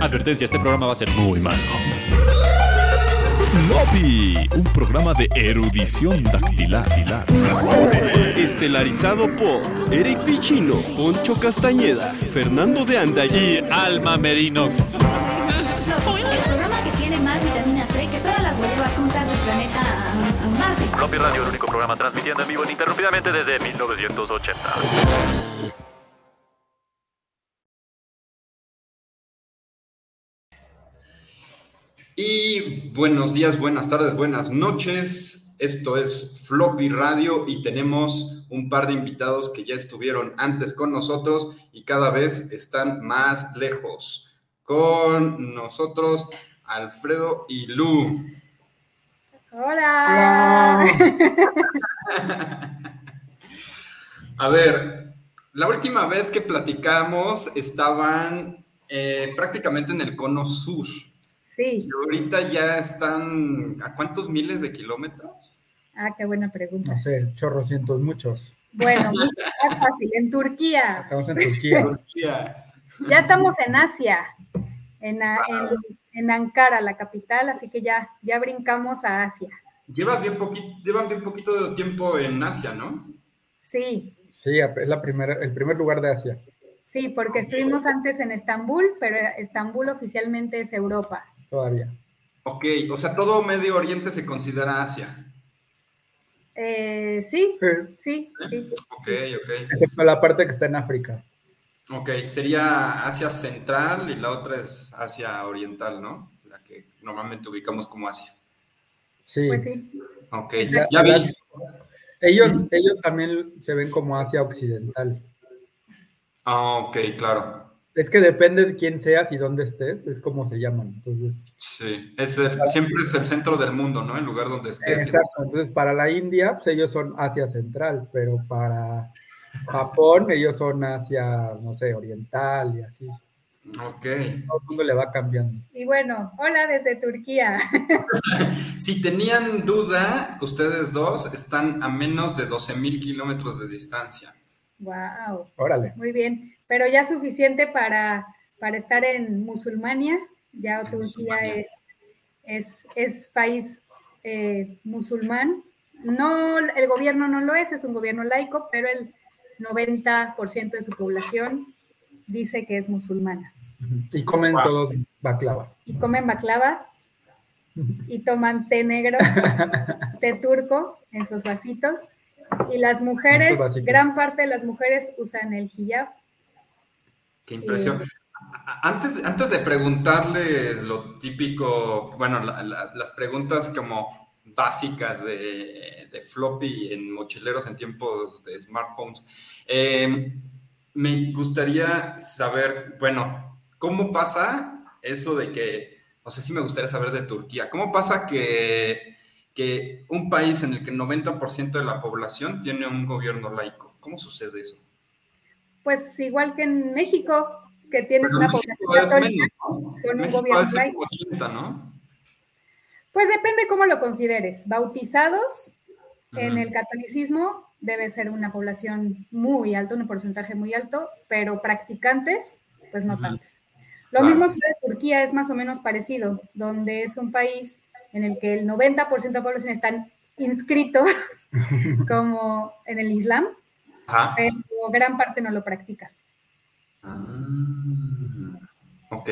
Advertencia, este programa va a ser muy malo. Floppy, un programa de erudición dactilar. Estelarizado por Eric Pichino, Poncho Castañeda, Fernando de Anda y Alma Merino. El programa que tiene más vitamina C que todas las huevas juntas del planeta a, a Marte. Floppy Radio, el único programa transmitiendo en vivo ininterrumpidamente desde 1980. Y buenos días, buenas tardes, buenas noches. Esto es Floppy Radio y tenemos un par de invitados que ya estuvieron antes con nosotros y cada vez están más lejos. Con nosotros Alfredo y Lu. Hola. A ver, la última vez que platicamos estaban eh, prácticamente en el cono sur. Sí. Y ahorita ya están a cuántos miles de kilómetros? Ah, qué buena pregunta. No sé, chorrocientos muchos. Bueno, más fácil. En Turquía. Estamos en Turquía. Turquía. Ya estamos en Asia, en, en- en Ankara, la capital, así que ya, ya brincamos a Asia. Llevas bien poquito, llevan bien poquito de tiempo en Asia, ¿no? Sí, Sí, es la primera, el primer lugar de Asia. sí, porque estuvimos antes en Estambul, pero Estambul oficialmente es Europa. Todavía. Ok, o sea, todo Medio Oriente se considera Asia. Eh, sí, Sí, sí. Ok, ok. Excepto la parte que está en África. Ok, sería Asia Central y la otra es Asia Oriental, ¿no? La que normalmente ubicamos como Asia. Sí. Pues sí. Ok, La- ya vi. las- ellos, ellos también se ven como Asia Occidental. Ah, ok, claro. Es que depende de quién seas y dónde estés, es como se llaman. Entonces, Sí, es el- siempre es el centro del mundo, ¿no? El lugar donde estés. exacto. Entonces, para la India, pues ellos son Asia Central, pero para Japón, ellos son Asia, no sé, Oriental y así. Ok. Todo el mundo le va cambiando. Y bueno, hola desde Turquía. Si tenían duda, ustedes dos están a menos de 12 mil kilómetros de distancia. Wow. Órale. Muy bien, pero ya suficiente para, para estar en musulmania. Ya Turquía musulmania. es, es, es país eh, musulmán. No, el gobierno no lo es, es un gobierno laico, pero el 90% de su población dice que es musulmana. Y comen Wow. todos baklava. Y comen baklava y toman té negro, té turco en sus vasitos. Y las mujeres, gran parte de las mujeres usan el hijab. Qué impresión. Antes, antes de preguntarles lo típico, bueno, la- la- las preguntas como básicas de, de floppy en mochileros en tiempos de smartphones, eh, me gustaría saber, bueno, ¿cómo pasa eso de que, o sea, sí me gustaría saber de Turquía, ¿cómo pasa que, que un país en el que el 90% de la población tiene un gobierno laico? ¿Cómo sucede eso? Pues igual que en México, que tienes Pero una población católica, con un gobierno laico. 80, ¿no? pues depende cómo lo consideres. Bautizados en el catolicismo debe ser una población muy alta, un porcentaje muy alto, pero practicantes, pues no Ujú. tantos. Lo Claro. mismo sucede en Turquía, es más o menos parecido, donde es un país en el que el 90% de la población están inscritos como en el Islam, Ajá. pero gran parte no lo practica. Ah, ok.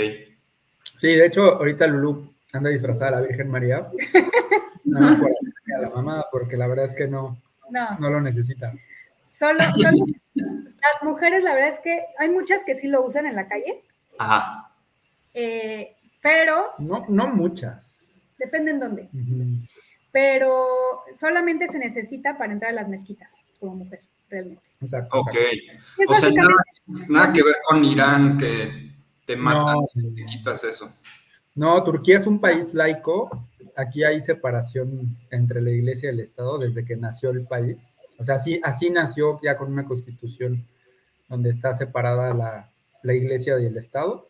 Sí, de hecho, ahorita Lulu anda disfrazada de la Virgen María. Nada más por hacerle a la mamá, porque la verdad es que no, No, no lo necesita. solo, solo las mujeres, la verdad es que hay muchas que sí lo usan en la calle, Ajá. eh, pero No, no muchas. depende en dónde. Pero solamente se necesita para entrar a las mezquitas como mujer, realmente. Exacto. Ok. exacto. O sea, nada, nada que ver con Irán que te matan No, te quitas eso. No, Turquía es un país laico. Aquí hay separación entre la iglesia y el Estado desde que nació el país. O sea, así, así nació ya con una constitución donde está separada la, la iglesia y el Estado.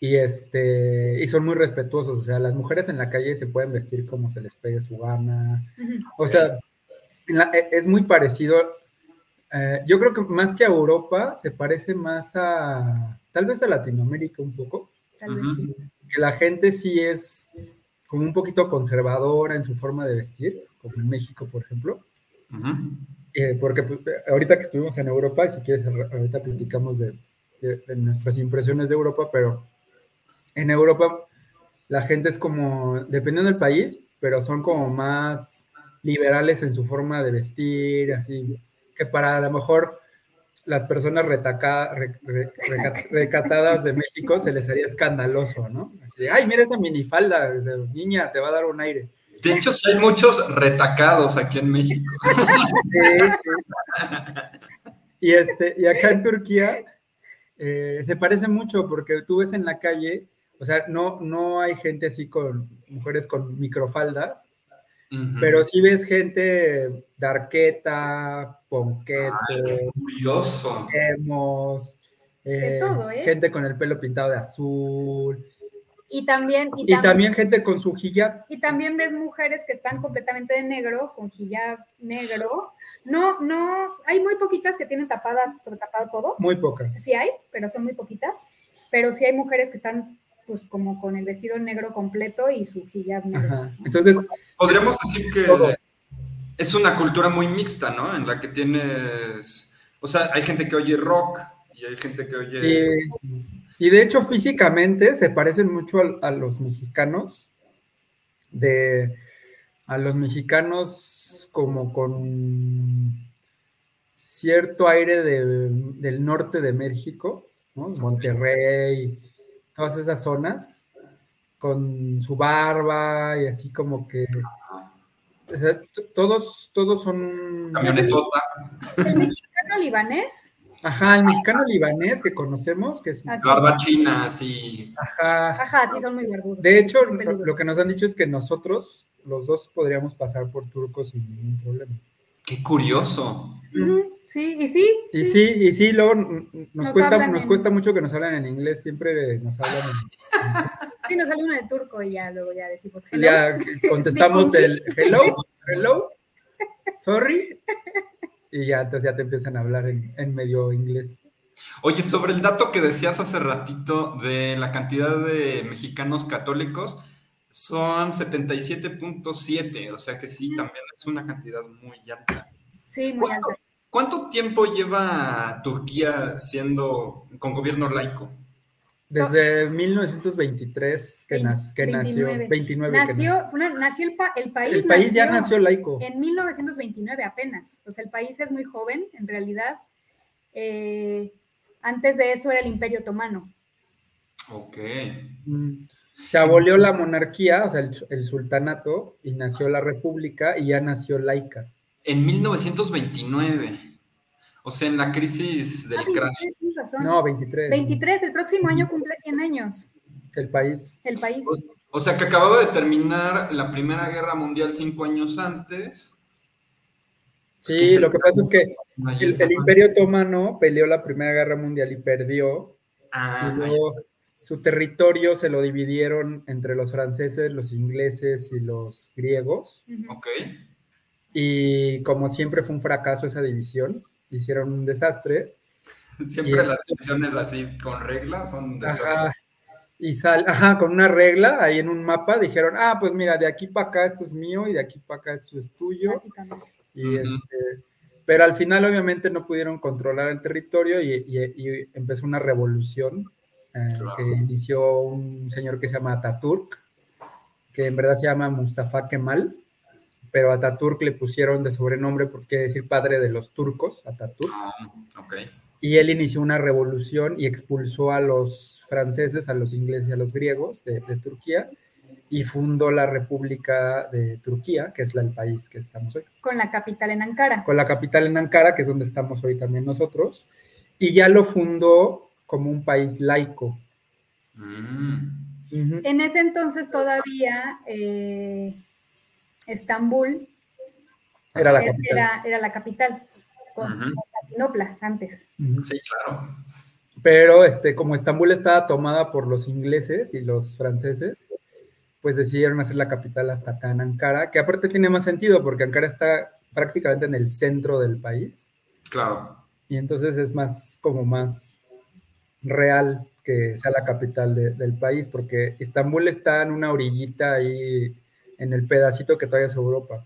Y, este, y son muy respetuosos. O sea, las mujeres en la calle se pueden vestir como se les pegue su gana. O sea, la- e- es muy parecido Eh, yo creo que más que a Europa, se parece más a, tal vez a Latinoamérica un poco, Tal vez sí. que la gente sí es como un poquito conservadora en su forma de vestir, como en México, por ejemplo. Eh, porque pues, ahorita que estuvimos en Europa, y si quieres, ahorita platicamos de, de- de nuestras impresiones de Europa, pero en Europa la gente es como, dependiendo del país, pero son como más liberales en su forma de vestir, así, que para a lo mejor las personas retaca- re- re- reca- recatadas de México se les haría escandaloso, ¿no? Así de, ay, mira esa minifalda, o sea, niña, te va a dar un aire. De hecho, sí hay muchos retacados aquí en México. Sí, sí. Y, este, y acá en Turquía eh, se parece mucho porque tú ves en la calle, o sea, no, no hay gente así con mujeres con microfaldas, Pero sí ves gente de arqueta, ponqueto, Curioso. eh, todo, ¿eh? gente con el pelo pintado de azul, Y también, y, y tam- también gente con su hijab. y también ves mujeres que están completamente de negro, con hijab negro. No, no, hay muy poquitas que tienen tapada, tapado todo. Muy pocas. Sí hay, pero son muy poquitas. Pero sí hay mujeres que están pues como con el vestido negro completo y su hijab negro. Entonces, Podríamos decir que Todo. es una cultura muy mixta, ¿no? En la que tienes, o sea, hay gente que oye rock y hay gente que oye... Y de hecho, físicamente se parecen mucho a, a los mexicanos, de a los mexicanos como con cierto aire de- del norte de México, ¿no? Monterrey, todas esas zonas, con su barba y así como que... o sea, t- todos, todos son... Camionetota. El mexicano libanés, Ajá, el mexicano libanés que conocemos, que es... así. Barba china, así. Ajá. Ajá, sí, son muy barbudos. De hecho, lo que nos han dicho es que nosotros, los dos, podríamos pasar por turcos sin ningún problema. Qué curioso. Sí, y sí. Y sí, y sí, luego nos, Nos cuesta, hablan nos en- cuesta mucho que nos hablen en inglés, siempre nos hablan en Sí, nos uno de turco y ya luego ya decimos hello. Ya contestamos el hello, hello, sorry, y ya, entonces ya te empiezan a hablar en, en medio inglés. Oye, sobre el dato que decías hace ratito de la cantidad de mexicanos católicos, son 77.7, o sea que sí, también es una cantidad muy alta. Sí, muy alto. ¿Cuánto tiempo lleva Turquía siendo con gobierno laico? Desde 1923 que, nas- que nació, 29. 29 que Nació, una- nació el, pa- el nació. país. El país ya nació laico. En 1929 apenas. O sea, el país es muy joven, en realidad. Eh, antes de eso era el Imperio Otomano. Ok. Mm. Se abolió la monarquía, o sea, el, el sultanato, y nació la república y ya nació laica. En 1929, o sea, en la crisis del Ah, crash. 23, tienes razón. No, 23. 23, el próximo año cumple 100 años El país. el país. O sea, que acababa de terminar la Primera Guerra Mundial cinco años antes. Sí, ¿Quién se lo que pasa es que el, el Imperio Otomano peleó la Primera Guerra Mundial y perdió. Ah, Y luego su territorio se lo dividieron entre los franceses, los ingleses y los griegos. Ok. Y como siempre fue un fracaso esa división, hicieron un desastre. Siempre Y- las decisiones así con reglas son desastres. Ajá. Y sal, ajá, con una regla ahí en un mapa dijeron, ah, pues mira, de aquí para acá esto es mío y de aquí para acá esto es tuyo. Básicamente. Y este, pero al final obviamente no pudieron controlar el territorio y, y- y empezó una revolución eh, Claro. que inició un señor que se llama Ataturk, que en verdad se llama Mustafa Kemal, pero Ataturk le pusieron de sobrenombre porque decir padre de los turcos, Ataturk. Ah, ok. Y él inició una revolución y expulsó a los franceses, a los ingleses y a los griegos de, de Turquía y fundó la República de Turquía, que es la- el país que estamos hoy Con la capital en Ankara. con la capital en Ankara, que es donde estamos hoy también nosotros, y ya lo fundó como un país laico. Mm. En ese entonces todavía eh, Estambul Era la era, capital. era- era la capital. Constantinopla antes. Sí, claro. Pero este, como Estambul estaba tomada por los ingleses y los franceses, pues decidieron hacer la capital hasta acá en Ankara, que aparte tiene más sentido porque Ankara está prácticamente en el centro del país. Claro. Y entonces es más, como más real que sea la capital de- del país, porque Estambul está en una orillita ahí, en el pedacito que todavía es Europa.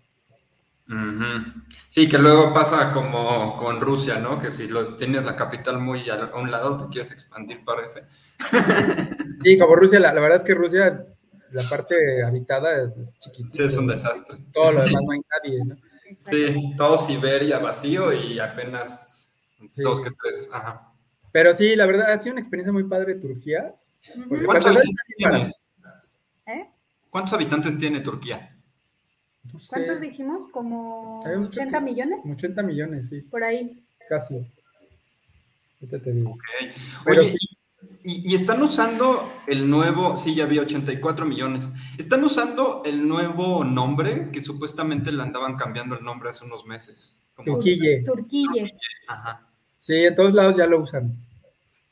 Sí, que luego pasa como con Rusia, ¿no? Que si lo tienes la capital muy a a un lado, te quieres expandir, parece. Sí, como Rusia, la, la verdad es que Rusia, la parte habitada es chiquitita. Sí, es un desastre. Todo lo demás no hay nadie, ¿no? Sí, todo Siberia vacío y apenas Sí. dos que tres. Ajá. Pero sí, la verdad, ha sido una experiencia muy padre Turquía. ¿Eh? ¿Cuántos habitantes tiene Turquía? No sé, ¿Cuántos dijimos? ¿Como Habíamos dicho 80 que- millones? 80 millones, sí, Por ahí. casi. Ahorita te digo. Ok. Pero Oye, sí. y, y están usando el nuevo, sí, ya vi 84 millones. Están usando el nuevo nombre que supuestamente le andaban cambiando el nombre hace unos meses. Como- Turquille. Turquille. Ajá. Sí, en todos lados ya lo usan.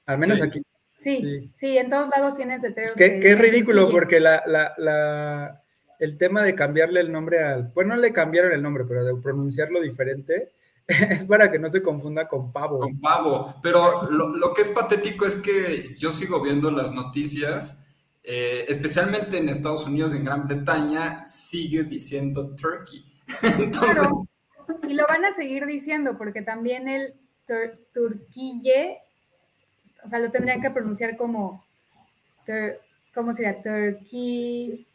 Al menos Sí. aquí. Sí, Sí. sí, en todos lados tienes letreros. Que, que es ridículo porque la, la, la- el tema de cambiarle el nombre al. Bueno, no le cambiaron el nombre, pero de pronunciarlo diferente es para que no se confunda con pavo. Con pavo. Pero lo, lo que es patético es que yo sigo viendo las noticias, eh, especialmente en Estados Unidos, en Gran Bretaña, sigue diciendo turkey. Entonces, Claro. Y lo van a seguir diciendo porque también el tur- turquille, o sea, lo tendrían que pronunciar como, ¿cómo sería? Turquí,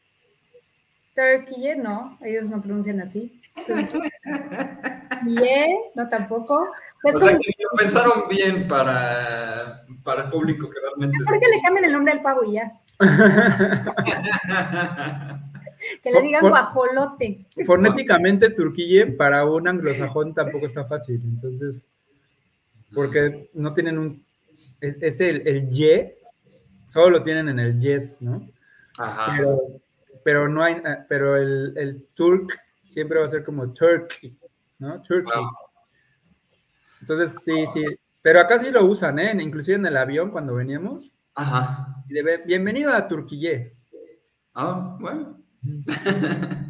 turquille, no, ellos no pronuncian así. Turquille, no tampoco. O sea, es o sea como- que lo pensaron bien para, para el público que realmente... ¿Por qué le cambian el nombre al pavo y ya? Que le digan guajolote. Fonéticamente, Turquille para un anglosajón tampoco está fácil. Entonces, porque no tienen un. Es, es el, el Y, solo lo tienen en el yes, ¿no? Ajá. Pero, pero no hay. eh, Pero el, el turk siempre va a ser como turkey, ¿no? Turkey. Entonces, sí, sí. Pero acá sí lo usan, ¿eh? Inclusive en el avión cuando veníamos. Ajá. de- Bienvenido a Turquille. Ah, bueno.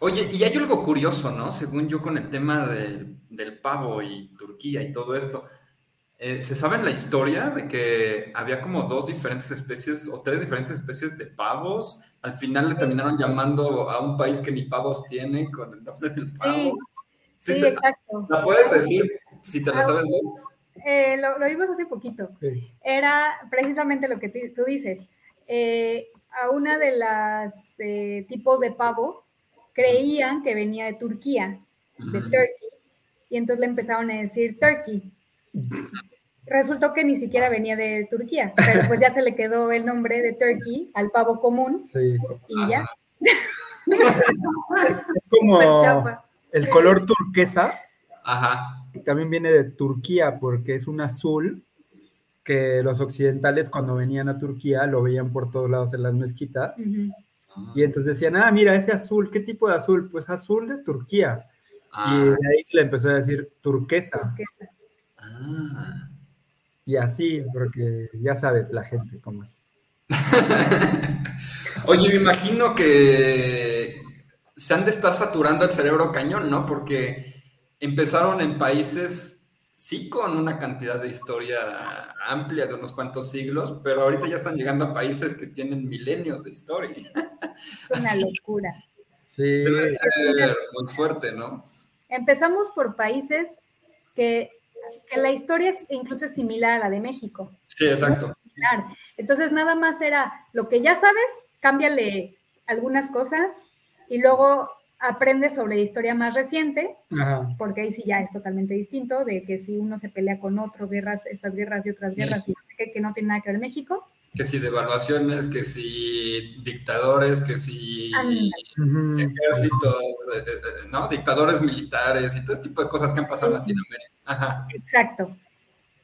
Oye, y hay algo curioso, ¿no? Según yo, con el tema del pavo y Turquía y todo esto. Eh, ¿Se sabe en la historia de que había como dos diferentes especies o tres diferentes especies de pavos? Al final le terminaron llamando a un país que ni pavos tiene con el nombre del pavo. Sí, Sí sí, te- exacto. ¿La puedes decir si te la Ah, sabes bien? Eh, lo, lo vimos hace poquito. Sí. Era precisamente lo que tú dices. Eh, a una de las eh, tipos de pavo creían que venía de Turquía, de. Turkey, y entonces le empezaron a decir Turkey. Resultó que ni siquiera venía de Turquía, pero pues ya se le quedó el nombre de Turkey al pavo común Sí. y ya. Es, como el color turquesa. Ajá. también viene de Turquía porque es un azul que los occidentales cuando venían a Turquía lo veían por todos lados en las mezquitas y entonces decían, ah, mira, ese azul, ¿qué tipo de azul? Pues azul de Turquía. Y Ah, de ahí se le empezó a decir turquesa Turquesa. Ah. y así, porque ya sabes la gente cómo es. Oye, me imagino que se han de estar saturando el cerebro cañón, ¿no? Porque empezaron en países, sí, con una cantidad de historia amplia de unos cuantos siglos, pero ahorita ya están llegando a países que tienen milenios de historia. Es una locura. Sí, Debe ser muy fuerte, ¿no? Empezamos por países que, que la historia es incluso es similar a la de México. Sí, exacto. Entonces nada más era lo que ya sabes, cámbiale algunas cosas y luego aprendes sobre la historia más reciente, ajá. porque ahí sí ya es totalmente distinto, de que si uno se pelea con otro, guerras, estas guerras y otras Sí. guerras, y sé qué, que no tiene nada que ver México. Que si devaluaciones, que si dictadores, que si ejércitos, eh, eh, eh, ¿no? Dictadores militares y todo este tipo de cosas que han pasado en Latinoamérica. Ajá. Exacto.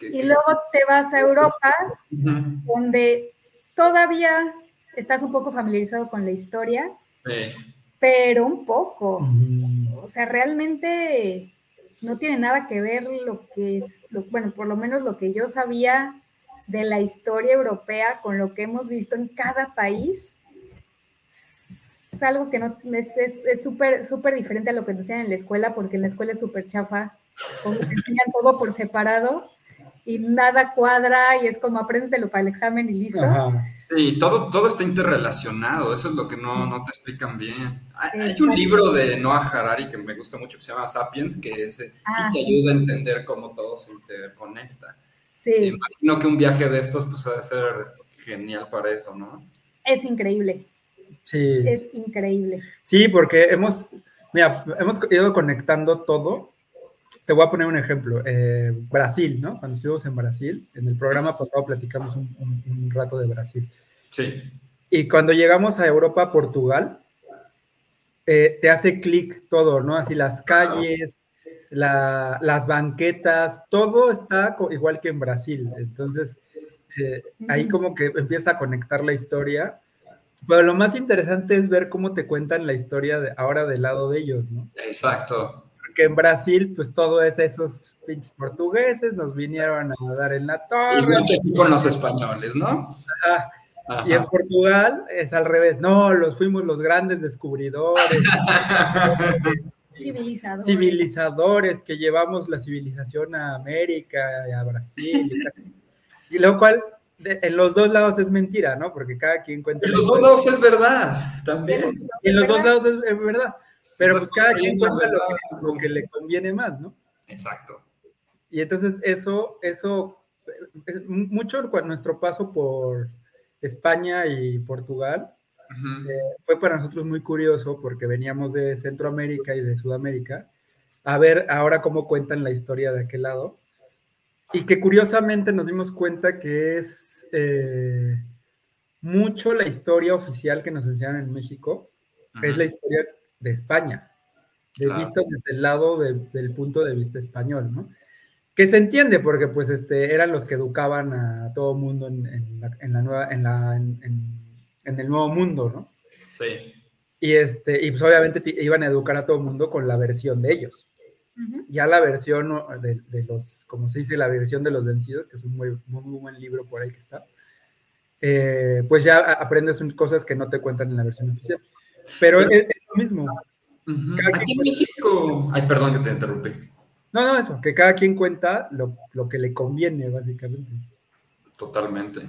Y luego te vas a Europa, donde todavía estás un poco familiarizado con la historia, Sí. pero un poco. O sea, realmente no tiene nada que ver lo que es, lo- bueno, por lo menos lo que yo sabía de la historia europea con lo que hemos visto en cada país. Es algo que no es es- es súper súper diferente a lo que enseñan en la escuela, porque en la escuela es súper chafa como que enseñan todo por separado y nada cuadra y es como apréndetelo para el examen y listo. Ajá. Sí, todo, todo está interrelacionado, eso es lo que no, no te explican bien. Hay, hay un libro de Noah Harari que me gusta mucho que se llama Sapiens, que Ah, sí te sí. ayuda a entender cómo todo se interconecta. Me imagino que un viaje de estos pues ha de ser genial para eso, ¿no? es increíble, Sí. es increíble. Sí, porque hemos, mira, hemos ido conectando todo. Te voy a poner un ejemplo. Eh, Brasil, ¿no? Cuando estuvimos en Brasil, en el programa pasado platicamos un, un- un rato de Brasil. Sí. Y cuando llegamos a Europa, Portugal, eh, te hace clic todo, ¿no? Así las calles, la- las banquetas, todo está igual que en Brasil. Entonces, eh, ahí como que empieza a conectar la historia. Pero lo más interesante es ver cómo te cuentan la historia de, ahora del lado de ellos, ¿no? Exacto. Porque en Brasil, pues todo es esos pinches portugueses, nos vinieron a dar en la torre. Igual que aquí con los españoles, ¿no? ajá. Ajá. Y en Portugal es al revés, no, los fuimos los grandes descubridores, Civilizador. civilizadores que llevamos la civilización a América a Brasil. y tal. Y lo cual de- en los dos lados es mentira, ¿no? Porque cada quien cuenta. En los dos lados es verdad, también. Y en los dos lados es, es verdad. Pero Estás pues cada quien cuenta lo que, lo que le conviene más, ¿no? Exacto. Y entonces eso, eso, eh, mucho con nuestro paso por España y Portugal Eh, fue para nosotros muy curioso porque veníamos de Centroamérica y de Sudamérica a ver ahora cómo cuentan la historia de aquel lado y que curiosamente nos dimos cuenta que es eh, mucho la historia oficial que nos enseñaron en México, es la historia de España, de Claro. vista desde el lado de- del punto de vista español, ¿no? Que se entiende porque pues este, eran los que educaban a todo mundo en, en la, en la nueva, en, la, en, en- el nuevo mundo, ¿no? Sí. Y, este, y pues obviamente iban a educar a todo el mundo con la versión de ellos. Ujú. Ya la versión de, de los, como se dice, la versión de los vencidos, que es un muy, muy, muy buen libro por ahí que está, eh, pues ya a- aprendes un- cosas que no te cuentan en la versión oficial. Pero es, es lo mismo. Ujú. Cada Aquí en México. Ay, perdón que te interrumpí. No, no, eso, que cada quien cuenta lo, lo que le conviene, básicamente. Totalmente.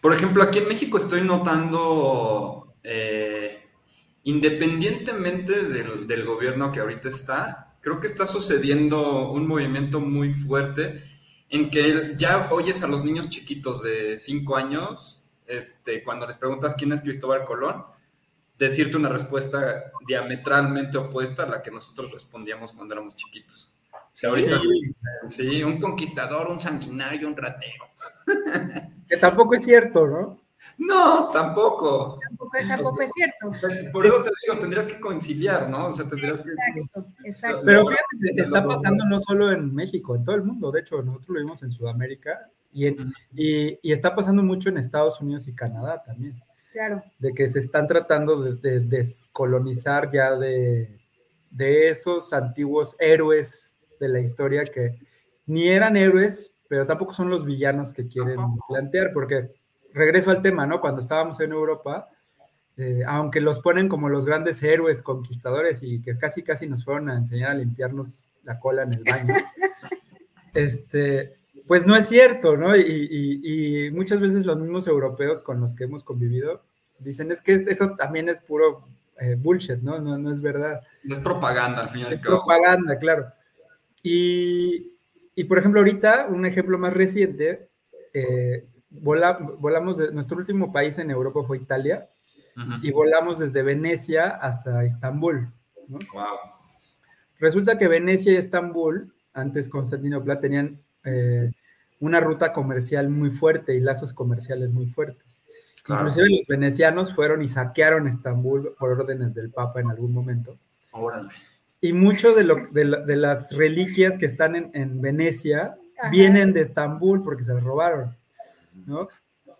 Por ejemplo, aquí en México estoy notando, eh, independientemente del, gobierno que ahorita está, creo que está sucediendo un movimiento muy fuerte en que ya oyes a los niños chiquitos de 5 años, este, cuando les preguntas quién es Cristóbal Colón, decirte una respuesta diametralmente opuesta a la que nosotros respondíamos cuando éramos chiquitos. Ahorita Sí. Sí, un conquistador, un sanguinario, un ratero. Que tampoco es cierto, ¿no? No, tampoco. Tampoco, tampoco es cierto. Por eso te digo, tendrías que conciliar, ¿no? O sea, tendrías que... Exacto, exacto. Pero fíjate, está pasando no solo en México, en todo el mundo. De hecho, nosotros lo vimos en Sudamérica y, en- y, y está pasando mucho en Estados Unidos y Canadá también. Claro. de que se están tratando de, de descolonizar ya de, de esos antiguos héroes de la historia que ni eran héroes, pero tampoco son los villanos que quieren plantear, porque regreso al tema, ¿no? Cuando estábamos en Europa, eh, aunque los ponen como los grandes héroes conquistadores y que casi casi nos fueron a enseñar a limpiarnos la cola en el baño, este, pues no es cierto, ¿no? Y, y- y muchas veces los mismos europeos con los que hemos convivido dicen es que eso también es puro eh, bullshit, ¿no? ¿no? No es verdad. Es propaganda, al fin y al Es propaganda, claro. Y, y, por ejemplo, ahorita, un ejemplo más reciente, eh, vola- volamos, de, nuestro último país en Europa fue Italia, y volamos desde Venecia hasta Estambul. ¿no? Wow. Resulta que Venecia y Estambul, antes Constantinopla, tenían eh, una ruta comercial muy fuerte y lazos comerciales muy fuertes. Claro. Inclusive los venecianos fueron y saquearon Estambul por órdenes del Papa en algún momento. Órale. Y mucho de, lo, de, la- de las reliquias que están en, en Venecia Ajá. vienen de Estambul porque se las robaron, ¿no?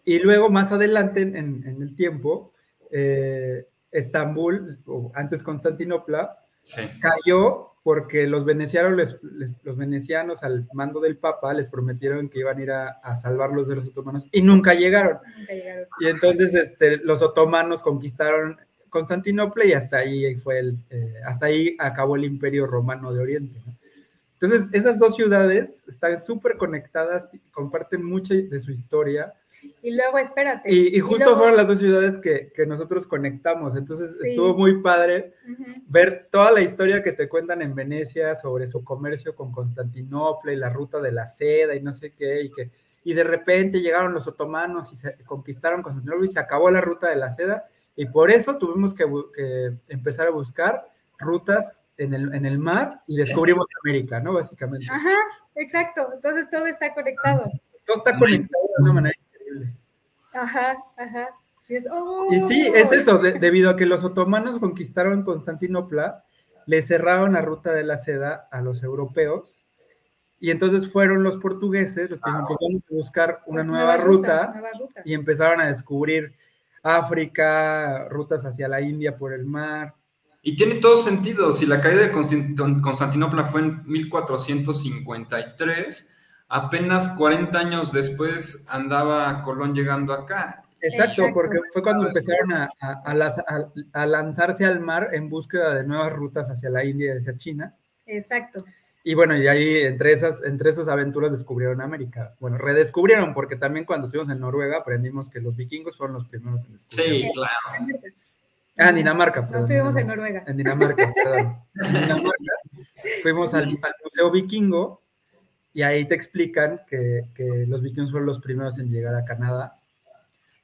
Y luego más adelante en, en- el tiempo, eh, Estambul, o antes Constantinopla, Sí. cayó porque los venecianos, les- les- los venecianos al mando del Papa les prometieron que iban a ir a, a salvarlos de los otomanos y nunca llegaron. Nunca llegaron. Y entonces este, los otomanos conquistaron Constantinopla y hasta ahí fue el, eh, hasta ahí acabó el imperio romano de Oriente. ¿no? Entonces, esas dos ciudades están súper conectadas, comparten mucha de su historia. Y luego, espérate. Y, y justo luego- fueron las dos ciudades que, que nosotros conectamos. Entonces, Sí. estuvo muy padre Ujú. ver toda la historia que te cuentan en Venecia sobre su comercio con Constantinopla y la ruta de la seda y no sé qué, y que y de repente llegaron los otomanos y se conquistaron Constantinopla y se acabó la ruta de la seda y por eso tuvimos que, empezar a buscar rutas en el, en el mar y descubrimos América, ¿no? Básicamente. Ajá, exacto. Entonces todo está conectado. Todo está conectado de una manera increíble. Ajá, ajá. Y, es, oh. Y sí, es eso, de- debido a que los otomanos conquistaron Constantinopla, le cerraron la ruta de la seda a los europeos, y entonces fueron los portugueses los que dijeron, vamos a buscar una nueva ruta, rutas, nuevas rutas. y empezaron a descubrir África, rutas hacia la India por el mar. Y tiene todo sentido. Si la caída de Constant- Constantinopla fue en 1453, apenas 40 años después andaba Colón llegando acá. Exacto, Exacto. porque fue cuando empezaron a, a- a las- a- a lanzarse al mar en búsqueda de nuevas rutas hacia la India y hacia China. Exacto. Y bueno, y ahí entre esas, entre esas aventuras descubrieron América. Bueno, redescubrieron, porque también cuando estuvimos en Noruega aprendimos que los vikingos fueron los primeros en descubrir. Sí, claro. Ah, en Dinamarca, No estuvimos en Noruega. En Dinamarca, perdón. En Dinamarca. Fuimos al, al Museo Vikingo y ahí te explican que, que los vikingos fueron los primeros en llegar a Canadá.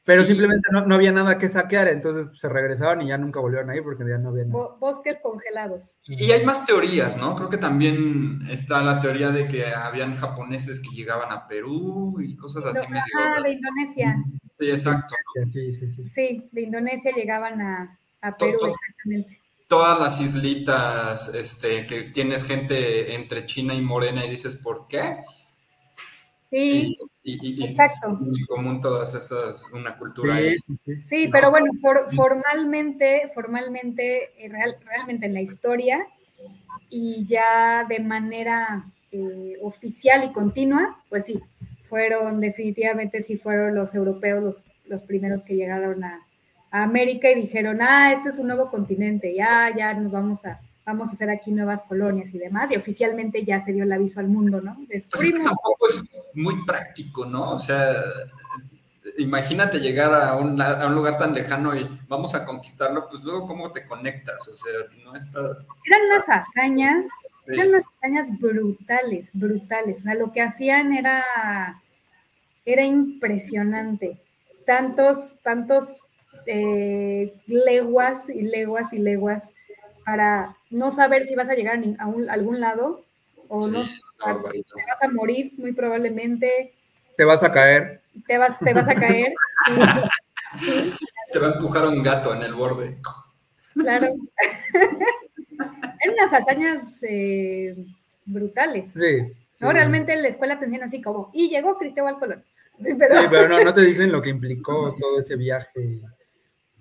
Pero Sí. simplemente no, no había nada que saquear, entonces pues, se regresaban y ya nunca volvieron ahí porque ya no había nada. Bo- bosques congelados. Y hay más teorías, ¿no? Creo que también está la teoría de que habían japoneses que llegaban a Perú y cosas así No, medio. ajá, de Indonesia. Sí, exacto. Sí, sí, sí. Sí, de Indonesia llegaban a, a Perú, Todo. exactamente. Todas las islitas, este, que tienes gente entre China y Morena y dices, ¿por qué? Sí, Y, y- y Exacto. es muy común todas esas, una cultura Sí, ahí. sí, sí. sí, pero bueno, for- formalmente, formalmente, eh, real- realmente en la historia y ya de manera eh, oficial y continua, pues sí, fueron definitivamente sí fueron los europeos los, los primeros que llegaron a, a América y dijeron, ah, esto es un nuevo continente, ya, ya nos vamos a, vamos a hacer aquí nuevas colonias y demás, y oficialmente ya se dio el aviso al mundo, ¿no? Pues Descubrimos tampoco es muy práctico, ¿no? O sea, imagínate llegar a un, a un lugar tan lejano y vamos a conquistarlo, pues luego cómo te conectas, o sea, no está... eran unas hazañas, Sí. eran unas hazañas brutales, brutales. O sea, lo que hacían era, era impresionante. Tantos, tantos eh, leguas y leguas y leguas para no saber si vas a llegar a, un- algún lado o no Sí, te no, vas a morir muy probablemente, Te vas a caer. te vas, te vas a caer. Sí, sí, Te va a empujar un gato en el borde. claro. Eran unas hazañas eh, brutales. Sí. sí. No, realmente en la escuela te enseñan así como, y llegó Cristóbal Colón. Pero, Sí, pero no, no te dicen lo que implicó todo ese viaje.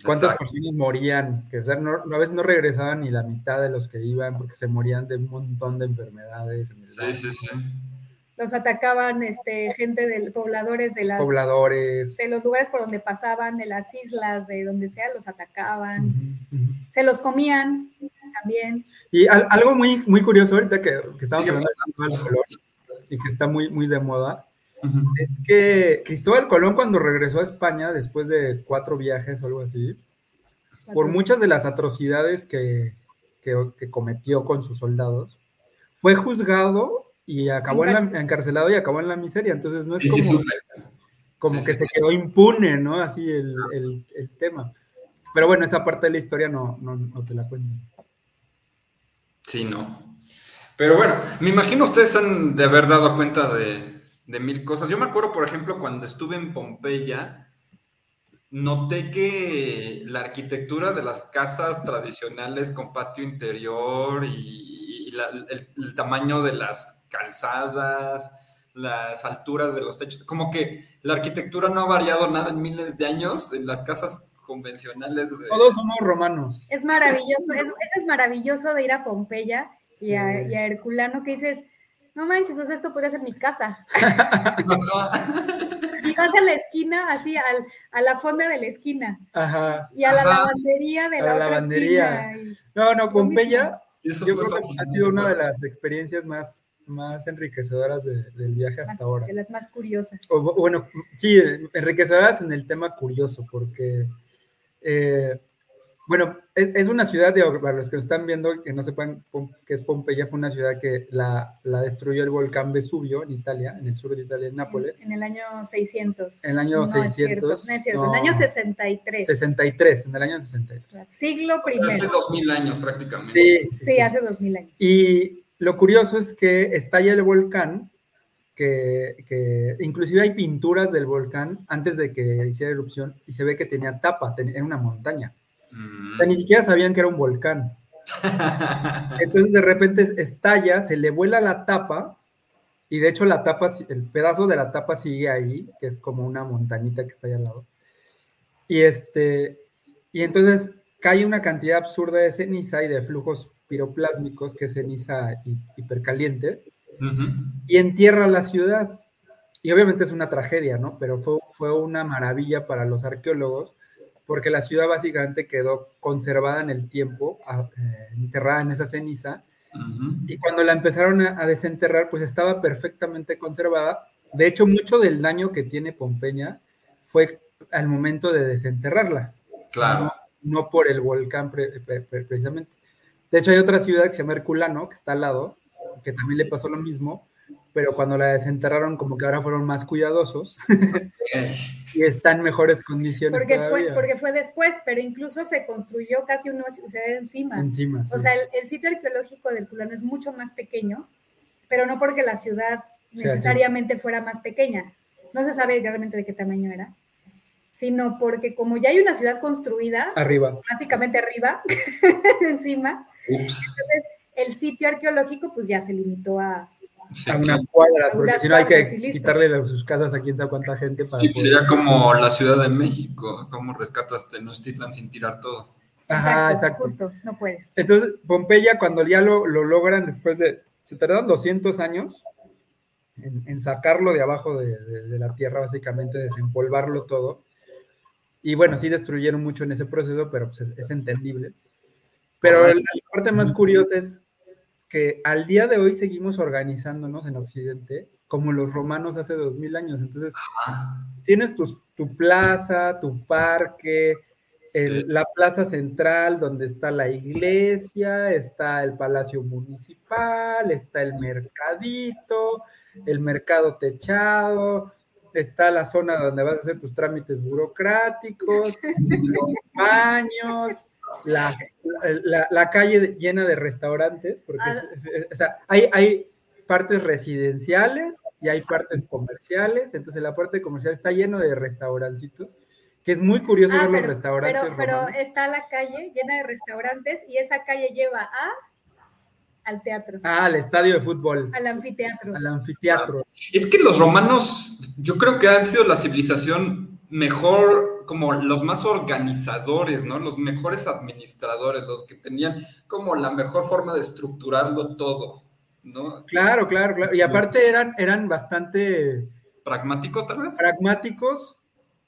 ¿Cuántas Exacto. personas morían? Que o sea, no- a veces no regresaban ni la mitad de los que iban porque se morían de un montón de enfermedades. en el Sí, sí, sí. los atacaban este, gente del pobladores de las Pobladores. de los lugares por donde pasaban, de las islas, de donde sea, los atacaban. Se los comían también. Y al- algo muy, muy curioso ahorita que, que estamos Sigue hablando de Cristóbal Colón y que está muy, muy de moda, Es que Cristóbal Colón cuando regresó a España después de cuatro viajes o algo así, por muchas de las atrocidades que, que- que cometió con sus soldados, fue juzgado y acabó en la- Encarcelado. y acabó en la miseria. Entonces no es Sí, sí, como, supe. como sí, que sí, se sí. quedó impune, ¿no? Así el, el- el tema. Pero bueno, esa parte de la historia no, no, no te la cuento. Sí, no. Pero bueno, me imagino ustedes han de haber dado cuenta de, de mil cosas. Yo me acuerdo, por ejemplo, cuando estuve en Pompeya, noté que la arquitectura de las casas tradicionales con patio interior y, y la- el, el tamaño de las calzadas, las alturas de los techos, como que la arquitectura no ha variado nada en miles de años en las casas convencionales. De... Todos somos romanos. Es maravilloso, es- eso es maravilloso de ir a Pompeya y, a, y a Herculano que dices, no manches, o sea, esto podría ser mi casa. Y vas a la esquina, así, al, a la fonda de la esquina Ajá. y a la Ajá. lavandería de A la, la otra lavandería. esquina. y- No, no, Pompeya, Eso yo creo que ha sido una de las experiencias más más enriquecedoras de- del viaje hasta Más- ahora. De las más curiosas. O, bu- bueno, sí, enriquecedoras en el tema curioso, porque, eh, bueno, es, es una ciudad, de, para los que nos están viendo, que no sepan que es Pompeya, fue una ciudad que la, la destruyó el volcán Vesubio en Italia, en el sur de Italia, en Nápoles, En el año 600. En el año no Es cierto, 600, no es cierto, no. en el año 63. 63, en el año 63. Siglo Hace primero. dos mil años prácticamente. Sí, sí, Sí, sí. hace 2000 años. Y lo curioso es que estalla el volcán, que, que inclusive hay pinturas del volcán antes de que hiciera erupción y se ve que tenía tapa, ten- era una montaña. Mm. O sea, ni siquiera sabían que era un volcán. Entonces de repente estalla, se le vuela la tapa y de hecho la tapa, el pedazo de la tapa sigue ahí, que es como una montañita que está ahí al lado. Y este, y entonces cae una cantidad absurda de ceniza y de flujos piroplásmicos, que es ceniza hi- hipercaliente, y entierra la ciudad. Y obviamente es una tragedia, ¿no? Pero fue, fue una maravilla para los arqueólogos, porque la ciudad básicamente quedó conservada en el tiempo, eh, enterrada en esa ceniza, Ujú. y cuando la empezaron a, a desenterrar, pues estaba perfectamente conservada. De hecho, mucho del daño que tiene Pompeya fue al momento de desenterrarla Claro. no, no por el volcán pre- pre- pre- precisamente. De hecho, hay otra ciudad que se llama Herculano, que está al lado, que también le pasó lo mismo, pero cuando la desenterraron, como que ahora fueron más cuidadosos y está en mejores condiciones Porque todavía. fue, porque fue después, pero incluso se construyó casi una ciudad encima. Encima, sí. O sea, el, el sitio arqueológico del Culano es mucho más pequeño, pero no porque la ciudad Sí, necesariamente fuera más pequeña. No se sabe realmente de qué tamaño era, sino porque como ya hay una ciudad construida, Arriba. básicamente arriba, encima, ups. el sitio arqueológico pues ya se limitó a... Sí, A unas cuadras, porque unas si no hay que quitarle de sus casas a quién sabe cuánta gente para Sí, poder- sería como la Ciudad de México, cómo rescatas Tenochtitlan sin tirar todo. Ajá, exacto. Justo, no puedes. Entonces, Pompeya, cuando ya lo, lo logran después de, se tardaron 200 años en, en sacarlo de abajo de, de- de la tierra, básicamente, desempolvarlo todo. Y bueno, sí destruyeron mucho en ese proceso, pero pues, es, es entendible. Pero la parte más curiosa es que al día de hoy seguimos organizándonos en Occidente como los romanos hace 2000 años. Entonces, tienes tus- tu plaza, tu parque, el- Sí. la plaza central donde está la iglesia, está el palacio municipal, está el mercadito, el mercado techado, está la zona donde vas a hacer tus trámites burocráticos, los baños, la, la- la calle llena de restaurantes, porque es- es- es- o sea, hay, hay partes residenciales y hay partes comerciales, entonces la parte comercial está lleno de restaurancitos, que es muy curioso Ah, ver los pero, restaurantes pero, está la calle llena de restaurantes y esa calle lleva a al teatro, Ah, al estadio de fútbol, al anfiteatro. al anfiteatro. Es que los romanos, yo creo que han sido la civilización mejor, como los más organizadores, ¿no? Los mejores administradores, los que tenían como la mejor forma de estructurarlo todo, ¿no? Claro, claro, claro. Y aparte eran, eran bastante Pragmáticos, tal vez. pragmáticos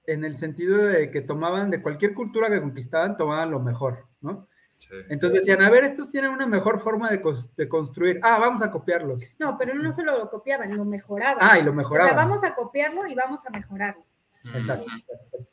en el sentido de que tomaban de cualquier cultura que conquistaban, tomaban lo mejor, ¿no? Sí. Entonces decían, a ver, estos tienen una mejor forma de, de construir. Ah, vamos a copiarlos. No, pero no solo lo copiaban, lo mejoraban. Ah, y lo o mejoraban. sea, vamos a copiarlo y vamos a mejorarlo. Exacto, exacto.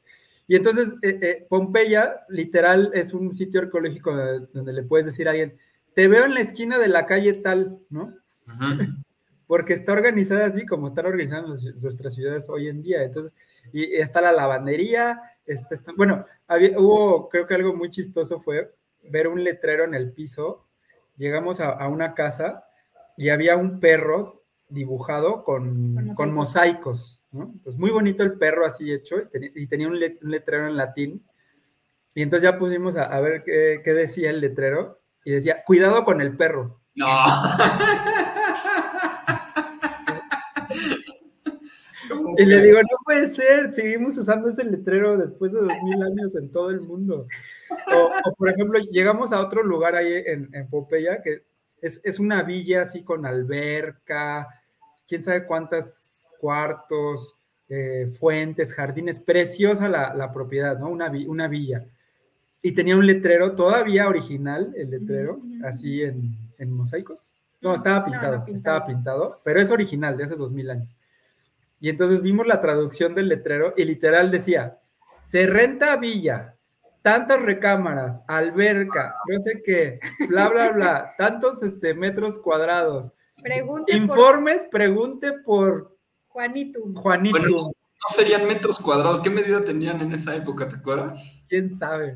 Y entonces, eh, eh, Pompeya, literal, es un sitio arqueológico donde, donde le puedes decir a alguien, te veo en la esquina de la calle tal, ¿no? Porque está organizada así como están organizadas nues- nuestras ciudades hoy en día. Entonces, y, y está la lavandería, está, está- bueno, había, hubo, creo que algo muy chistoso fue ver un letrero en el piso. Llegamos a, a una casa y había un perro dibujado con, Con con mosaicos, ¿no? Pues muy bonito el perro así hecho y, tenía- y tenía un, le- un letrero en latín. Y entonces ya pusimos a, a ver qué, qué decía el letrero y decía, cuidado con el perro. No. ¿Cómo Y le digo, no puede ser, seguimos usando ese letrero después de dos mil años en todo el mundo. O, o, por ejemplo, llegamos a otro lugar ahí en, en Pompeya, que es, es una villa así con alberca, quién sabe cuántos cuartos, eh, fuentes, jardines, preciosa la, la propiedad, ¿no? Una, una villa. Y tenía un letrero todavía original, el letrero, así en, en mosaicos, No, estaba No, no, pintado, estaba pintado, pero es original, de hace dos mil años. Y entonces vimos la traducción del letrero y literal decía, se renta villa, tantas recámaras, alberca, no sé qué, bla, bla, bla, tantos este, metros cuadrados. Pregunte por Informes, pregunte por Juanito. Juanito, Bueno, no serían metros cuadrados. ¿Qué medida tenían en esa época? ¿Te acuerdas? quién sabe.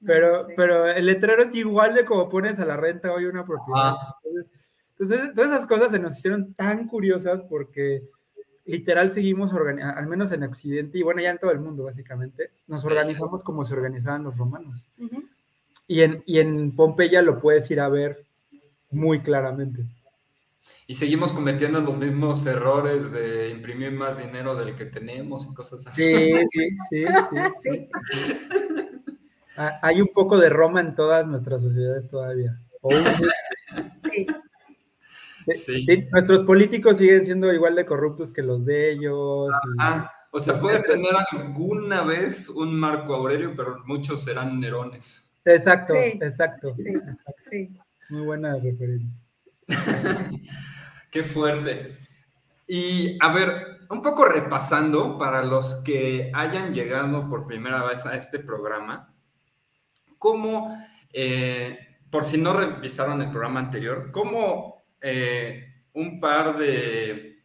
No Pero, sé. pero el letrero es igual de como pones a la renta hoy una propiedad. Ah. Entonces, entonces, todas esas cosas se nos hicieron tan curiosas porque literal seguimos, organi- al menos en Occidente y bueno, ya en todo el mundo básicamente, nos organizamos como se organizaban los romanos. Y en, y en Pompeya lo puedes ir a ver muy claramente. Y seguimos cometiendo los mismos errores de imprimir más dinero del que tenemos y cosas así. Sí, sí, sí, sí. Sí. Hay un poco de Roma en todas nuestras sociedades todavía. Un- Sí. Sí. sí, nuestros políticos siguen siendo igual de corruptos que los de ellos. y- Ah, o sea, puedes tener alguna vez un Marco Aurelio, pero muchos serán Nerones. Exacto, Sí. exacto, Sí. exacto. Sí. Muy buena referencia. Qué fuerte. Y a ver, un poco repasando para los que hayan llegado por primera vez a este programa, ¿cómo, eh, por si no revisaron el programa anterior, cómo eh, un par de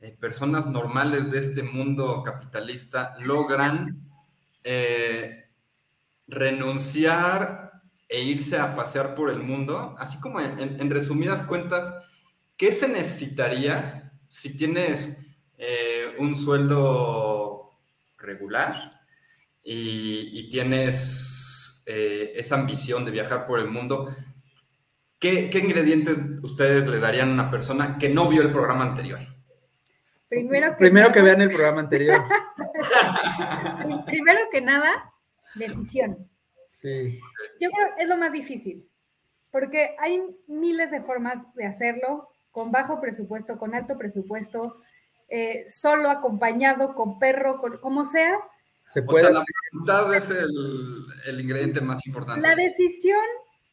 eh, personas normales de este mundo capitalista logran renunciar e irse a pasear por el mundo, así como en, en- en resumidas cuentas, ¿qué se necesitaría si tienes eh, un sueldo regular y, y tienes eh, esa ambición de viajar por el mundo? ¿Qué, qué ingredientes ustedes le darían a una persona que no vio el programa anterior? Primero que, Primero nada, que vean el programa anterior. primero que nada, decisión. Sí. Yo creo que es lo más difícil, porque hay miles de formas de hacerlo, con bajo presupuesto, con alto presupuesto, eh, solo, acompañado, con perro, con, como sea. Se O puede. sea, la voluntad es el, el ingrediente más importante. La decisión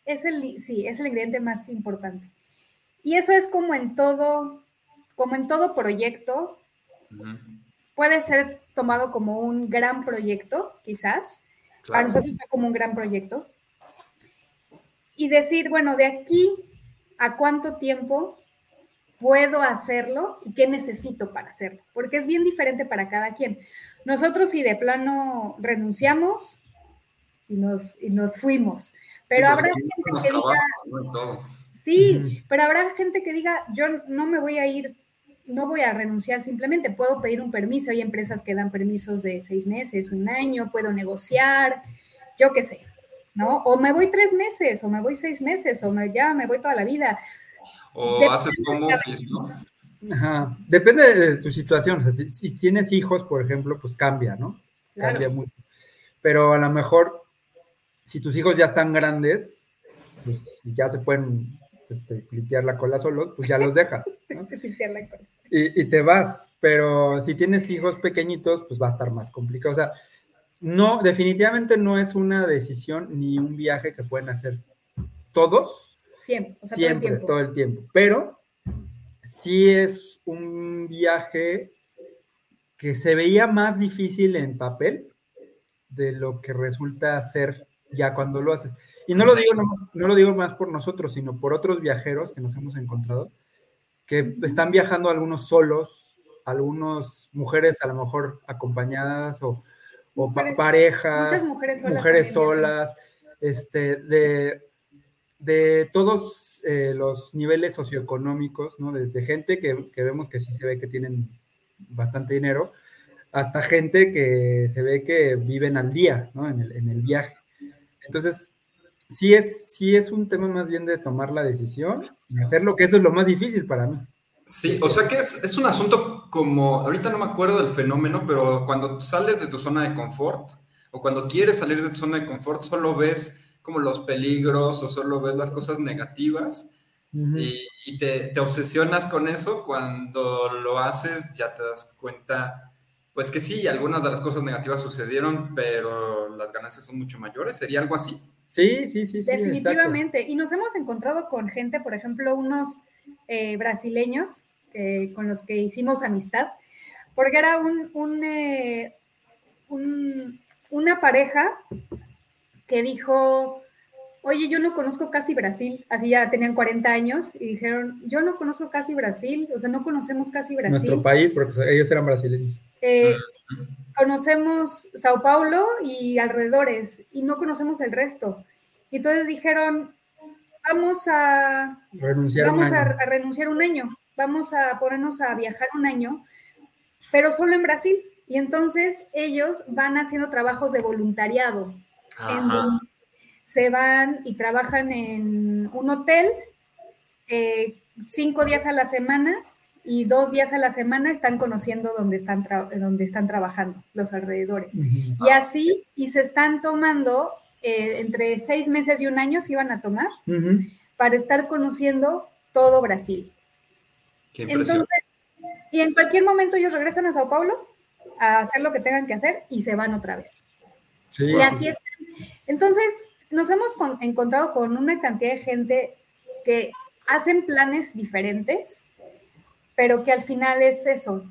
es el, sí, es el ingrediente más importante. Y eso es como en todo, como en todo proyecto, puede ser tomado como un gran proyecto, quizás. Para nosotros fue como un gran proyecto. Y decir, bueno, de aquí a cuánto tiempo puedo hacerlo y qué necesito para hacerlo, porque es bien diferente para cada quien. Nosotros si de plano renunciamos y nos, y nos fuimos, pero habrá gente que diga. Sí, pero habrá gente que diga, yo no me voy a ir, no voy a renunciar, simplemente puedo pedir un permiso. Hay empresas que dan permisos de seis meses, un año, puedo negociar, yo qué sé, ¿no? O me voy tres meses, o me voy seis meses, o me, ya me voy toda la vida. O Depende haces cada office, ¿no? Ajá. Depende de tu situación. O sea, si, si tienes hijos, por ejemplo, pues cambia, ¿no? Claro. Cambia mucho. Pero a lo mejor, si tus hijos ya están grandes, pues ya se pueden este, limpiar la cola solos, pues ya los dejas. ¿no? y, y te vas. Pero si tienes hijos pequeñitos, pues va a estar más complicado. O sea, no, definitivamente no es una decisión ni un viaje que pueden hacer todos, Siempre, o sea, siempre, todo el tiempo. Pero sí es un viaje que se veía más difícil en papel de lo que resulta ser ya cuando lo haces. Y no lo digo, nomás- no lo digo más por nosotros, sino por otros viajeros que nos hemos encontrado, que están viajando algunos solos, algunas mujeres a lo mejor acompañadas o, o Mujeres- parejas, muchas mujeres solas, este, de, de todos eh, los niveles socioeconómicos, ¿no? Desde gente que, que vemos que sí se ve que tienen bastante dinero, hasta gente que se ve que viven al día, ¿no? En el, en el viaje. Entonces, sí es, sí es un tema más bien de tomar la decisión y hacerlo, que eso es lo más difícil para mí. Sí, o sea que es, es un asunto como, ahorita no me acuerdo del fenómeno, pero cuando sales de tu zona de confort o cuando quieres salir de tu zona de confort, solo ves como los peligros o solo ves las cosas negativas y, y te, te obsesionas con eso. Cuando lo haces ya te das cuenta, pues que sí, algunas de las cosas negativas sucedieron, pero las ganancias son mucho mayores. ¿Sería algo así? Sí, sí, sí, sí. exacto. Definitivamente. Y nos hemos encontrado con gente, por ejemplo, unos eh, brasileños eh, con los que hicimos amistad, porque era un, un, eh, un- una pareja que dijo, oye, yo no conozco casi Brasil, así ya tenían 40 años y dijeron, yo no conozco casi Brasil, o sea, no conocemos casi Brasil. Nuestro país, porque ellos eran brasileños. Eh, conocemos Sao Paulo y alrededores y no conocemos el resto. Y entonces dijeron, vamos a, Renunciaron vamos a, a... a renunciar un año, vamos a ponernos a viajar un año, pero solo en Brasil. Y entonces ellos van haciendo trabajos de voluntariado. en donde se van y trabajan en un hotel eh, cinco días a la semana y dos días a la semana están conociendo dónde están, tra- dónde están trabajando, los alrededores. Y así, y se están tomando eh, entre seis meses y un año, se iban a tomar para estar conociendo todo Brasil. Qué. Entonces, y en cualquier momento ellos regresan a Sao Paulo a hacer lo que tengan que hacer y se van otra vez. Sí, Y así es. Entonces, nos hemos con- encontrado con una cantidad de gente que hacen planes diferentes, pero que al final es eso,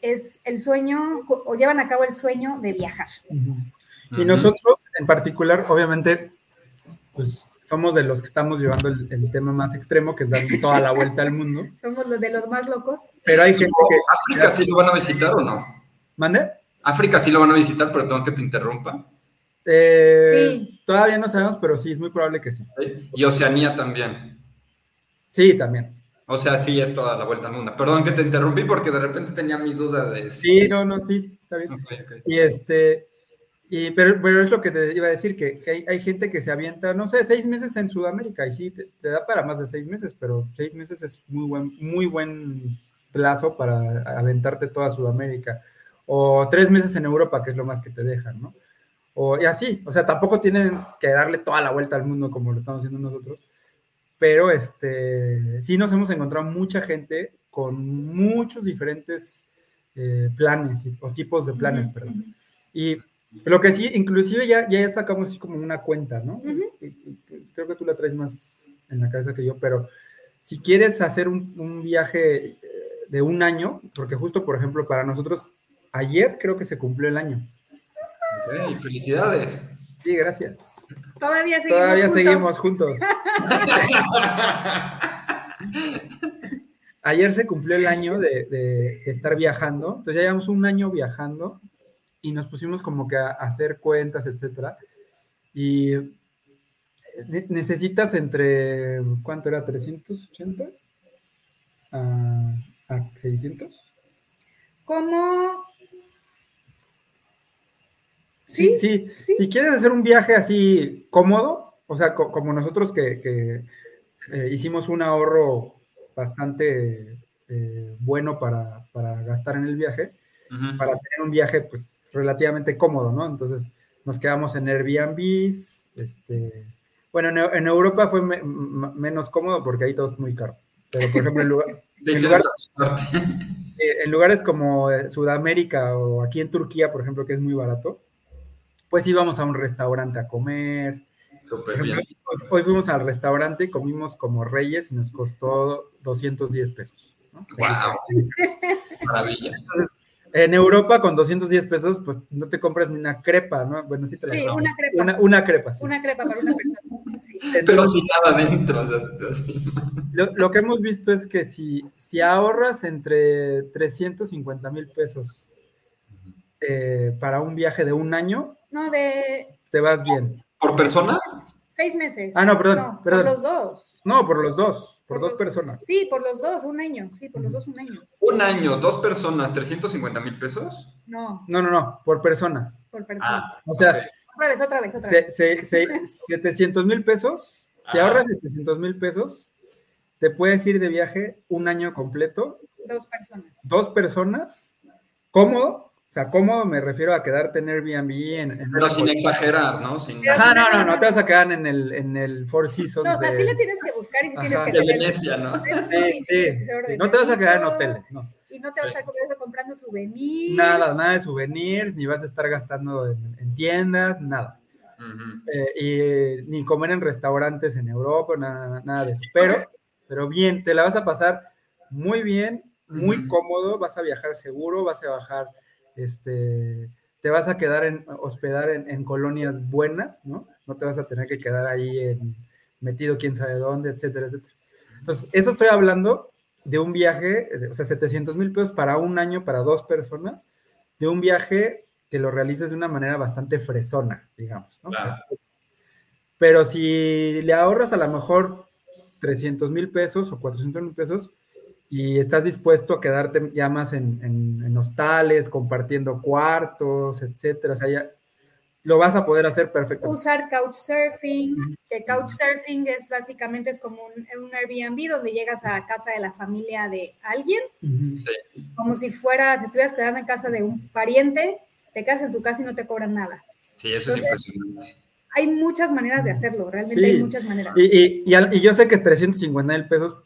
es el sueño o llevan a cabo el sueño de viajar. Y nosotros, en particular, obviamente, pues somos de los que estamos llevando el, el tema más extremo, que es dar toda la vuelta al mundo. Somos los de los más locos. Pero hay gente que. ¿África sí lo van a visitar o no? ¿Mande? África sí lo van a visitar, perdón que te interrumpa. Eh, Sí. Todavía no sabemos, pero sí, es muy probable que sí. ¿sí? Y Oceanía también. Sí, también. O sea, sí es toda la vuelta al mundo. Perdón que te interrumpí porque de repente tenía mi duda de Sí, no, no, sí, está bien. Ok, ok. Y este, y, pero, pero es lo que te iba a decir, que, que hay, hay gente que se avienta, no sé, seis meses en Sudamérica, y sí, te, te da para más de seis meses, pero seis meses es muy buen, muy buen plazo para aventarte toda Sudamérica. O tres meses en Europa, que es lo más que te dejan, ¿no? O, y así, o sea, tampoco tienen que darle toda la vuelta al mundo como lo estamos haciendo nosotros, pero este, sí nos hemos encontrado mucha gente con muchos diferentes eh, planes o tipos de planes, perdón. Y lo que sí, inclusive ya, ya sacamos así como una cuenta, ¿no? Creo que tú la traes más en la cabeza que yo, pero si quieres hacer un, un viaje eh, de un año, porque justo, por ejemplo, para nosotros, ayer creo que se cumplió el año. Felicidades. Sí, gracias. Todavía seguimos. Todavía juntos. seguimos juntos. Ayer se cumplió el año de, de estar viajando, entonces ya llevamos un año viajando y nos pusimos como que a, a hacer cuentas, etcétera. Y ne- necesitas entre, ¿cuánto era? ¿380? ¿A, a 600? ¿Cómo? Sí, Sí, sí, sí. Si quieres hacer un viaje así cómodo, o sea, co- como nosotros que, que, eh, hicimos un ahorro bastante eh, bueno para, para gastar en el viaje, para tener un viaje pues relativamente cómodo, ¿no? Entonces nos quedamos en Airbnbs, este, bueno, en, Eu- en Europa fue me- menos cómodo porque ahí todo es muy caro, pero por ejemplo en, lugar- en eh, en lugares como eh, Sudamérica o aquí en Turquía, por ejemplo, que es muy barato, pues íbamos a un restaurante a comer, por ejemplo, hoy, hoy fuimos al restaurante, comimos como reyes y nos costó 210 pesos. ¿no? Wow. Maravilla. En Europa con 210 pesos, pues no te compras ni una crepa, ¿no? Bueno, sí te la Sí, una crepa. Una, una crepa, sí. Una crepa para una persona. Sí. Pero sin nada adentro. O sea, lo, lo que hemos visto es que si, si ahorras entre 350 mil pesos eh, para un viaje de un año, No, de te vas bien. ¿Por persona? Seis meses. Ah, no, perdón, perdón. Por los dos. No, por los dos, por Por dos personas. Sí, por los dos, un año. Sí, por los dos, un año. Un año, dos personas, 350 mil pesos. No, No, no, no, por persona. por persona. Ah, O sea. Otra vez, otra vez, otra se, vez. se- se- 700 mil pesos, si Ah. ahorras 700 mil pesos, te puedes ir de viaje un año completo, Dos personas. dos personas, cómodo, o sea, cómodo me refiero a quedarte en Airbnb, en, en Pero sin exagerar, ¿no? Sin Ajá, no, no, no, te vas a quedar en el, en el Four Seasons No, o sea, de- sí le tienes que buscar y sí tienes Ajá. que de Venecia, ¿no? Sí, sí, no te vas a quedar en hoteles, no. Y no te vas a estar comprando, souvenirs. Nada, nada de souvenirs, ni vas a estar gastando en, en tiendas, nada. Eh, y ni comer en restaurantes en Europa, nada, nada de eso. Pero pero bien, te la vas a pasar muy bien, muy cómodo, vas a viajar seguro, vas a bajar, este, te vas a quedar en, hospedar en, colonias buenas, ¿no? No te vas a tener que quedar ahí metido quién sabe dónde, etcétera, etcétera. Entonces, eso estoy hablando de un viaje, o sea, 700 mil pesos para un año para dos personas, de un viaje que lo realices de una manera bastante fresona, digamos, ¿no? pero si le ahorras a lo mejor 300 mil pesos o 400 mil pesos y estás dispuesto a quedarte ya más en, en, hostales, compartiendo cuartos, etcétera, o sea, ya lo vas a poder hacer perfectamente. Usar couchsurfing, que couchsurfing es básicamente es como un, un, Airbnb donde llegas a casa de la familia de alguien, como si fuera, si estuvieras quedando en casa de un pariente, te quedas en su casa y no te cobran nada. Sí, eso es impresionante. Hay muchas maneras de hacerlo, realmente hay muchas maneras. Y, y, y, yo sé que 350 mil pesos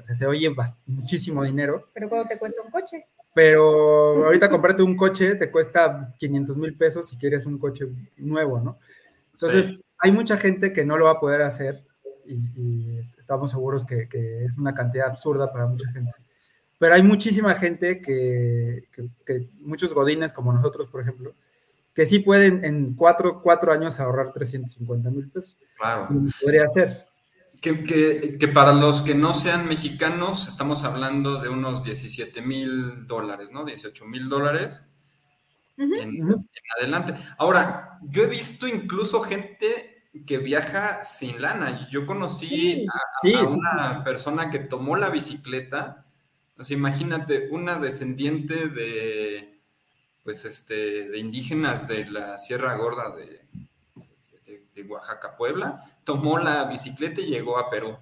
se, se oye muchísimo dinero. Pero ¿cuánto te cuesta un coche? Pero ahorita comprarte un coche te cuesta 500 mil pesos si quieres un coche nuevo, ¿no? Entonces, hay mucha gente que no lo va a poder hacer y, estamos seguros que, que, es una cantidad absurda para mucha gente. Pero hay muchísima gente que, que, muchos godines como nosotros, por ejemplo, que sí pueden en cuatro, cuatro años ahorrar 350 mil pesos. Claro. Podría ser. Que, que, para los que no sean mexicanos, estamos hablando de unos 17 mil dólares, ¿no? 18 mil dólares en, adelante. Ahora, yo he visto incluso gente que viaja sin lana. Yo conocí a, una persona que tomó la bicicleta. O sea, imagínate, una descendiente de, pues, este, de indígenas de la Sierra Gorda de, de Oaxaca, Puebla, tomó la bicicleta y llegó a Perú.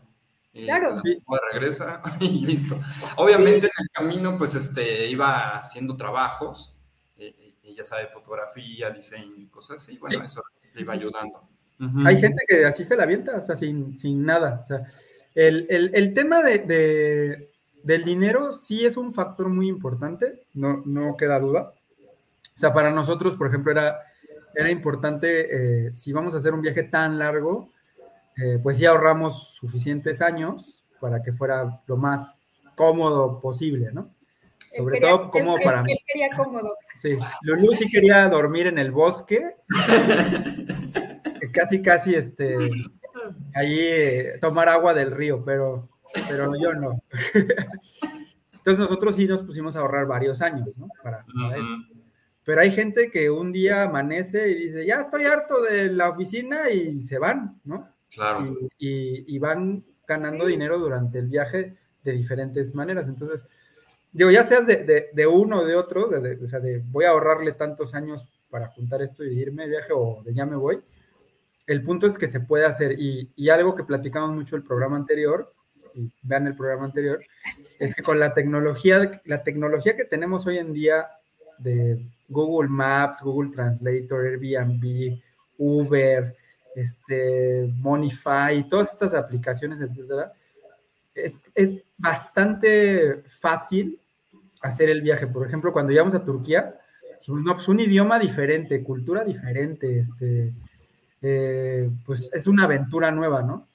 claro. Sí. Regresa y listo. Obviamente en el camino, pues, este, iba haciendo trabajos, eh, ella sabe fotografía, diseño y cosas así, bueno, eso le iba ayudando. Hay gente que así se la avienta, o sea, sin, sin nada. O sea, el, el, el tema de, de, del dinero sí es un factor muy importante, no, no queda duda. O sea, para nosotros, por ejemplo, era era importante, eh, si vamos a hacer un viaje tan largo, eh, pues sí ahorramos suficientes años para que fuera lo más cómodo posible, ¿no? Sobre todo cómodo para mí. quería cómodo. Sí, Lulu sí quería dormir en el bosque, casi, casi, este, ahí eh, tomar agua del río, pero, pero yo no. Entonces nosotros sí nos pusimos a ahorrar varios años, ¿no? Para, para esto. Pero hay gente que un día amanece y dice, ya estoy harto de la oficina y se van, ¿no? Claro. Y, van ganando dinero durante el viaje de diferentes maneras. Entonces, digo, ya seas de, uno o de otro, o sea, de voy a ahorrarle tantos años para juntar esto y irme de viaje o de ya me voy, el punto es que se puede hacer. Y, y algo que platicamos mucho el programa anterior, y vean el programa anterior, es que con la tecnología, la tecnología que tenemos hoy en día de Google Maps, Google Translator, Airbnb, Uber, este, Monify, todas estas aplicaciones, etcétera, es, es, bastante fácil hacer el viaje. Por ejemplo, cuando llegamos a Turquía, no, pues un idioma diferente, cultura diferente, este, eh, pues es una aventura nueva, ¿no?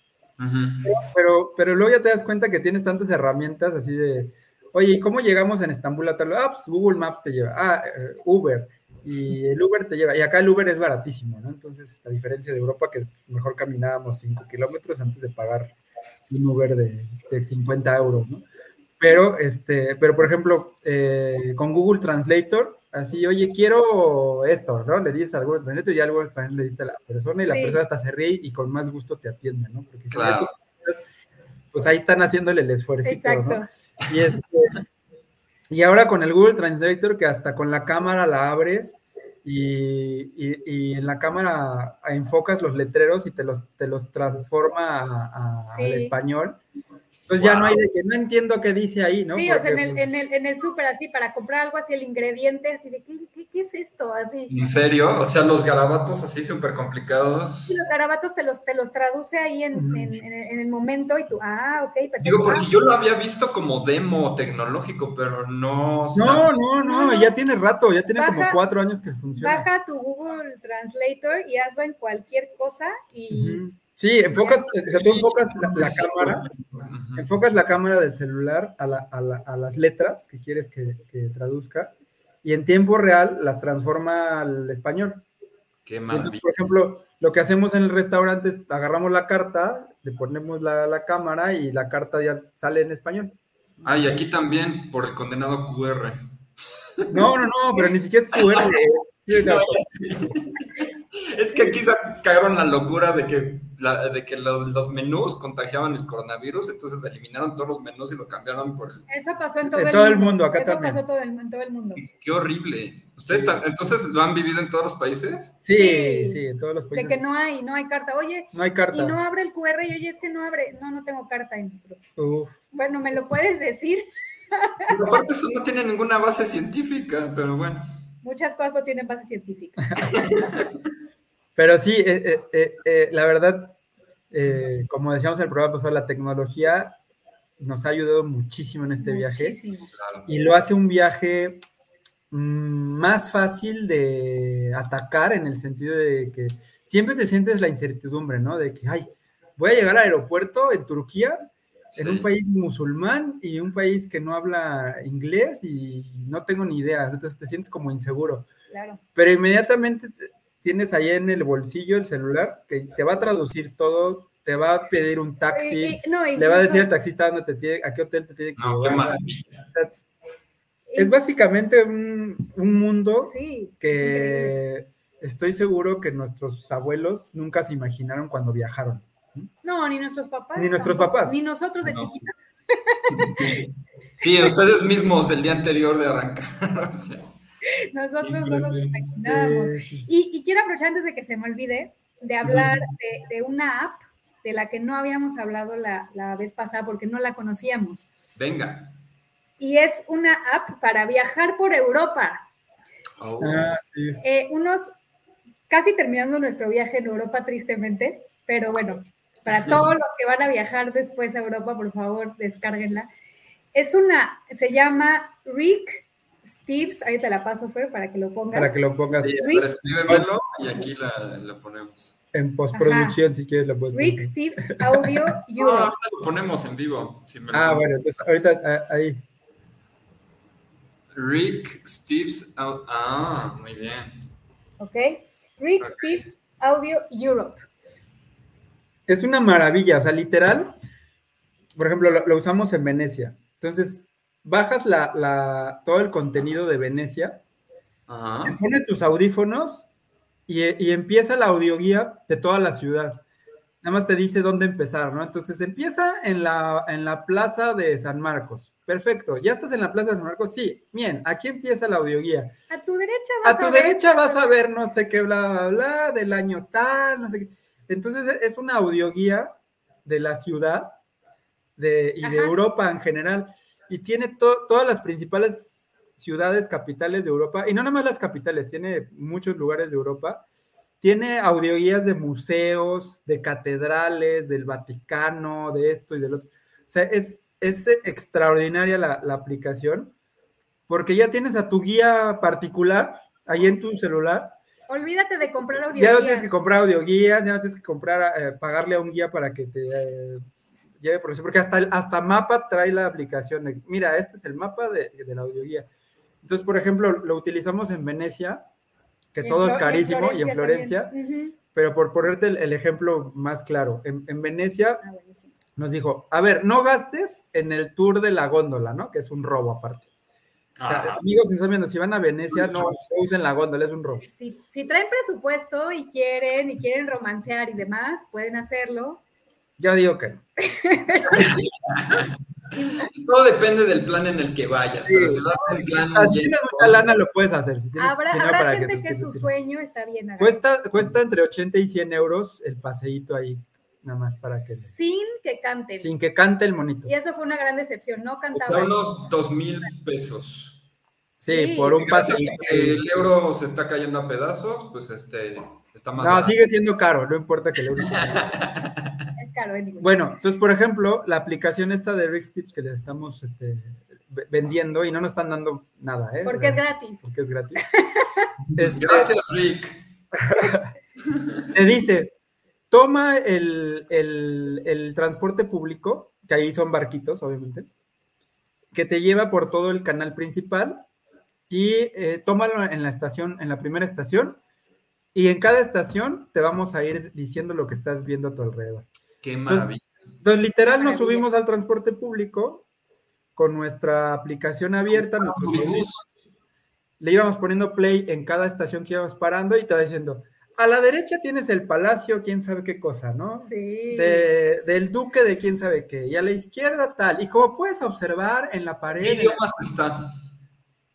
pero, pero luego ya te das cuenta que tienes tantas herramientas así de, Oye, ¿y cómo llegamos en Estambul a tal? Ah, pues Google Maps te lleva. Ah, Uber. Y el Uber te lleva. Y acá el Uber es baratísimo, ¿no? Entonces, a diferencia de Europa, que mejor caminábamos 5 kilómetros antes de pagar un Uber de, 50 euros, ¿no? Pero, este, pero por ejemplo, eh, con Google Translator, así, oye, quiero esto, ¿no? Le dices al Google Translator y al Google Translator le dices a la persona y la persona hasta se ríe y con más gusto te atiende, ¿no? Porque si claro. Pues ahí están haciéndole el esfuerzo, ¿no? Y, este, y ahora con el Google Translator, que hasta con la cámara la abres y, y, en la cámara enfocas los letreros y te los, te los transforma al español. Entonces ya no hay de que no entiendo qué dice ahí, ¿no? Sí, o sea, en el, pues en el, en el súper así, para comprar algo así, el ingrediente, así de, ¿qué, qué, es esto? Así. ¿En serio? O sea, los garabatos así súper complicados. Sí, los garabatos te los, te los traduce ahí en, en, en, el momento y tú, ah, ok, perfecto. Digo, porque yo lo había visto como demo tecnológico, pero no... No, no, no, ya tiene rato, ya tiene como cuatro años que funciona. Baja tu Google Translator y hazlo en cualquier cosa y Sí, enfocas, o sea, tú enfocas la, cámara, enfocas la cámara del celular a, la- a la- a las letras que quieres que, que traduzca y en tiempo real las transforma al español. Qué Y Entonces, maravilla. por ejemplo, lo que hacemos en el restaurante es agarramos la carta, le ponemos la, la cámara y la carta ya sale en español. Ah, y aquí también por el condenado QR. No, no, no, pero ni siquiera es QR. es- sí, No, no. Es que aquí sacaron la locura de que, la- de que los, los menús contagiaban el coronavirus, entonces eliminaron todos los menús y lo cambiaron por el... Eso pasó en todo, En el, todo el mundo. acá Eso también. pasó todo el- en todo el mundo. Qué horrible. ¿Ustedes tam- entonces lo han vivido en todos los países? Sí, Sí. sí, en todos los De países. que no hay, no hay carta. Oye, no hay carta. y no abre el QR y oye, es que no abre. No, no tengo carta en. Uf. Bueno, ¿me lo puedes decir? Pero aparte eso no tiene ninguna base científica, pero bueno. Muchas cosas no tienen base científica. Pero sí, eh, eh, eh, la verdad, eh, como decíamos el programa pasado, la tecnología nos ha ayudado muchísimo en este viaje. Claro. y lo hace un viaje mm, más fácil de atacar en el sentido de que siempre te sientes la incertidumbre, ¿no? De que, ay, voy a llegar al aeropuerto en Turquía, en Sí. un país musulmán y un país que no habla inglés y no tengo ni idea, entonces te sientes como inseguro. Claro. Pero inmediatamente te- tienes ahí en el bolsillo el celular que te va a traducir todo, te va a pedir un taxi, Y- y- no, le va a decir al taxista dónde te tiene, a qué hotel te tiene que No, llevar. Es básicamente un, un mundo Sí, es increíble. que estoy seguro que nuestros abuelos nunca se imaginaron cuando viajaron. No, ni nuestros papás. Ni nuestros tampoco, papás. Ni nosotros de No. chiquitas. Sí, ustedes mismos el día anterior de arrancar. o sea, Nosotros no nos imaginábamos. Y, y quiero aprovechar antes de que se me olvide de hablar de, de una app de la que no habíamos hablado la, la vez pasada porque no la conocíamos. venga. Y es una app para viajar por Europa. Oh. Ah, sí. Eh, unos, casi terminando nuestro viaje en Europa, tristemente, pero bueno, para todos los que van a viajar después a Europa, por favor, descárguenla. Es una, se llama Rick Steves, ahí te la paso, Fer, para que lo pongas. Para que lo pongas Sí, Rick- escríbemelo y aquí la, la ponemos. en postproducción si quieres lo puedes Rick. Steves Audio No, Europe. ahorita lo ponemos en vivo. si me lo Ah, bueno, entonces ahorita ah, ahí. Rick Steves. ah, Ah, muy bien. ¿ok? Rick Ok. Steves Audio Europe. Es una maravilla, o sea, literal. Por ejemplo, lo, lo usamos en Venecia. Entonces, bajas la, la- todo el contenido de Venecia, Ajá. pones tus audífonos y, y empieza la audioguía de toda la ciudad. Nada más te dice dónde empezar, ¿no? Entonces empieza en la, en la plaza de San Marcos. Perfecto. ¿Ya estás en la plaza de San Marcos? Sí. Bien, aquí empieza la audioguía. A tu derecha vas A tu ver- derecha vas a ver no sé qué, bla, bla, bla, del año tal, no sé qué. Entonces es una audioguía de la ciudad de, y de. Europa en general. Y tiene to- todas las principales ciudades capitales de Europa, y no nada más las capitales, tiene muchos lugares de Europa. Tiene audioguías de museos, de catedrales, del Vaticano, de esto y del otro. O sea, es, es extraordinaria la, la aplicación, porque ya tienes a tu guía particular ahí en tu celular. Olvídate de comprar audio. Ya no tienes que comprar audioguías, ya no tienes que comprar, eh, pagarle a un guía para que te eh, lleve por porque hasta, hasta mapa trae la aplicación. de, Mira, este es el mapa de, de la audioguía. Entonces, por ejemplo, lo utilizamos en Venecia, que todo es carísimo, y en Florencia, pero por ponerte el, el ejemplo más claro, en, en Venecia Ah, nos dijo, a ver, no gastes en el tour de la góndola, ¿no? Que es un robo aparte. O sea, Ah, amigos, si, están viendo, si van a Venecia, no, no usen la góndola, es un robo. Si, si traen presupuesto y quieren y quieren romancear y demás, pueden hacerlo. Yo digo que no. todo depende del plan en el que vayas, Sí. pero si vas en plan si bien- tienes mucha lana, lo puedes hacer. Si tienes Habrá, dinero habrá para gente te- que, su sueño está bien. agarrado. Cuesta, cuesta entre 80 y 100 euros el paseíto ahí, nada más para que... Sin que canten. Sin que cante el monito. Y eso fue una gran decepción, no o cantaba. sea, unos dos mil pesos. Sí, Sí. por un que el euro se está cayendo a pedazos, pues este está más No, barato. sigue siendo caro, no importa que le Es caro, anyway. Bueno, entonces, por ejemplo, la aplicación esta de Rick Tips que les estamos este, vendiendo y no nos están dando nada, ¿eh? porque es gratis. Porque es gratis. Este, Gracias, Rick. te dice, toma el, el- el transporte público, que ahí son barquitos, obviamente, que te lleva por todo el canal principal y eh, tómalo en la estación, en la primera estación, y en cada estación te vamos a ir diciendo lo que estás viendo a tu alrededor. Qué maravilla. Entonces, literal, nos subimos al transporte público con nuestra aplicación abierta, nuestros Omnibus. audífonos, le íbamos poniendo play en cada estación que íbamos parando y te va diciendo, a la derecha tienes el palacio, quién sabe qué cosa, ¿no? Sí. De- del duque de quién sabe qué, y a la izquierda tal. Y como puedes observar en la pared, ¿Qué idiomas está?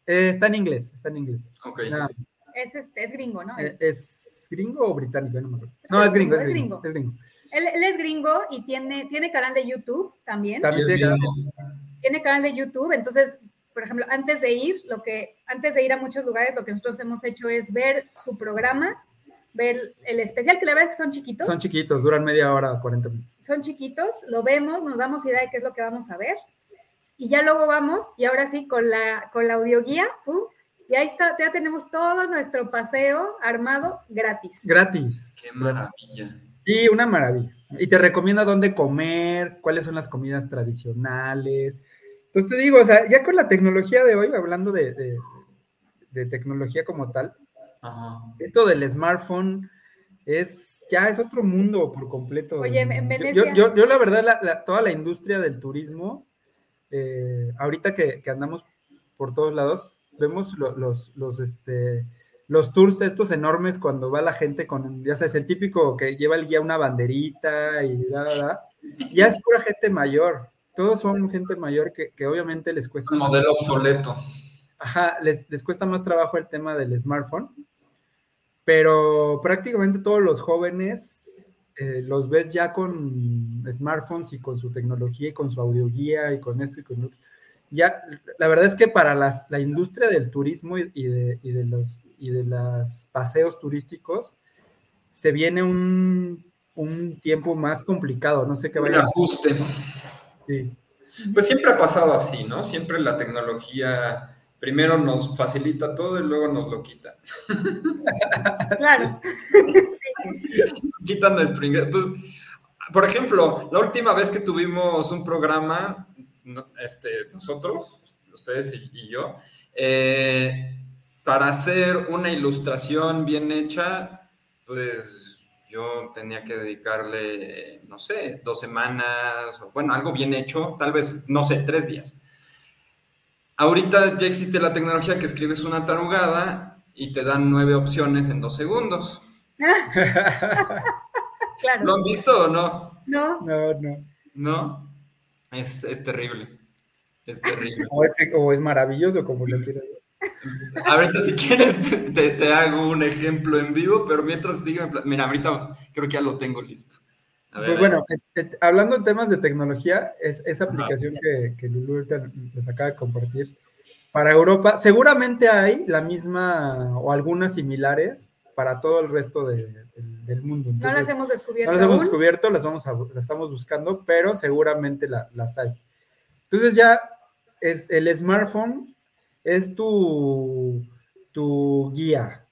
Eh, está en inglés, está en inglés. Ok. Nada más. Es, este, es gringo, ¿no? Eh, ¿Es gringo o británico? No, me acuerdo. No, es gringo, es gringo. Es gringo. Él, él es gringo y tiene, tiene canal de YouTube también. También es tiene- gringo. Tiene canal de YouTube, entonces, por ejemplo, antes de ir, lo que, antes de ir a muchos lugares, lo que nosotros hemos hecho es ver su programa, ver el especial, que la verdad es que son chiquitos. Son chiquitos, duran media hora, 40 minutos. son chiquitos, lo vemos, nos damos idea de qué es lo que vamos a ver. Y ya luego vamos, y ahora sí, con la, con la audioguía, ¡pum! y ahí está, ya tenemos todo nuestro paseo armado gratis. Gratis. Qué maravilla. Sí, una maravilla. Y te recomienda dónde comer, cuáles son las comidas tradicionales. Entonces te digo, o sea, ya con la tecnología de hoy, hablando de, de- de tecnología como tal, Ajá. esto del smartphone es ya es otro mundo por completo. Oye, en Venecia- Yo, yo, yo la verdad, la- la- toda la industria del turismo, eh, ahorita que, que andamos por todos lados, vemos lo- los, los, este, los tours estos enormes cuando va la gente con, ya sabes, el típico que lleva el guía una banderita y da, da, da. Ya es pura gente mayor. Todos son gente mayor que, que obviamente les cuesta Un más modelo obsoleto. Ajá, les, les cuesta más trabajo el tema del smartphone, pero prácticamente todos los jóvenes eh, los ves ya con smartphones y con su tecnología y con su audioguía y con esto y con otro. Ya, la verdad es que para las, la industria del turismo y, y de, y de los y de los paseos turísticos se viene un, un tiempo más complicado, no sé qué Un vaya a ajuste. sí. Pues siempre ha pasado así, ¿no? Siempre la tecnología primero nos facilita todo y luego nos lo quita. Claro. Sí. Quita nuestro ingreso. Pues, por ejemplo, la última vez que tuvimos un programa, este, nosotros, ustedes y, y yo, eh, para hacer una ilustración bien hecha, pues yo tenía que dedicarle, no sé, dos semanas, o bueno, algo bien hecho, tal vez, no sé, tres días. Ahorita ya existe la tecnología que escribes una tarugada y te dan nueve opciones en dos segundos. Claro. ¿Lo han visto o no? No, No, no. ¿No? Es, es terrible. Es terrible. O es, o es maravilloso, como lo quieras ver. Ahorita si quieres te, te hago un ejemplo en vivo, pero mientras dígame, mira, ahorita creo que ya lo tengo listo. A ver, Pues bueno, es- es- hablando en temas de tecnología, es, esa Ajá. aplicación que, que Lulu ahorita les acaba de compartir para Europa, seguramente hay la misma o algunas similares para todo el resto de- del, del mundo. no las hemos descubierto. no las hemos descubierto, las, vamos a, las estamos buscando, pero seguramente la- las hay. Entonces ya es el smartphone es tu, tu guía,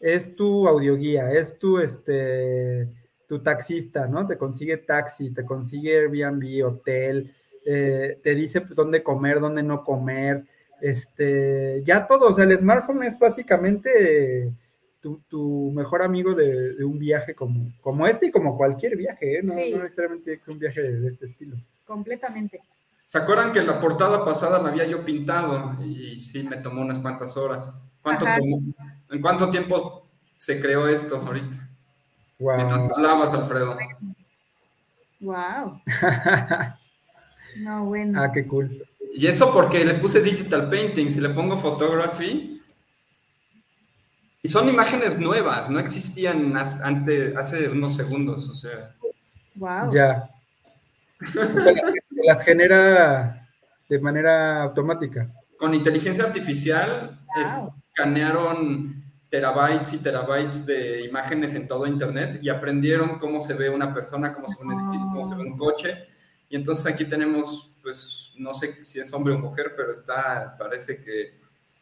es tu audioguía, es tu, este, tu taxista, ¿no? Te consigue taxi, te consigue Airbnb, hotel, eh, te dice dónde comer, dónde no comer, este, ya todo, o sea, el smartphone es básicamente tu, tu mejor amigo de, de un viaje como, como este y como cualquier viaje, ¿eh? no, Sí. no necesariamente es un viaje de, de este estilo. Completamente. ¿Se acuerdan que la portada pasada la había yo pintado? Y sí, me tomó unas cuantas horas. ¿Cuánto tomó? ¿En cuánto tiempo se creó esto ahorita? Wow. Mientras hablabas, Alfredo. Wow. No, bueno. ah, qué cool. Y eso porque le puse digital painting, si le pongo photography. Y son imágenes nuevas, no existían ante, hace unos segundos, o sea. Wow. Ya. las, las genera de manera automática. Con inteligencia artificial Wow. escanearon terabytes y terabytes de imágenes en todo Internet y aprendieron cómo se ve una persona, cómo se ve un edificio, cómo se ve un coche. Y entonces aquí tenemos, pues, no sé si es hombre o mujer, pero está, parece que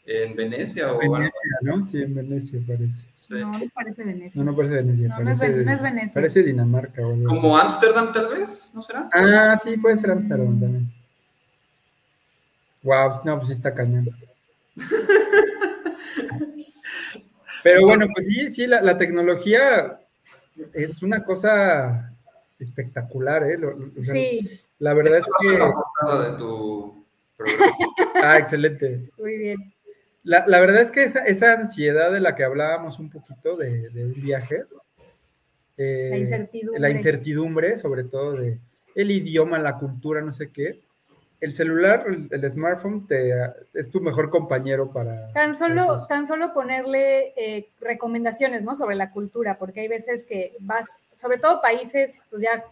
en Venecia o algo. Venecia, ¿no? Sí, en Venecia parece. Sí. No, no parece Venecia. No, no parece Venecia. No, no es parece, no es Venecia. Parece Dinamarca o algo. Como Ámsterdam, tal vez, ¿no será? Ah, sí, puede ser Amsterdam también. Wow, no, pues sí está cañón. Pero bueno, pues sí, sí, la, la tecnología es una cosa espectacular, ¿eh? Lo- lo- o sea, Sí, La verdad es que... la portada de tu programa. Ah, excelente. muy bien. La, la verdad es que esa, esa ansiedad de la que hablábamos un poquito de, de un viaje, eh, La incertidumbre. la incertidumbre, sobre todo de el idioma, la cultura, no sé qué, el celular, el, smartphone, te, es tu mejor compañero para... Tan solo, para- tan solo ponerle eh, recomendaciones, ¿no? Sobre la cultura, porque hay veces que vas, sobre todo países, pues ya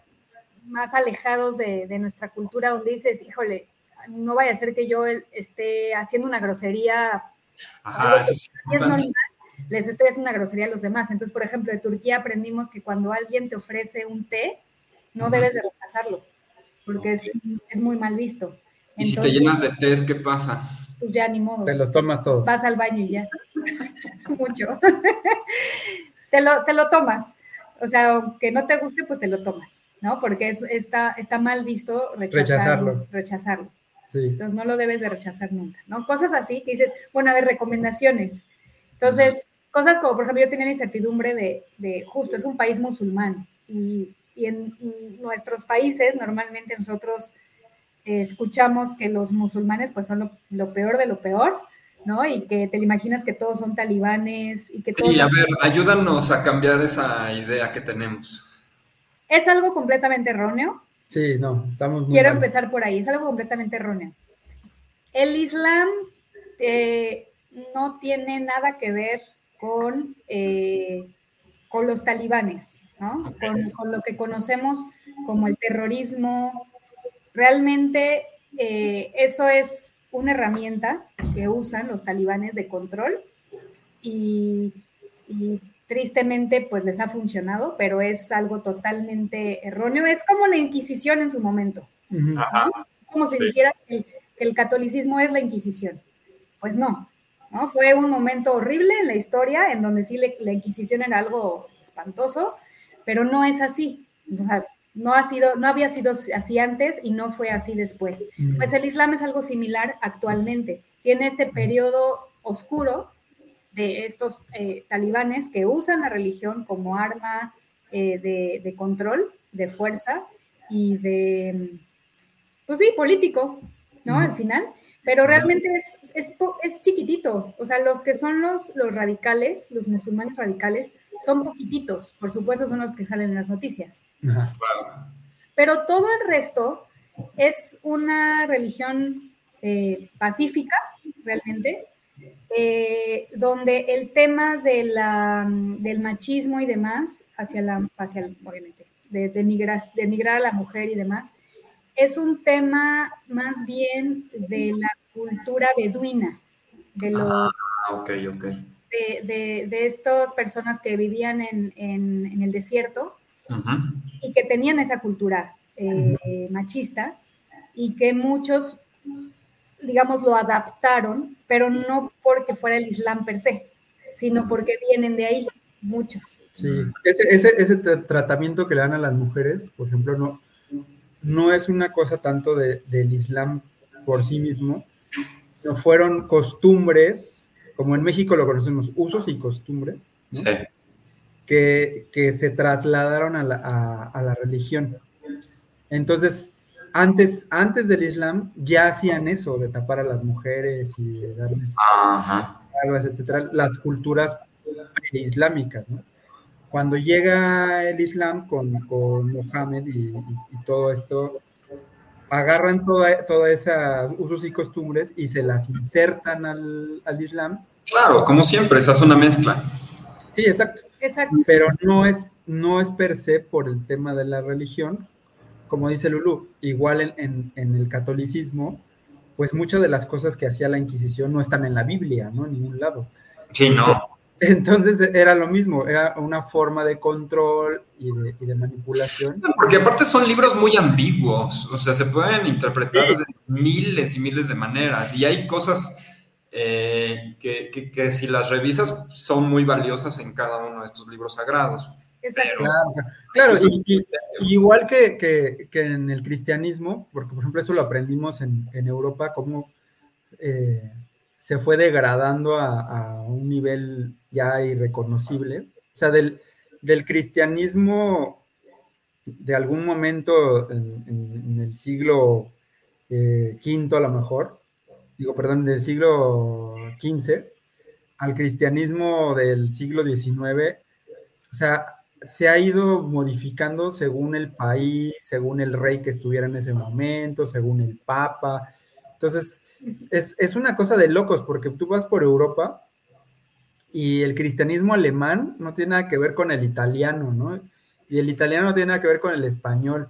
más alejados de, de nuestra cultura, donde dices, híjole, no vaya a ser que yo esté haciendo una grosería, Ajá, eso es normal, les estoy haciendo una grosería a los demás. Entonces, por ejemplo, de Turquía aprendimos que cuando alguien te ofrece un té, no debes de rechazarlo, porque es, es muy mal visto. Y si te llenas de test, ¿qué pasa? pues ya ni modo. Te los tomas todos. Vas al baño y ya. Mucho. te, lo, te lo tomas. O sea, aunque no te guste, pues te lo tomas, ¿no? Porque es, está, está mal visto rechazarlo. Rechazarlo. Rechazarlo. Sí. Entonces no lo debes de rechazar nunca, ¿no? Cosas así que dices, bueno, a ver, recomendaciones. Entonces, cosas como, por ejemplo, yo tenía la incertidumbre de, de justo, es un país musulmán y, y en nuestros países normalmente nosotros eh, escuchamos que los musulmanes pues son lo, lo peor de lo peor, ¿no? Y que te lo imaginas que todos son talibanes y que todos... Sí, a ver, ayúdanos a cambiar esa idea que tenemos. Es algo completamente erróneo. Sí, no, estamos muy Quiero mal. empezar por ahí, es algo completamente erróneo. El Islam eh, no tiene nada que ver con, eh, con los talibanes, ¿no? Con, con lo que conocemos como el terrorismo. Realmente eh, eso es una herramienta que usan los talibanes de control y, y tristemente pues les ha funcionado, pero es algo totalmente erróneo. Es como la Inquisición en su momento. Como si Sí. dijeras que el, que el catolicismo es la Inquisición. Pues no, ¿no? Fue un momento horrible en la historia en donde sí le- la Inquisición era algo espantoso, pero no es así. O sea, no, ha sido, no había sido así antes y no fue así después. Ujú. Pues el Islam es algo similar actualmente. Tiene este periodo oscuro de estos eh, talibanes que usan la religión como arma eh, de, de control, de fuerza y de, pues sí, político, ¿no? Al final. Pero realmente es, es, es chiquitito. O sea, los que son los, los radicales, los musulmanes radicales, son poquititos. Por supuesto, son los que salen en las noticias Ajá. Pero todo el resto es una religión eh, pacífica, realmente, eh, donde el tema de la, del machismo y demás, hacia la, hacia, el- obviamente, de denigrar, denigrar a la mujer y demás, es un tema más bien de la cultura beduina, de los Ah, ok, ok. de, de, de estas personas que vivían en, en- en el desierto y que tenían esa cultura eh, machista y que muchos, digamos, lo adaptaron, pero no porque fuera el Islam per se, sino porque vienen de ahí, muchos. Sí, ese, ese, ese tra- tratamiento que le dan a las mujeres, por ejemplo, no, no es una cosa tanto de- del Islam por sí mismo, no fueron costumbres, como en México lo conocemos, usos y costumbres, ¿no? Sí. que, que se trasladaron a la, a- a la religión. Entonces, antes, antes del Islam ya hacían eso, de tapar a las mujeres y de darles Ajá. etcétera, las culturas islámicas, ¿no? Cuando llega el Islam con, con Mohammed y, y- y todo esto, agarran toda, toda esa usos y costumbres y se las insertan al, al Islam. Claro, como siempre, esa es una mezcla. Sí, exacto. Exacto. Pero no es, no es per se por el tema de la religión, como dice Lulu, igual en, en- en el catolicismo, pues muchas de las cosas que hacía la Inquisición no están en la Biblia, ¿no? En ningún lado. Sí, no. Entonces era lo mismo, era una forma de control y de, y de manipulación. Porque aparte son libros muy ambiguos, o sea, se pueden interpretar Sí. de miles y miles de maneras y hay cosas eh, que, que- que si las revisas son muy valiosas en cada uno de estos libros sagrados. Exacto. Claro, claro, y- y- y igual que, que- que en el cristianismo, porque por ejemplo eso lo aprendimos en, en Europa, cómo eh, se fue degradando a, a un nivel ya irreconocible. O sea, del, del cristianismo de algún momento en, el siglo eh, V a lo mejor, digo, perdón, del siglo XV, al cristianismo del siglo XIX, o sea, se ha ido modificando según el país, según el rey que estuviera en ese momento, según el papa. Entonces, es, es una cosa de locos, porque tú vas por Europa y el cristianismo alemán no tiene nada que ver con el italiano, ¿no? Y el italiano no tiene nada que ver con el español.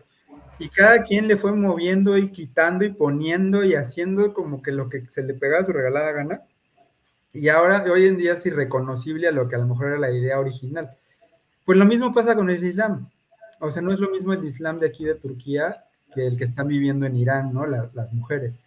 Y cada quien le fue moviendo y quitando y poniendo y haciendo como que lo que se le pegaba a su regalada gana. Y ahora, hoy en día es irreconocible a lo que a lo mejor era la idea original. Pues lo mismo pasa con el Islam. O sea, no es lo mismo el Islam de aquí de Turquía que el que están viviendo en Irán, ¿no? La- las mujeres.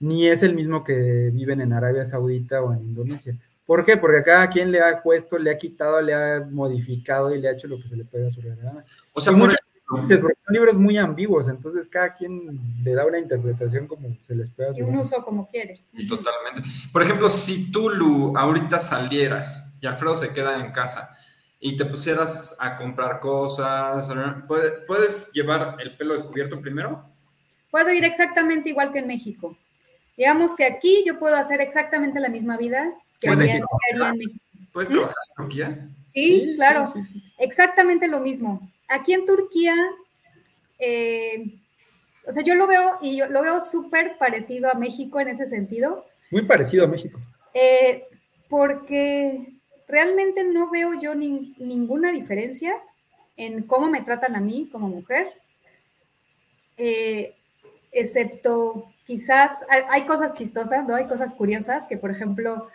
Ni es el mismo que viven en Arabia Saudita o en Indonesia. ¿Por qué? Porque cada quien le ha puesto, le ha quitado, le ha modificado y le ha hecho lo que se le pega a su gana. O sea, muchas Porque son libros muy ambiguos, entonces cada quien le da una interpretación como se les pega a Y un uso como quiere. Y totalmente. Por ejemplo, si tú, Lu, ahorita salieras y Alfredo se queda en casa y te pusieras a comprar cosas, ¿puedes, puedes llevar el pelo descubierto primero? Puedo ir exactamente igual que en México. Digamos que aquí yo puedo hacer exactamente la misma vida que Puedes haría, ir. que haría en México. ¿Puedes trabajar en Turquía? Sí, claro. sí, sí. Exactamente lo mismo. Aquí en Turquía, eh, o sea, yo lo veo y yo lo veo súper parecido a México en ese sentido, Es muy parecido a México. eh, porque realmente no veo yo nin- ninguna diferencia en cómo me tratan a mí como mujer, eh, excepto quizás hay, hay cosas chistosas, ¿no? Hay cosas curiosas que, por ejemplo,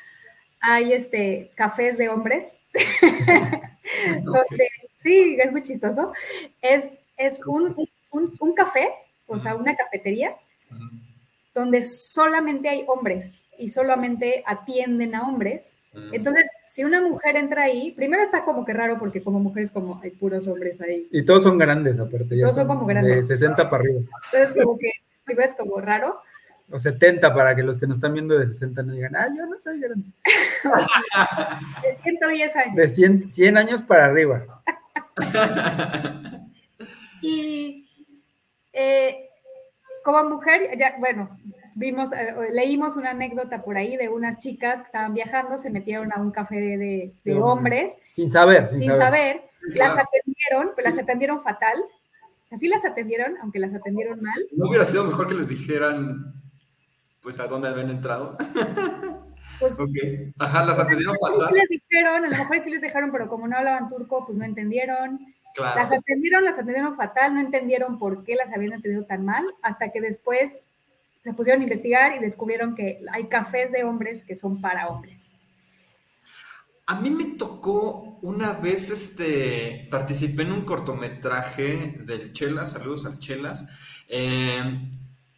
hay este cafés de hombres donde, sí, es muy chistoso. Es, es un, un- un café, o sea, una cafetería, donde solamente hay hombres y solamente atienden a hombres. Entonces, si una mujer entra ahí, primero está como que raro porque como mujer es como hay puros hombres ahí. Y todos son grandes, aparte. ya Todos son como grandes. De 60 para arriba. Entonces, como que primero es como raro. O 70 para que los que nos están viendo de 60 no digan, ah, yo no soy grande. De 110 años. De 100, 100 años para arriba. Y eh, como mujer, ya, bueno, vimos, eh, leímos una anécdota por ahí de unas chicas que estaban viajando, se metieron a un café de, de- hombres Sin saber. Sin, sin saber. saber, las atendieron, pero las atendieron fatal. O sea, sí las atendieron, aunque las atendieron mal. ¿No hubiera sido mejor que les dijeran, pues, a dónde habían entrado? Pues Ok. Ajá, las atendieron sí fatal. les dijeron, a lo mejor sí les dejaron, pero como no hablaban turco, pues no entendieron. Las Claro. atendieron, las atendieron fatal, no entendieron por qué las habían atendido tan mal, hasta que después se pusieron a investigar y descubrieron que hay cafés de hombres que son para hombres. A mí me tocó una vez, este, participé en un cortometraje del Chelas, saludos al Chelas, eh,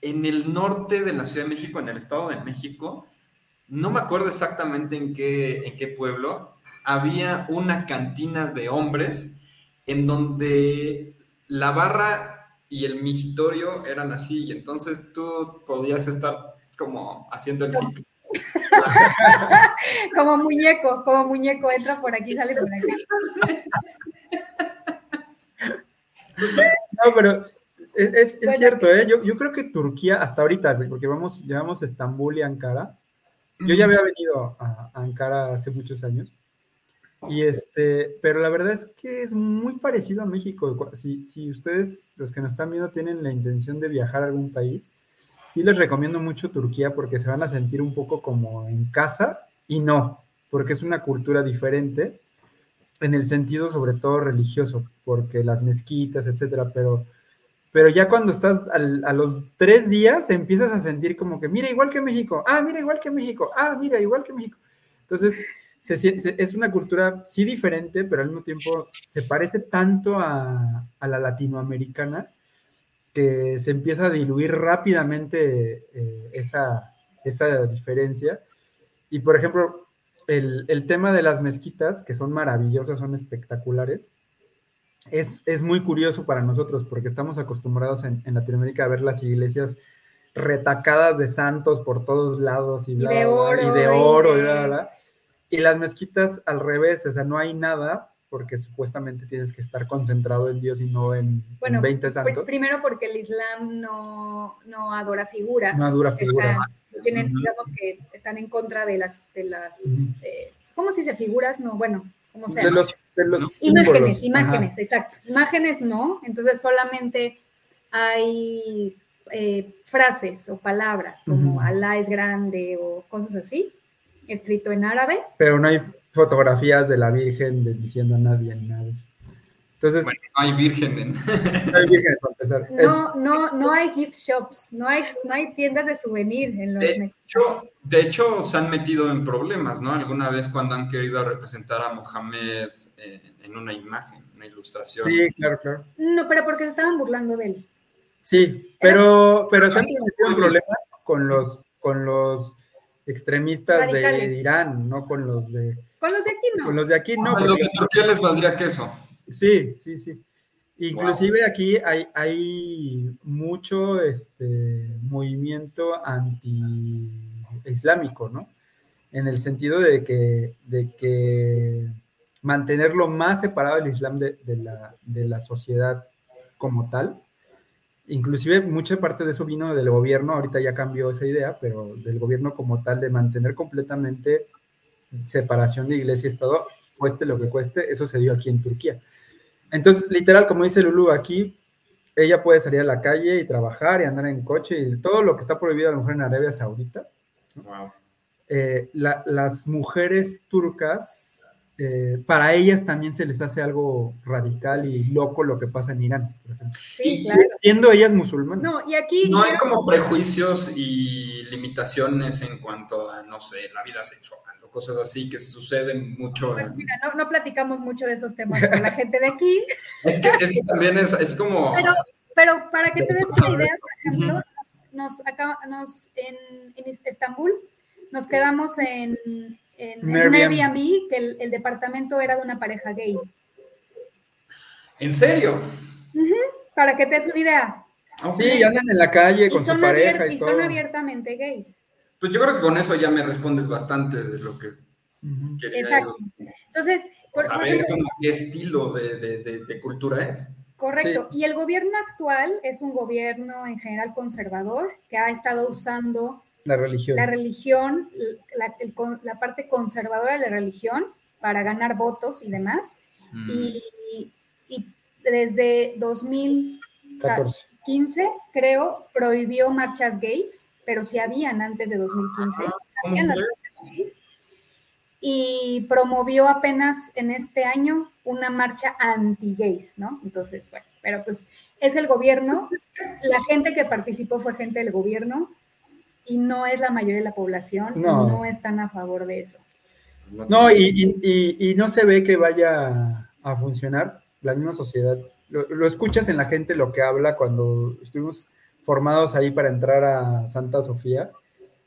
en el norte de la Ciudad de México, en el Estado de México. No me acuerdo exactamente en qué, en qué pueblo. Había una cantina de hombres en donde la barra y el migitorio eran así, y entonces tú podías estar como haciendo el ciclo. Como muñeco, como muñeco, entra por aquí, sale por aquí. No, pero es, es- Bueno. cierto, ¿eh? Yo, yo creo que Turquía, hasta ahorita, porque vamos, llevamos Estambul y Ankara. Yo ya había venido a, a Ankara hace muchos años. Y este, pero la verdad es que es muy parecido a México. Si, si ustedes, los que nos están viendo, tienen la intención de viajar a algún país, sí les recomiendo mucho Turquía porque se van a sentir un poco como en casa y no, porque es una cultura diferente en el sentido sobre todo religioso, porque las mezquitas, etcétera, pero, pero ya cuando estás a los tres días empiezas a sentir como que, mira, igual que México, ah, mira, igual que México, ah, mira, igual que México. Entonces, es una cultura sí diferente, pero al mismo tiempo se parece tanto a, a la latinoamericana que se empieza a diluir rápidamente eh, esa, esa diferencia. Y por ejemplo, el, el tema de las mezquitas, que son maravillosas, son espectaculares, es, es muy curioso para nosotros porque estamos acostumbrados en, en Latinoamérica a ver las iglesias retacadas de santos por todos lados y, de bla, oro, y de oro y de- bla, bla, bla. Y las mezquitas al revés, o sea, no hay nada porque supuestamente tienes que estar concentrado en Dios y no en, en Bueno, 20 pr- santos. primero porque el Islam no, no adora figuras. No adora figuras. tienen, Ujú. digamos que están en contra de las, de las Ujú. eh, ¿cómo se dice? Figuras, no, bueno, como sea. De los, de los Imágenes, símbolos. imágenes, Ajá. exacto. Imágenes no, entonces solamente hay eh, frases o palabras como. Alá es grande o cosas así, escrito en árabe. Pero no hay fotografías de la Virgen de- diciendo a nadie ni nada de eso. Entonces, Bueno, no hay virgen en... no hay para empezar. No, no, no hay gift shops, no hay, no hay tiendas de souvenir en los De hecho, de hecho, se han metido en problemas, ¿no? Alguna vez cuando han querido representar a Mohamed eh, en una imagen, una ilustración. sí, claro, claro. No, pero porque se estaban burlando de él. Sí, pero, pero se han metido en problemas con los, con los extremistas de. Irán, no con los de, Con los de aquí no. con los de aquí, no. a los de Turquía les valdría queso. Sí, sí, sí. Inclusive aquí hay, hay mucho este, movimiento anti-islámico, ¿no? En el sentido de que, de que mantenerlo más separado el Islam de, de la, de la sociedad como tal. Inclusive mucha parte de eso vino del gobierno, ahorita ya cambió esa idea, pero del gobierno como tal de mantener completamente separación de iglesia y Estado, cueste lo que cueste, eso se dio aquí en Turquía. Entonces, literal, como dice Lulu aquí, ella puede salir a la calle y trabajar y andar en coche y todo lo que está prohibido a la mujer en Arabia Saudita. Wow. Eh, la- las mujeres turcas, eh, para ellas también se les hace algo radical y loco lo que pasa en Irán, por ejemplo. Sí, Y- claro. Siendo ellas musulmanas. No, y aquí No hay como prejuicios y limitaciones en cuanto a, no sé, la vida sexual cosas así que suceden mucho. pues mira, no, no platicamos mucho de esos temas con la gente de aquí, Es que, es que también es, es como... pero, pero para que te des una idea, por ejemplo, nos, nos, acá- nos en, en Estambul nos quedamos en, en, en un Airbnb. Airbnb que el, el departamento era de una pareja gay. ¿En serio? Para que te des una idea. Sí, andan en la calle Y con su pareja y y todo. son abiertamente gays. Pues yo creo que con eso ya me respondes bastante de lo que Ujú. quería Exacto. Entonces, por, por saber ejemplo, como qué estilo de, de- de- de cultura es. Correcto. Y el gobierno actual es un gobierno en general conservador que ha estado usando La religión. la religión, la, el con- la parte conservadora de la religión para ganar votos y demás. Mm. Y, y desde 2015, 14. creo, prohibió marchas gays, pero sí habían antes de 2015. ¿cómo habían las. Y promovió apenas en este año una marcha anti-gays, ¿no? Entonces, bueno, pero pues es el gobierno, la gente que participó fue gente del gobierno y no es la mayoría de la población, No. no, están a favor de eso. No, y, y- y- y no se ve que vaya a funcionar la misma sociedad. Lo, lo escuchas en la gente lo que habla cuando estuvimos formados ahí para entrar a Santa Sofía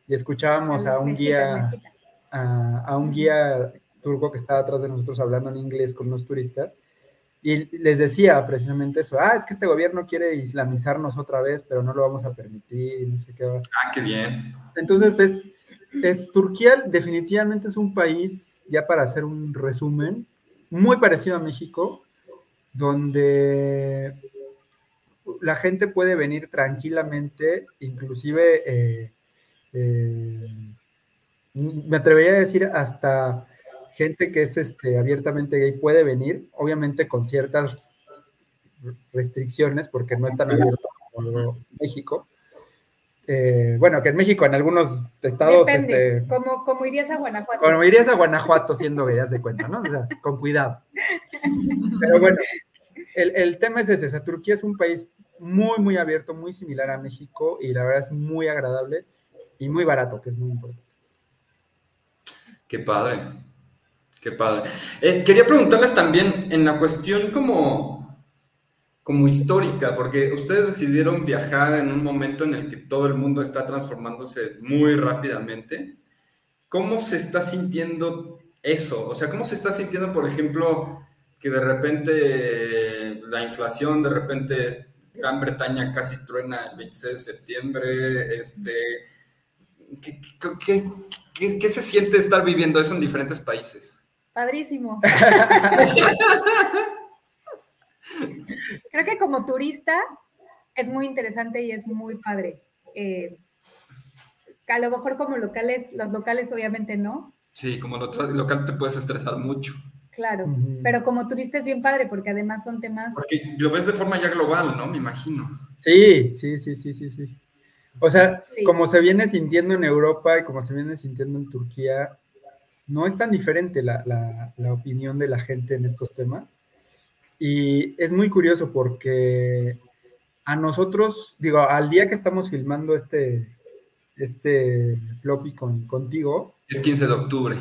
y escuchábamos a un Mezquita, guía, mezquita. a, a un guía turco que estaba atrás de nosotros hablando en inglés con unos turistas y les decía precisamente eso, ah, es que este gobierno quiere islamizarnos otra vez, pero no lo vamos a permitir, no sé qué. Ah, qué bien. Entonces es, es Turquía definitivamente es un país, ya para hacer un resumen, muy parecido a México, donde la gente puede venir tranquilamente, inclusive eh, eh, me atrevería a decir hasta gente que es este, abiertamente gay puede venir, obviamente con ciertas restricciones, porque no es tan abierto como México. Eh, bueno, que en México, en algunos estados, Depende, este, como, como irías a Guanajuato. como irías a Guanajuato siendo gay, haz de cuenta, ¿no? O sea, con cuidado. Pero bueno, el, el tema es ese, o sea, Turquía es un país muy, muy abierto, muy similar a México y la verdad es muy agradable y muy barato, que es muy importante. Qué padre. Qué padre. Eh, quería preguntarles también en la cuestión como, como histórica, porque ustedes decidieron viajar en un momento en el que todo el mundo está transformándose muy rápidamente. ¿cómo se está sintiendo eso? O sea, ¿cómo se está sintiendo, por ejemplo, que de repente la inflación, de repente Gran Bretaña casi truena el 26 de septiembre? Este, ¿qué, qué- qué- qué se siente estar viviendo eso en diferentes países? Padrísimo. Creo que como turista es muy interesante y es muy padre. Eh, a lo mejor como locales, los locales obviamente no, Sí, como local te puedes estresar mucho, claro, pero como turista es bien padre porque además son temas... porque lo ves de forma ya global, ¿no? Me imagino. Sí, sí, sí, sí, sí, sí. O sea, Sí. como se viene sintiendo en Europa y como se viene sintiendo en Turquía, no es tan diferente la, la- la opinión de la gente en estos temas. Y es muy curioso porque a nosotros, digo, al día que estamos filmando este, este floppy con, contigo, Es 15 de octubre.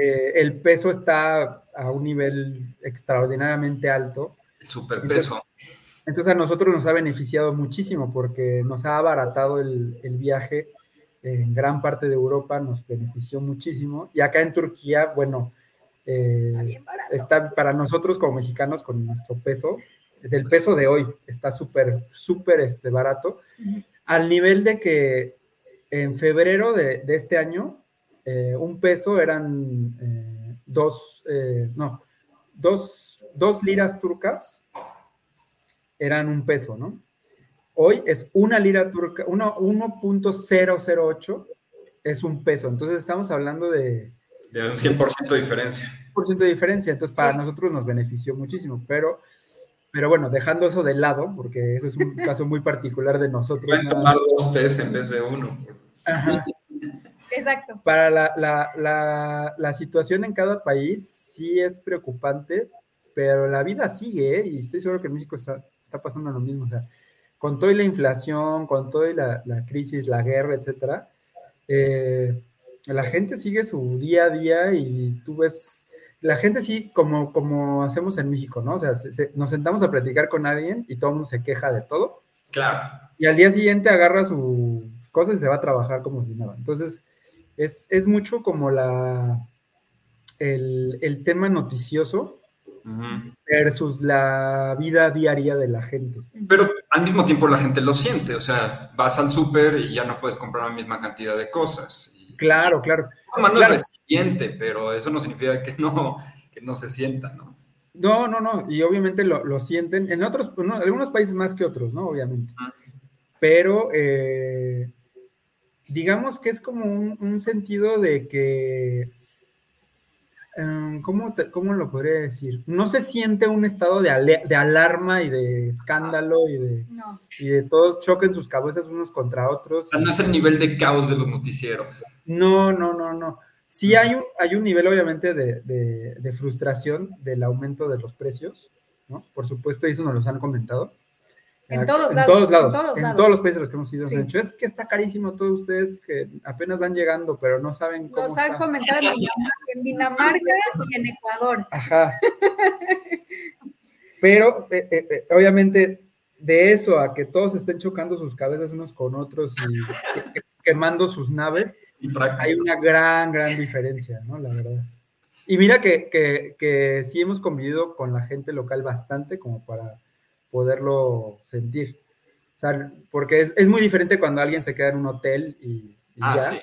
Eh, el peso está a un nivel extraordinariamente alto. El superpeso. Entonces a nosotros nos ha beneficiado muchísimo porque nos ha abaratado el, el viaje en gran parte de Europa, nos benefició muchísimo. Y acá en Turquía, bueno, eh, Está para nosotros como mexicanos con nuestro peso, del peso de hoy, está súper, súper este, barato, al nivel de que en febrero de, de este año, eh, un peso eran eh, dos, eh, no, dos, dos liras turcas eran un peso, ¿no? Hoy es una lira turca, uno- 1.008 es un peso. Entonces estamos hablando de De un 100% de diferencia. por ciento de diferencia. Entonces para Sí. nosotros nos benefició muchísimo. Pero, pero bueno, dejando eso de lado, porque eso es un caso muy particular de nosotros. Pueden tomar dos test en vez de uno. Ajá. Exacto. Para la, la- la- la situación en cada país sí es preocupante, pero la vida sigue, ¿eh? y estoy seguro que en México está, está pasando lo mismo. O sea, con toda la inflación, con toda la, la crisis, la guerra, etcétera, eh, la gente sigue su día a día y tú ves, la gente sí, como, como hacemos en México, ¿no? O sea, se- se- nos sentamos a platicar con alguien y todo el mundo se queja de todo. Claro. Y al día siguiente agarra sus cosas y se va a trabajar como si nada. Entonces, es, es mucho como la el, el tema noticioso Ujú. versus la vida diaria de la gente. Pero al mismo tiempo la gente lo siente. O sea, vas al súper y ya no puedes comprar la misma cantidad de cosas. Y, Claro, claro. Mano Claro. es resiliente, pero eso no significa que no, que no se sienta, ¿no? No, no, no. Y obviamente lo, lo sienten en otros, en algunos países más que otros, ¿no? Obviamente. Pero eh, digamos que es como un, un sentido de que, em, ¿cómo, te- cómo lo podría decir? No se siente un estado de, ale- de alarma y de escándalo y de, No. y de todos choquen sus cabezas unos contra otros. O sea, no es el nivel de caos de los noticieros. No, no, no, no. Sí hay un, hay un nivel, obviamente, de, de- de frustración del aumento de los precios, ¿no? Por supuesto, eso nos los han comentado. En todos en lados, todos lados, en todos en lados. todos los países a los que hemos ido. Sí. han dicho, es que está carísimo todos ustedes que apenas van llegando, pero no saben cómo Nos han está". comentado en Dinamarca, en Dinamarca y en Ecuador. Ajá. Pero, eh, eh, eh, obviamente, de eso a que todos estén chocando sus cabezas unos con otros y que- que- quemando sus naves, Y hay una gran, gran diferencia, ¿no? La verdad. Y mira que, que, que sí hemos convivido con la gente local bastante como para poderlo sentir. O sea, porque es, es muy diferente cuando alguien se queda en un hotel y, y Ah, ya, sí.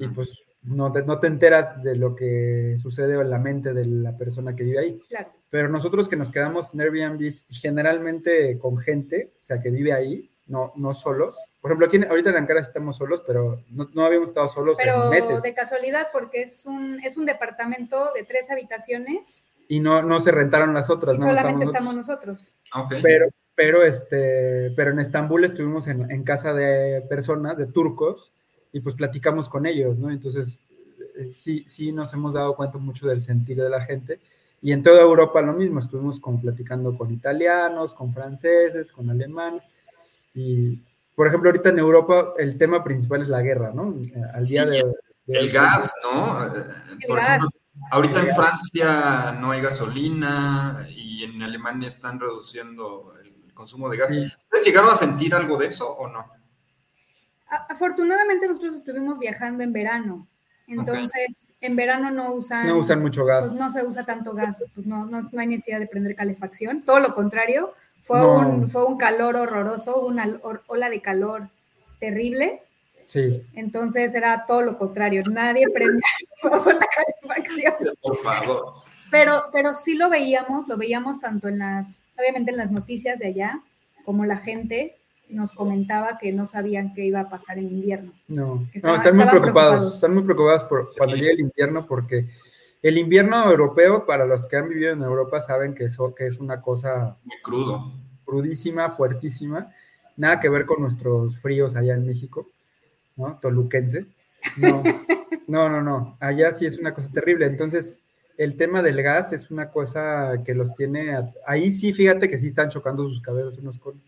y pues no te, no te enteras de lo que sucede en la mente de la persona que vive ahí. Claro. Pero nosotros que nos quedamos en Airbnb generalmente con gente, o sea, que vive ahí, no, no solos. Por ejemplo, aquí en- ahorita en Ankara estamos solos, pero no, no habíamos estado solos Pero en meses. de casualidad, porque es un, es un departamento de tres habitaciones Y no, no se rentaron las otras. y no solamente estamos estamos nosotros. Ah. Pero, pero, este, pero en Estambul estuvimos en, en casa de personas, de turcos, y pues platicamos con ellos, ¿no? Entonces, eh, sí, sí nos hemos dado cuenta mucho del sentir de la gente. Y en toda Europa lo mismo, estuvimos como platicando con italianos, con franceses, con alemanes. Y, por ejemplo, ahorita en Europa el tema principal es la guerra, ¿no? Al día Sí, de, de El gas, ¿no? Por gas. ejemplo, ahorita en Francia no hay gasolina y en Alemania están reduciendo el consumo de gas. ¿Ustedes llegaron a sentir algo de eso o no? Afortunadamente nosotros estuvimos viajando en verano, Entonces, en verano no usan, No usan mucho gas. pues no se usa tanto gas, pues no, no, no hay necesidad de prender calefacción. Todo lo contrario, fue, No. un, fue un calor horroroso, una ola de calor terrible. Sí. Entonces era todo lo contrario, nadie prendía la calefacción. Por favor. Pero, pero sí lo veíamos, lo veíamos tanto en las, obviamente en las noticias de allá, como la gente nos comentaba que no sabían qué iba a pasar en invierno. No, Estaba- no, están muy preocupados. están muy preocupados por cuando llegue el invierno porque el invierno europeo, para los que han vivido en Europa, saben que, eso, que es una cosa Muy crudo. crudísima, fuertísima, nada que ver con nuestros fríos allá en México, ¿no? Toluquense. No, no, no, no, allá sí es una cosa terrible. Entonces, el tema del gas es una cosa que los tiene, a- ahí sí, fíjate que sí están chocando sus cabezas unos con otros.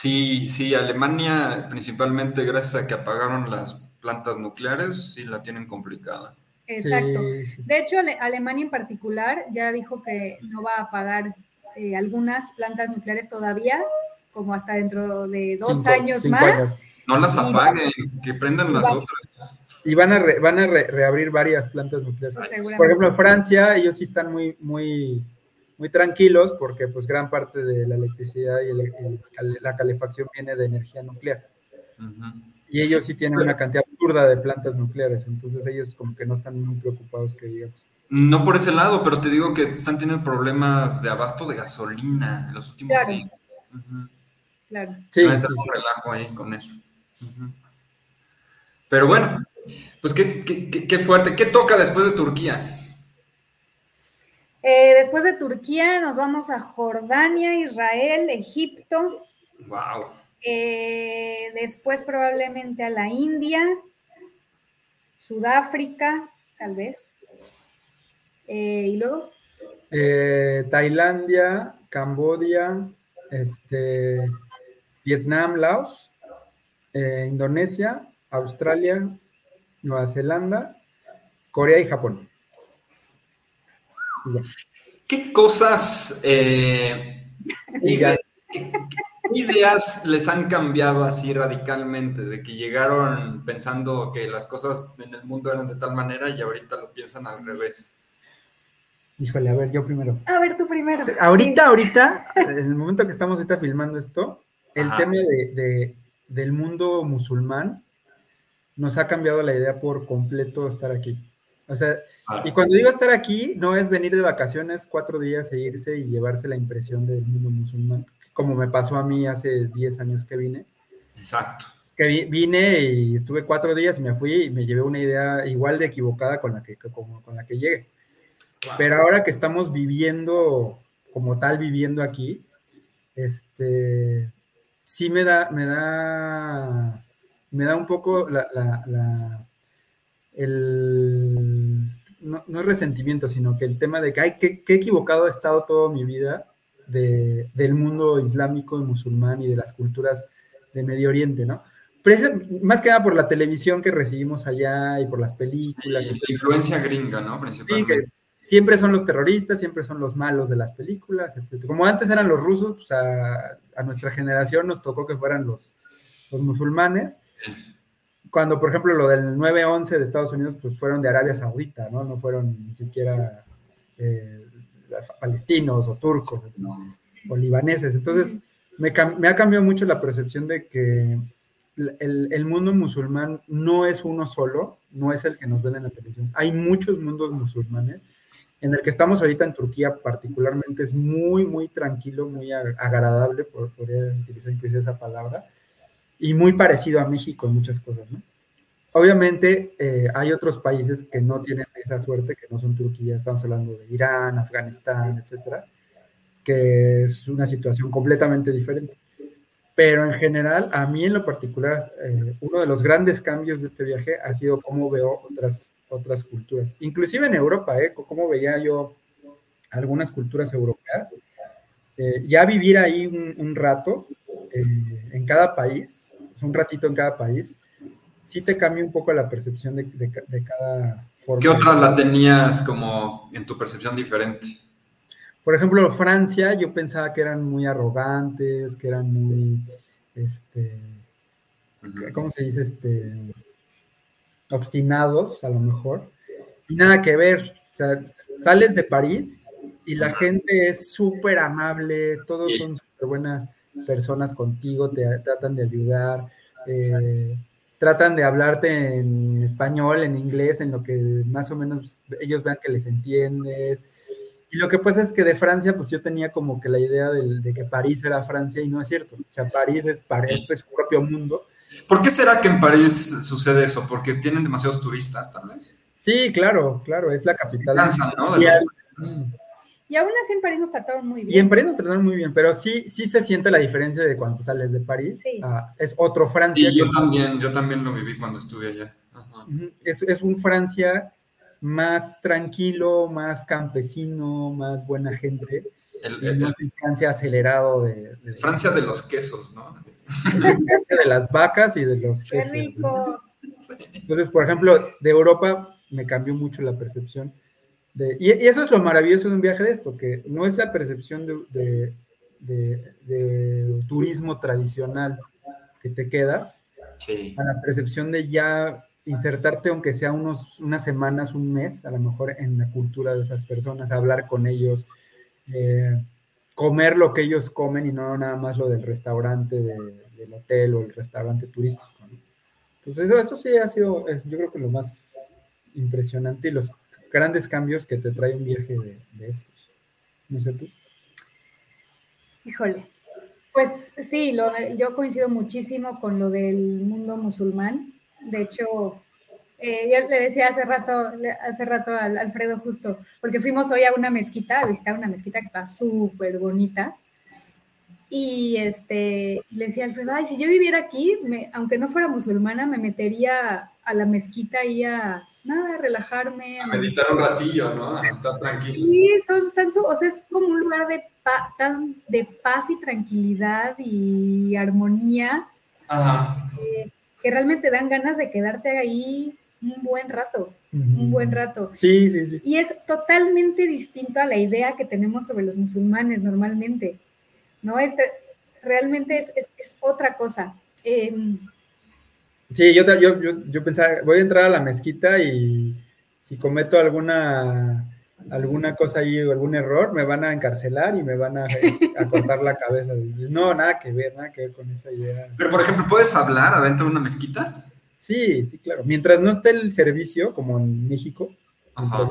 Sí, sí, Alemania, principalmente gracias a que apagaron las plantas nucleares, sí la tienen complicada. Exacto. Sí, sí. De hecho, Ale- Alemania en particular ya dijo que no va a pagar eh, algunas plantas nucleares todavía, como hasta dentro de dos Cinco- años cinco más. años. No las Y- apaguen, que prendan las Va- otras. Y van a, re- van a re- reabrir varias plantas nucleares. Pues. Por ejemplo, en Francia, ellos sí están muy, muy, muy tranquilos porque pues gran parte de la electricidad y el- el cal- la calefacción viene de energía nuclear. Y ellos sí tienen una cantidad absurda de plantas nucleares, entonces ellos como que no están muy preocupados que digamos. No por ese lado, pero te digo que están teniendo problemas de abasto de gasolina en los últimos Claro. días. Ujú. Claro. Sí, Van a sí, entrar sí. un relajo ahí con eso. Pero bueno, pues qué, qué- qué- qué fuerte. ¿Qué toca después de Turquía? Eh, después de Turquía nos vamos a Jordania, Israel, Egipto, Wow. eh, después probablemente a la India, Sudáfrica, tal vez. Eh, y luego, Eh, Tailandia, Cambodia, este, Vietnam, Laos, eh, Indonesia, Australia, Nueva Zelanda, Corea y Japón. Y ya. ¿Qué cosas, eh, Y ya. ide- qué- qué ideas les han cambiado así radicalmente? De que llegaron pensando que las cosas en el mundo eran de tal manera y ahorita lo piensan al revés. Híjole, a ver, yo primero. a ver tú primero. Ahorita, ahorita, en el momento que estamos ahorita filmando esto, el Ajá. tema de, de- del mundo musulmán nos ha cambiado la idea por completo estar aquí. O sea, y cuando digo estar aquí, no es venir de vacaciones cuatro días e irse y llevarse la impresión del mundo musulmán, como me pasó a mí hace 10 años que vine. Exacto. Que vi- vine y estuve cuatro días y me fui y me llevé una idea igual de equivocada con la que, como, con la que llegué. Pero ahora que estamos viviendo como tal, viviendo aquí, este, sí me da, me da, me da un poco la, la- la- el, no, no es resentimiento, sino que el tema de que, ay, qué, qué equivocado he estado toda mi vida de- del mundo islámico y musulmán y de las culturas de Medio Oriente, ¿no? Pero es más que nada por la televisión que recibimos allá y por las películas. Y etcétera. la influencia gringa, ¿no? Sí, Principalmente. Siempre son los terroristas, siempre son los malos de las películas, etc. Como antes eran los rusos, pues a, a nuestra generación nos tocó que fueran los, los musulmanes. Cuando, por ejemplo, lo del 9-11 de Estados Unidos, pues fueron de Arabia Saudita, ¿no? No fueron ni siquiera eh, palestinos o turcos. No. o libaneses. Entonces, me, me ha cambiado mucho la percepción de que el, el mundo musulmán no es uno solo, no es el que nos ven en la televisión. Hay muchos mundos musulmanes. En el que estamos ahorita en Turquía particularmente es muy, muy tranquilo, muy ag- agradable, por, podría utilizar incluso esa palabra, y muy parecido a México en muchas cosas, ¿no? Obviamente eh, hay otros países que no tienen esa suerte, que no son Turquía, estamos hablando de Irán, Afganistán, etcétera, que es una situación completamente diferente. Pero en general, a mí en lo particular, eh, uno de los grandes cambios de este viaje ha sido cómo veo otras, otras culturas, inclusive en Europa, ¿eh? cómo veía yo algunas culturas europeas. Eh, ya vivir ahí un, un rato eh, en cada país, un ratito en cada país, sí te cambia un poco la percepción de, de ca- de cada forma. ¿Qué otra la tenías como en tu percepción diferente? Por ejemplo, Francia, yo pensaba que eran muy arrogantes, que eran muy, este. ¿cómo se dice? Este, obstinados, a lo mejor, y nada que ver. O sea, sales de París y la gente es súper amable, todos son súper buenas personas contigo, te tratan de ayudar, eh, tratan de hablarte en español, en inglés, en lo que más o menos ellos vean que les entiendes. Y lo que pasa es que de Francia, pues yo tenía como que la idea de, de que París era Francia y no es cierto. O sea, París es, París, es su propio mundo. ¿Por qué será que en París sucede eso? ¿Porque tienen demasiados turistas, tal vez? Sí, claro, claro, es la capital. Cansan, ¿no? De los- Y aún así en París nos trataron muy bien. Y en París nos trataron muy bien, pero sí, sí se siente la diferencia de cuando sales de París. Sí. es otro Francia. Sí, yo también, yo también lo viví cuando estuve allá. Ajá. Es, es un Francia más tranquilo, más campesino, más buena gente. El- Y el- Francia acelerado de, de- Francia de los quesos, ¿no? De las vacas y de los Qué quesos. ¿no? rico. Entonces, por ejemplo, de Europa me cambió mucho la percepción. De, y, y eso es lo maravilloso de un viaje de esto, que no es la percepción de, de- de- de turismo tradicional que te quedas, Sí. a la percepción de ya insertarte, aunque sea unos, unas semanas, un mes, a lo mejor en la cultura de esas personas, hablar con ellos, eh, comer lo que ellos comen y no nada más lo del restaurante de- del hotel o el restaurante turístico. ¿no? Entonces, eso, eso sí ha sido, yo creo que lo más impresionante y los grandes cambios que te trae un viaje de, de estos. No sé tú. Híjole. Pues sí, lo yo coincido muchísimo con lo del mundo musulmán. De hecho, eh, yo le decía hace rato, hace rato al Alfredo justo, porque fuimos hoy a una mezquita, a visitar una mezquita que está súper bonita. Y este, le decía a Alfredo, ay, si yo viviera aquí, me- aunque no fuera musulmana, me metería a la mezquita y a nada, a relajarme. A meditar un ratillo, ¿no? A estar tranquilo. Sí, son tan, su- o sea, es como un lugar de, pa- tan, de paz y tranquilidad y armonía Ajá. que realmente dan ganas de quedarte ahí un buen rato, un buen rato. Sí, sí, sí. Y es totalmente distinto a la idea que tenemos sobre los musulmanes normalmente, ¿no? Este, realmente es, es- es otra cosa. Em, Sí, yo, yo, yo, yo pensaba, voy a entrar a la mezquita y si cometo alguna, alguna cosa ahí o algún error, me van a encarcelar y me van a, a cortar la cabeza. No, nada que ver, nada que ver con esa idea. Pero, por ejemplo, ¿puedes hablar adentro de una mezquita? Sí, sí, claro. Mientras no esté el servicio, como en México, Ajá.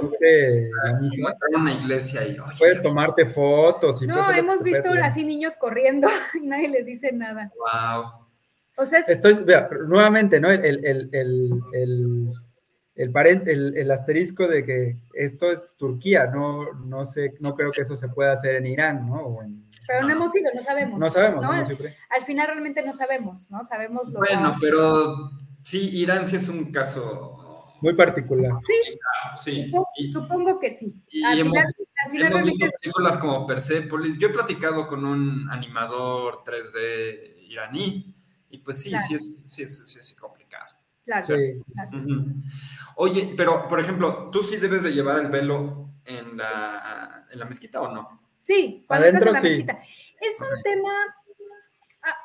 la misa, una iglesia y, oye, puedes tomarte fotos y no, hemos visto así niños corriendo y nadie les dice nada. wow. O sea, es- Estoy, vea, nuevamente, ¿no? El, el, el, el, el, el, paren- el- el asterisco de que esto es Turquía, no, no sé, no creo que eso se pueda hacer en Irán, ¿no? O en- pero no hemos ido, no sabemos. no sabemos, ¿no? Al final realmente no sabemos, ¿no? Sabemos lo Bueno, pero sí, Irán sí es un caso. Muy particular. Sí, Sí. supongo, Y- supongo que sí. y Al hemos- final, al final Hemos visto películas como Persepolis. Yo he platicado con un animador 3D iraní y pues sí, Claro. sí, es, sí, es, sí es complicado. claro, Sí. claro. Oye, pero por ejemplo, ¿tú sí debes de llevar el velo en la, en la mezquita o no? Sí, cuando Adentro, estás en la sí. mezquita. Es un tema.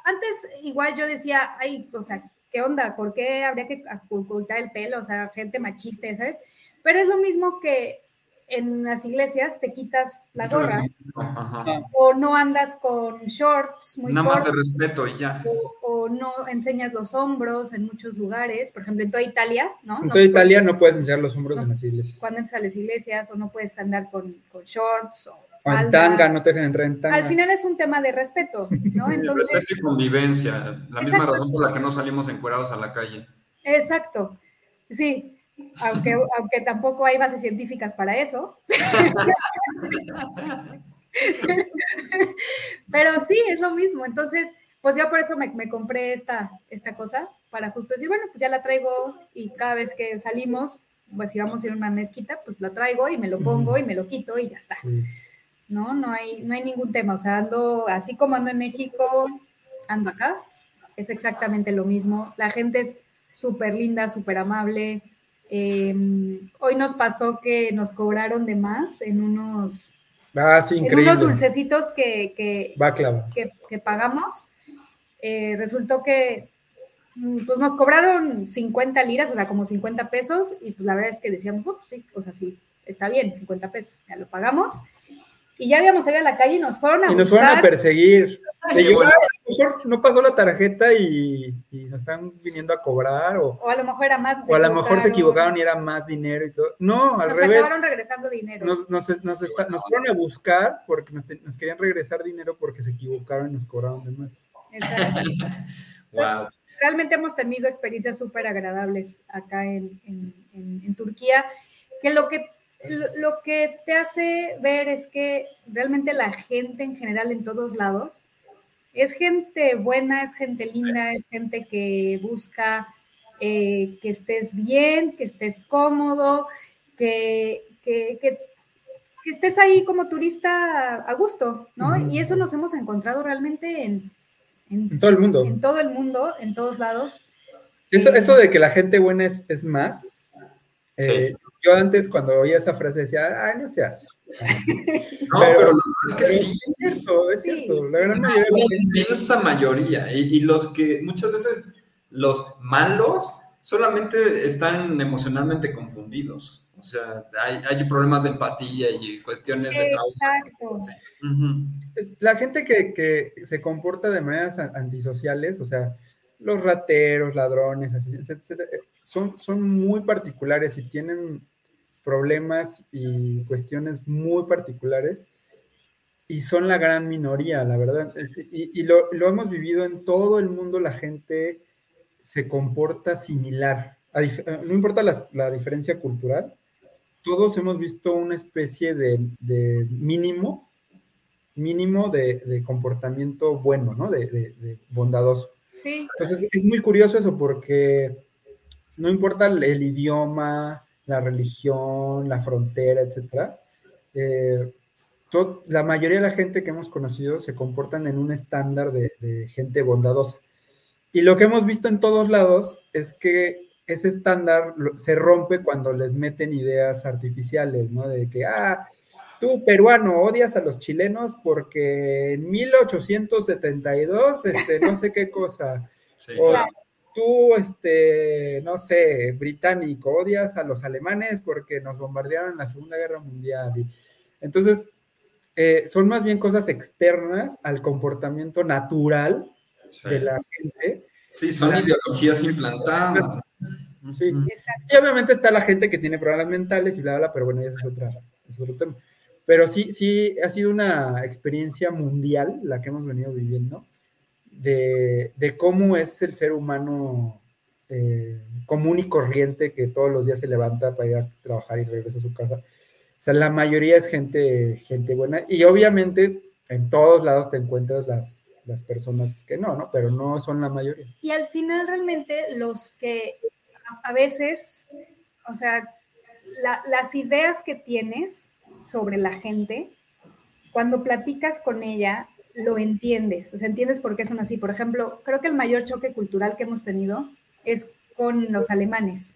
Antes, igual yo decía, ay, o sea, ¿qué onda? ¿Por qué habría que ocultar el pelo? O sea, gente machista, ¿sabes? Pero es lo mismo que en las iglesias te quitas la gorra Ajá. o no andas con shorts muy Nada más de cortos respeto y ya. o, o no enseñas los hombros en muchos lugares. Por ejemplo, en toda Italia, ¿no? En No toda Italia no puedes enseñar los hombros No. en las iglesias. cuando entras a las iglesias o no puedes andar con, con shorts o O en tanga, no te dejan entrar en tanga. Al final es un tema de respeto, ¿no? Entonces, respeto y convivencia. La misma Exacto. razón por la que no salimos encuerados a la calle. exacto, sí, aunque, aunque tampoco hay bases científicas para eso. Pero sí, es lo mismo. Entonces, pues yo por eso me, me compré esta, esta cosa, para justo decir, bueno, pues ya la traigo y cada vez que salimos, pues si vamos a ir a una mezquita, pues la traigo y me lo pongo y me lo quito y ya está. Sí. ¿No? No hay, no hay ningún tema. O sea, ando, así como ando en México, ando acá. Es exactamente lo mismo. La gente es súper linda, súper amable. Eh, hoy nos pasó que nos cobraron de más en unos, Ah, sí, en unos dulcecitos que, que, que pagamos. Eh, resultó que mm, pues nos cobraron 50 liras, o sea, como 50 pesos, y pues la verdad es que decíamos, oh, pues sí, o sea, sí, está bien, 50 pesos, ya lo pagamos. Y ya habíamos salido a la calle y nos fueron a Y nos fueron a buscar. perseguir. Ay, Le qué digo, bueno. "Ah, a lo mejor no pasó la tarjeta y, y nos están viniendo a cobrar, o, O a lo mejor era más. o a lo mejor se equivocaron y era más dinero y todo. No, al Nos revés. acabaron regresando dinero. Nos, nos, nos, está- nos fueron a buscar porque nos, nos querían regresar dinero porque se equivocaron y nos cobraron de más. Exacto. Wow. realmente hemos tenido experiencias súper agradables acá en, en- en- en Turquía, que lo que lo, que te hace ver es que realmente la gente en general en todos lados es gente buena, es gente linda, es gente que busca eh, que estés bien, que estés cómodo, que, que, que- que estés ahí como turista a gusto, ¿no? Y eso nos hemos encontrado realmente en, en En todo el mundo. en todo el mundo, en todos lados. Eso, eso de que la gente buena es, es más. Eh, Yo antes cuando oía esa frase decía, ay, no seas. No, Pero- pero, la verdad es que sí. Es cierto, es Sí, cierto. sí. La gran mayoría inmensa mayoría. Y, y los que muchas veces, los malos, solamente están emocionalmente confundidos. O sea, hay, hay problemas de empatía y cuestiones de trauma. Exacto. Ujú. es- la gente que, que se comporta de maneras antisociales, o sea, los rateros, ladrones, etcétera, eh, son, son muy particulares y tienen problemas y cuestiones muy particulares y son la gran minoría, la verdad. Y, y lo, lo hemos vivido en todo el mundo, la gente se comporta similar. Eh, no importa la diferencia cultural, todos hemos visto una especie de, de mínimo, mínimo de, de comportamiento bueno, ¿no? De, de- de bondadoso. Entonces es muy curioso eso porque no importa el, idioma, la religión, la frontera, etcétera, eh, la mayoría de la gente que hemos conocido se comportan en un estándar de, de gente bondadosa. Y lo que hemos visto en todos lados es que ese estándar se rompe cuando les meten ideas artificiales, ¿no? De que, ah, tú peruano odias a los chilenos porque en 1872, este, no sé qué cosa. Sí, O claro. tú, este, no sé, británico, odias a los alemanes porque nos bombardearon en la Segunda Guerra Mundial. Y, entonces, eh, son más bien cosas externas al comportamiento natural Sí. de la gente. Sí, son ideologías implantadas. Sí. Y obviamente está la gente que tiene problemas mentales y bla, bla, bla, pero bueno, ese es, otra, es otro tema. Pero sí, sí, ha sido una experiencia mundial la que hemos venido viviendo de, de cómo es el ser humano eh, común y corriente que todos los días se levanta para ir a trabajar y regresa a su casa. O sea, la mayoría es gente, gente buena y obviamente en todos lados te encuentras las, las personas que no, ¿no? Pero no son la mayoría. Y al final realmente los que a, veces, o sea, la- las ideas que tienes sobre la gente, cuando platicas con ella, lo entiendes, o sea, entiendes por qué son así. Por ejemplo, creo que el mayor choque cultural que hemos tenido es con los alemanes.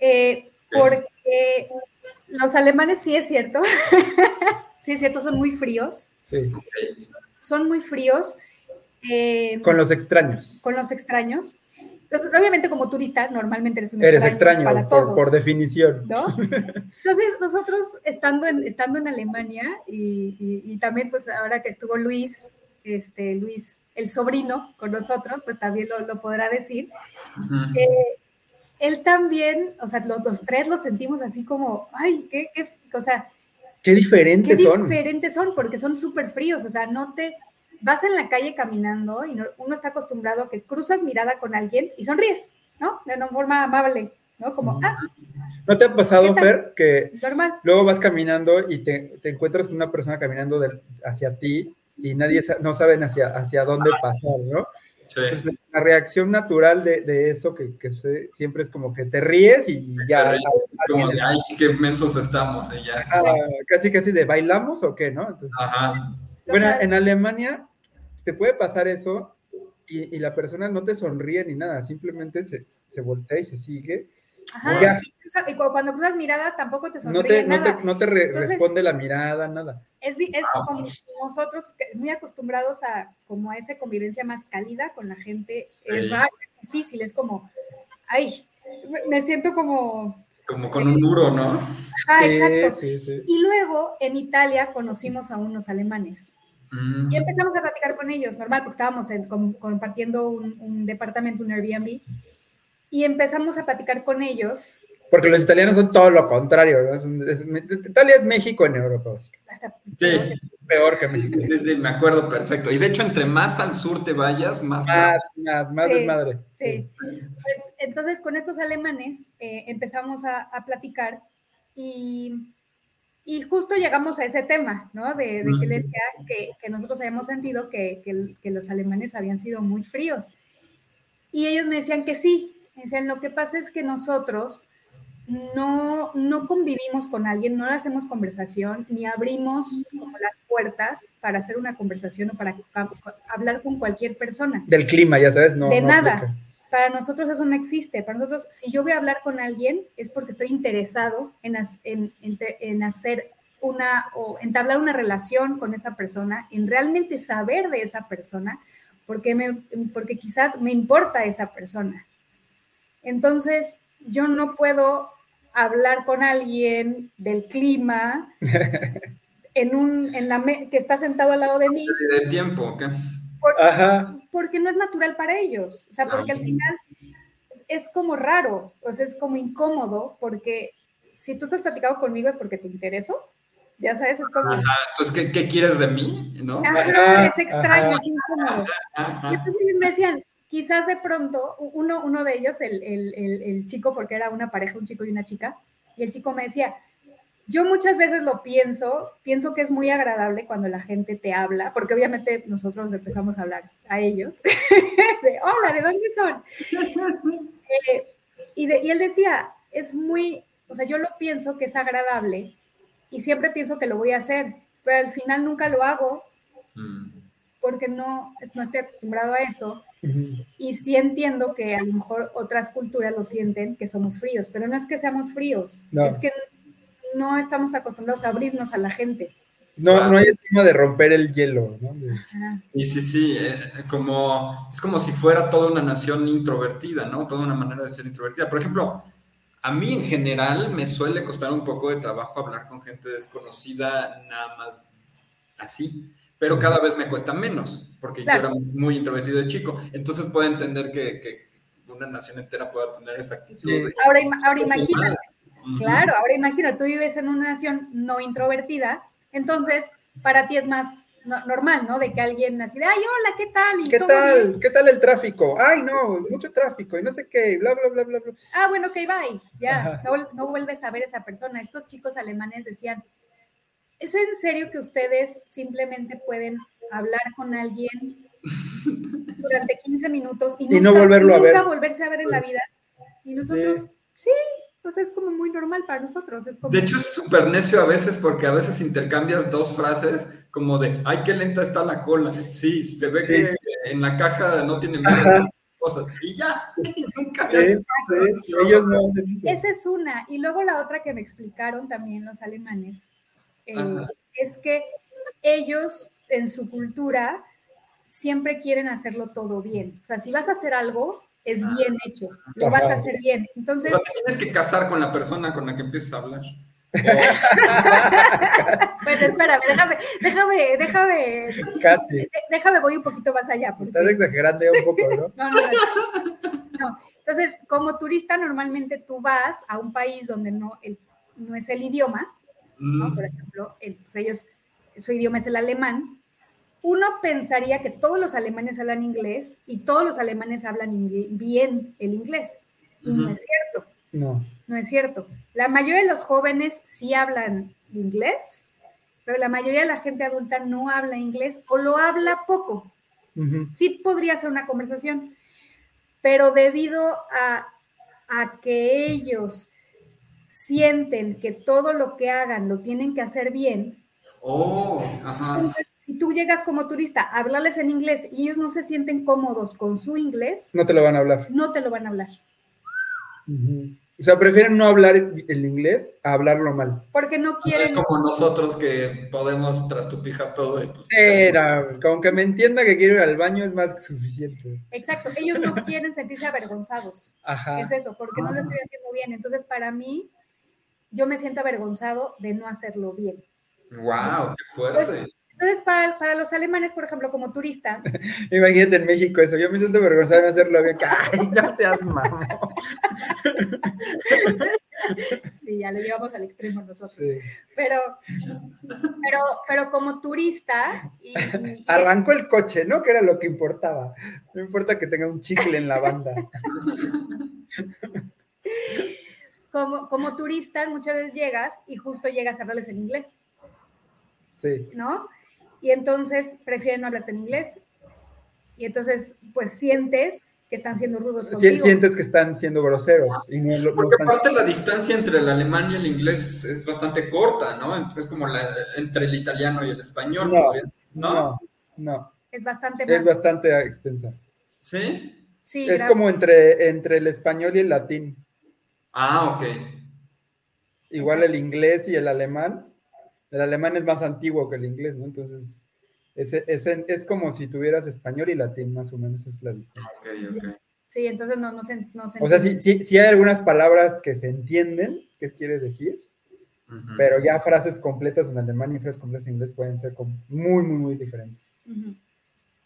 Eh, porque los alemanes sí es cierto, sí es cierto, son muy fríos, Sí, son muy fríos eh, con los extraños. con los extraños. Entonces, obviamente como turista, normalmente eres un Eres extraño, para por, todos, por definición. ¿no? Entonces, nosotros estando en, estando en Alemania y, y- y también pues ahora que estuvo Luis, este, Luis, el sobrino con nosotros, pues también lo, lo podrá decir. Eh, él también, o sea, los, los tres lo sentimos así como, ay, qué, qué, o sea, Qué qué diferentes son. diferentes son, porque son súper fríos, o sea, no te, vas en la calle caminando y no- uno está acostumbrado a que cruzas mirada con alguien y sonríes, ¿no? De una forma amable, ¿no? Como, ah, ¿No te ha pasado. Fer, que normal. luego vas caminando y te, te encuentras con una persona caminando del- hacia ti y nadie sa- no saben hacia, hacia dónde pasar, ¿no? Sí. Entonces, la reacción natural de, de eso que, que siempre es como que te ríes y ya. Ríes, Como de, ay, qué mensos estamos. eh, ya. ah, casi, casi de bailamos o qué, ¿no? Entonces, Ajá. O Bueno, sea, en Alemania te puede pasar eso y, y la persona no te sonríe ni nada, simplemente se, se voltea y se sigue. ajá, ya. y cu- cuando cruzas miradas tampoco te sonríe No te, no nada. te, no te re- Entonces- responde la mirada, nada. Es, es como nosotros muy acostumbrados a como a esa convivencia más cálida con la gente. Es Sí. raro, es difícil, es como, ay, me- siento como, Como con un muro, ¿no? ah, sí, exacto. sí, sí. Y luego en Italia conocimos a unos alemanes. Y empezamos a platicar con ellos, normal, porque estábamos en- com- compartiendo un, un departamento, un Airbnb, y empezamos a platicar con ellos. Porque los italianos son todo lo contrario, ¿no? Es es- Italia es México en Europa. Hasta, Sí, peor que México. sí, sí, me acuerdo perfecto. Y de hecho, entre más al sur te vayas, más... Más, más, más Sí, desmadre. Sí. Pues entonces con estos alemanes eh, empezamos a, a platicar y, y justo llegamos a ese tema, ¿no? De, de que les decía que, que nosotros habíamos sentido que, que- que los alemanes habían sido muy fríos. Y ellos me decían que sí. Me decían, lo que pasa es que nosotros no, no convivimos con alguien, no le hacemos conversación, ni abrimos como las puertas para hacer una conversación o para hablar con cualquier persona. Del clima, ya sabes, no. De no nada. aplica. Para nosotros eso no existe. Para nosotros, si yo voy a hablar con alguien, es porque estoy interesado en, has- en- en te- en hacer una o entablar una relación con esa persona, en realmente saber de esa persona, porque, me, porque quizás me importa esa persona. Entonces, yo no puedo hablar con alguien del clima en un, en la me- que está sentado al lado de mí, De tiempo, ¿ok? Ajá. porque no es natural para ellos. O sea, porque al final es, como raro, o sea, es como incómodo, porque si tú estás platicando conmigo es porque te intereso, ya sabes, es como, Ajá, entonces, ¿qué, qué quieres de mí? ¿No? ajá, es extraño, ajá. es incómodo. Y entonces ellos me decían, quizás de pronto, uno, uno de ellos, el, el- el- el chico, porque era una pareja, un chico y una chica, y el chico me decía, yo muchas veces lo pienso, pienso que es muy agradable cuando la gente te habla, porque obviamente nosotros empezamos a hablar a ellos, de, hola, ¿de dónde son? Eh, y, de- y él decía, es muy, o sea, yo lo pienso que es agradable y siempre pienso que lo voy a hacer, pero al final nunca lo hago Mm. porque no, no estoy acostumbrado a eso. Y sí entiendo que a lo mejor otras culturas lo sienten, que somos fríos, pero no es que seamos fríos, No. es que no estamos acostumbrados a abrirnos a la gente. No, no hay el tema de romper el hielo, ¿no? Y sí, sí, eh, como, es como si fuera toda una nación introvertida, ¿no? Toda una manera de ser introvertida. Por ejemplo, a mí en general me suele costar un poco de trabajo hablar con gente desconocida nada más así, pero cada vez me cuesta menos, porque Claro. yo era muy introvertido de chico. Entonces puedo entender que, que una nación entera pueda tener esa actitud. Sí. Ahora, ahora imagínate. Claro, ahora imagina, tú vives en una nación no introvertida, entonces para ti es más no- normal, ¿no? De que alguien así de, ay, hola, ¿qué tal? Y ¿Qué bien. tal? ¿Qué tal el tráfico? Ay, no, mucho tráfico y no sé qué, bla, bla, bla, bla, bla. Ah, bueno, ok, bye. Ya, no, no vuelves a ver a esa persona. Estos chicos alemanes decían, ¿es en serio que ustedes simplemente pueden hablar con alguien durante 15 minutos y, Y no nunca- volverlo y a ver? nunca volverse a ver en la vida? Y nosotros, Sí. sí, pues es como muy normal para nosotros. Es como, De hecho, es súper necio a veces porque a veces intercambias dos frases como de, ay, qué lenta está la cola. Sí, se ve Sí. que en la caja no tienen cosas. Y ya, nunca sí, sí, ellos no hacen eso. esa es una. Y luego la otra que me explicaron también los alemanes eh, es que ellos en su cultura siempre quieren hacerlo todo bien. O sea, si vas a hacer algo, es bien hecho, lo vas a hacer bien. O Entonces, sea, te tienes que casar con la persona con la que empiezas a hablar. bueno, espérame, déjame, déjame, déjame, Casi. déjame, voy un poquito más allá. porque- Estás exagerando ya un poco, ¿no? No, no, no. No. Entonces, como turista, normalmente tú vas a un país donde no, el- no es el idioma, ¿no? Mm. Por ejemplo, el- pues ellos, su idioma es el alemán. Uno pensaría que todos los alemanes hablan inglés y todos los alemanes hablan bien el inglés. Y no es cierto, No. no es cierto. La mayoría de los jóvenes sí hablan inglés, pero la mayoría de la gente adulta no habla inglés o lo habla poco sí podría ser una conversación, pero debido a, a que ellos sienten que todo lo que hagan lo tienen que hacer bien, Oh, ajá. entonces si tú llegas como turista a hablarles en inglés y ellos no se sienten cómodos con su inglés, No te lo van a hablar. no te lo van a hablar. O sea, prefieren no hablar el inglés a hablarlo mal. Porque no Es quieren. como nosotros que podemos trastupijar todo. Y pues, Era, con que me entienda que quiero ir al baño es más que suficiente. Exacto, ellos no quieren sentirse avergonzados. Ajá. Es eso, porque no lo estoy haciendo bien. Entonces, para mí, yo me siento avergonzado de no hacerlo bien. wow, qué fuerte. Pues, entonces, para, para los alemanes, por ejemplo, como turista, Imagínate en México eso. Yo me siento avergonzado de no hacerlo bien. Ay, no seas mamón. sí, ya lo llevamos al extremo nosotros. Sí. Pero, pero, pero como turista, y, y- Arrancó el coche, ¿no? Que era lo que importaba. No importa que tenga un chicle en la banda. como, como turista, muchas veces llegas y justo llegas a hablarles en inglés, Sí. ¿no? Y entonces prefieren no hablarte en inglés. Y entonces, pues sientes que están siendo rudos contigo. sientes que están siendo groseros y no, no Porque aparte la distancia entre el alemán y el inglés es bastante corta, ¿no? Es como la, entre el italiano y el español. No, ¿no? no, no. Es bastante más. Es bastante extensa. ¿Sí? Sí, Es como entre, entre el español y el latín. Ah, ok. Igual el inglés y el alemán. El alemán es más antiguo que el inglés, ¿no? Entonces, ese, ese- es como si tuvieras español y latín, más o menos, esa es la distancia. Ok, ok. Sí, entonces no, no se, no se O sea, sí, sí, sí hay algunas palabras que se entienden, qué quiere decir, pero ya frases completas en alemán y frases completas en inglés pueden ser como muy, muy, muy diferentes.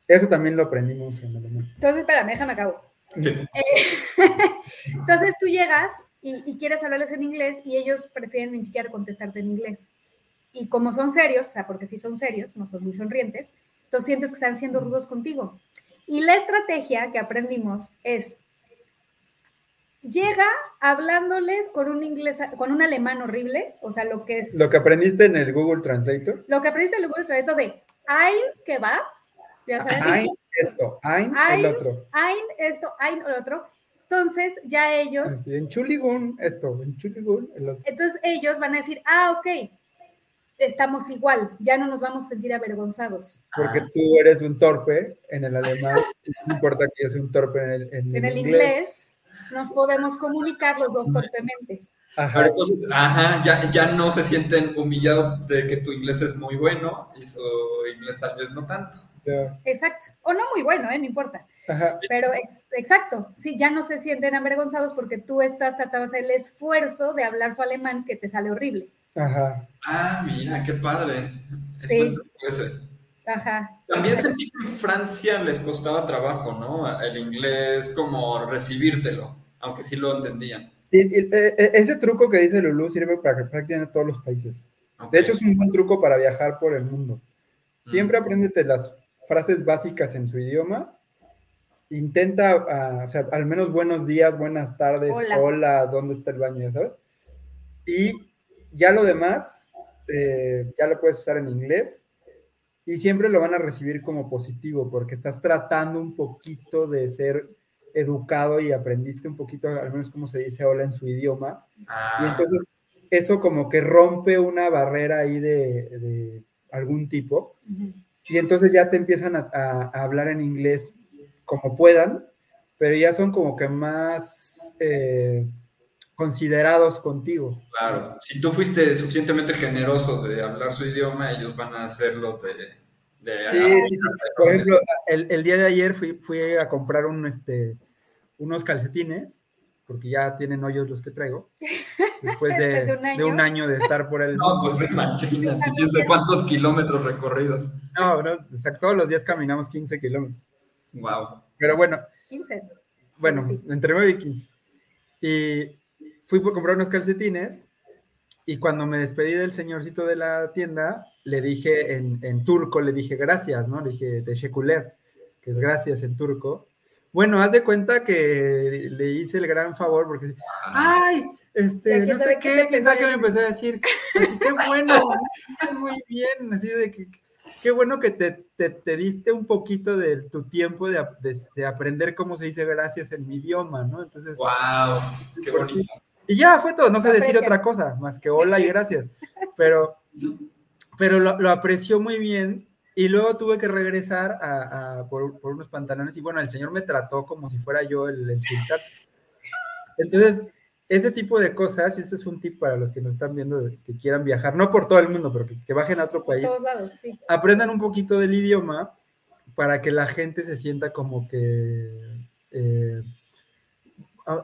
Eso también lo aprendimos en alemán. Entonces, espérame, déjame acabo. Sí. Entonces tú llegas y, y quieres hablarles en inglés y ellos prefieren ni siquiera contestarte en inglés. Y como son serios, o sea, porque sí son serios, no son muy sonrientes, entonces sientes que están siendo rudos contigo. Y la estrategia que aprendimos es, llega hablándoles con un inglés, con un alemán horrible, o sea, lo que es, Lo que aprendiste en el Google Translator. lo que aprendiste en el Google Traductor de ein kebab, ya sabes, Ein, esto, ein, Ein, el otro. ein esto, ein el otro. Entonces ya ellos Así, en Chuligun, esto, en Chuligun, el otro. Entonces ellos van a decir, ah, ok, estamos igual, ya no nos vamos a sentir avergonzados. Porque tú eres un torpe en el alemán, no importa que yo sea un torpe en el, en En el inglés nos podemos comunicar los dos torpemente. Ajá. Pero entonces, ajá, ya, ya no se sienten humillados de que tu inglés es muy bueno y su inglés tal vez no tanto. ya, Exacto. O no muy bueno, ¿eh? no importa. Ajá. Pero ex- exacto, sí, ya no se sienten avergonzados porque tú estás tratando de hacer el esfuerzo de hablar su alemán que te sale horrible. Ajá. Ah, mira, qué padre. Sí. truco ese. Ajá. También sentí que en Francia les costaba trabajo, ¿no? El inglés, como recibírtelo, aunque sí lo entendían. Sí, el- e- e- ese truco que dice Lulu sirve para que prácticamente todos los países. De hecho, es un buen truco para viajar por el mundo. Siempre Mm. apréndete las frases básicas en su idioma. Intenta, ah, o sea, al menos buenos días, buenas tardes, Hola. hola, ¿dónde está el baño? Ya sabes. Y ya lo demás, eh, ya lo puedes usar en inglés. Y siempre lo van a recibir como positivo, porque estás tratando un poquito de ser educado y aprendiste un poquito, al menos como se dice hola en su idioma. Y Ah, entonces eso como que rompe una barrera ahí de, de algún tipo. Y entonces ya te empiezan a, a- a hablar en inglés como puedan, pero ya son como que más eh, considerados contigo. claro. Si tú fuiste suficientemente generoso de hablar su idioma, ellos van a hacerlo de... de Sí, sí, sí. Por ejemplo, el, el día de ayer fui, fui a comprar un, este, unos calcetines, porque ya tienen hoyos los que traigo, después de, Después de un de un año. año de estar por el... No, pues imagínate, quién sabe cuántos kilómetros recorridos. No, no, o sea, todos los días caminamos 15 kilómetros. Wow. Pero bueno, 15. bueno, Sí. entre 9 y 15. Y fui por comprar unos calcetines y cuando me despedí del señorcito de la tienda, le dije en, en turco, le dije gracias, ¿no? Le dije teşekkürler, que es gracias en turco. Bueno, haz de cuenta que le hice el gran favor porque, ay, este, ¿quién no sé qué qué, quién sabe qué me empezó a decir. Así que bueno, muy bien, así de que qué bueno que te, te, te diste un poquito de tu tiempo de, de- de aprender cómo se dice gracias en mi idioma, ¿no? Entonces, Wow, qué bonito. Y ya fue todo, no sé decir otra cosa más que hola y gracias, pero, pero lo, lo apreció muy bien y luego tuve que regresar a, a- por, por unos pantalones y bueno, el señor me trató como si fuera yo el, el sultán. Entonces, ese tipo de cosas, y ese es un tip para los que nos están viendo que quieran viajar, no por todo el mundo, pero que, que bajen a otro país, todos lados, sí. aprendan un poquito del idioma para que la gente se sienta como que eh,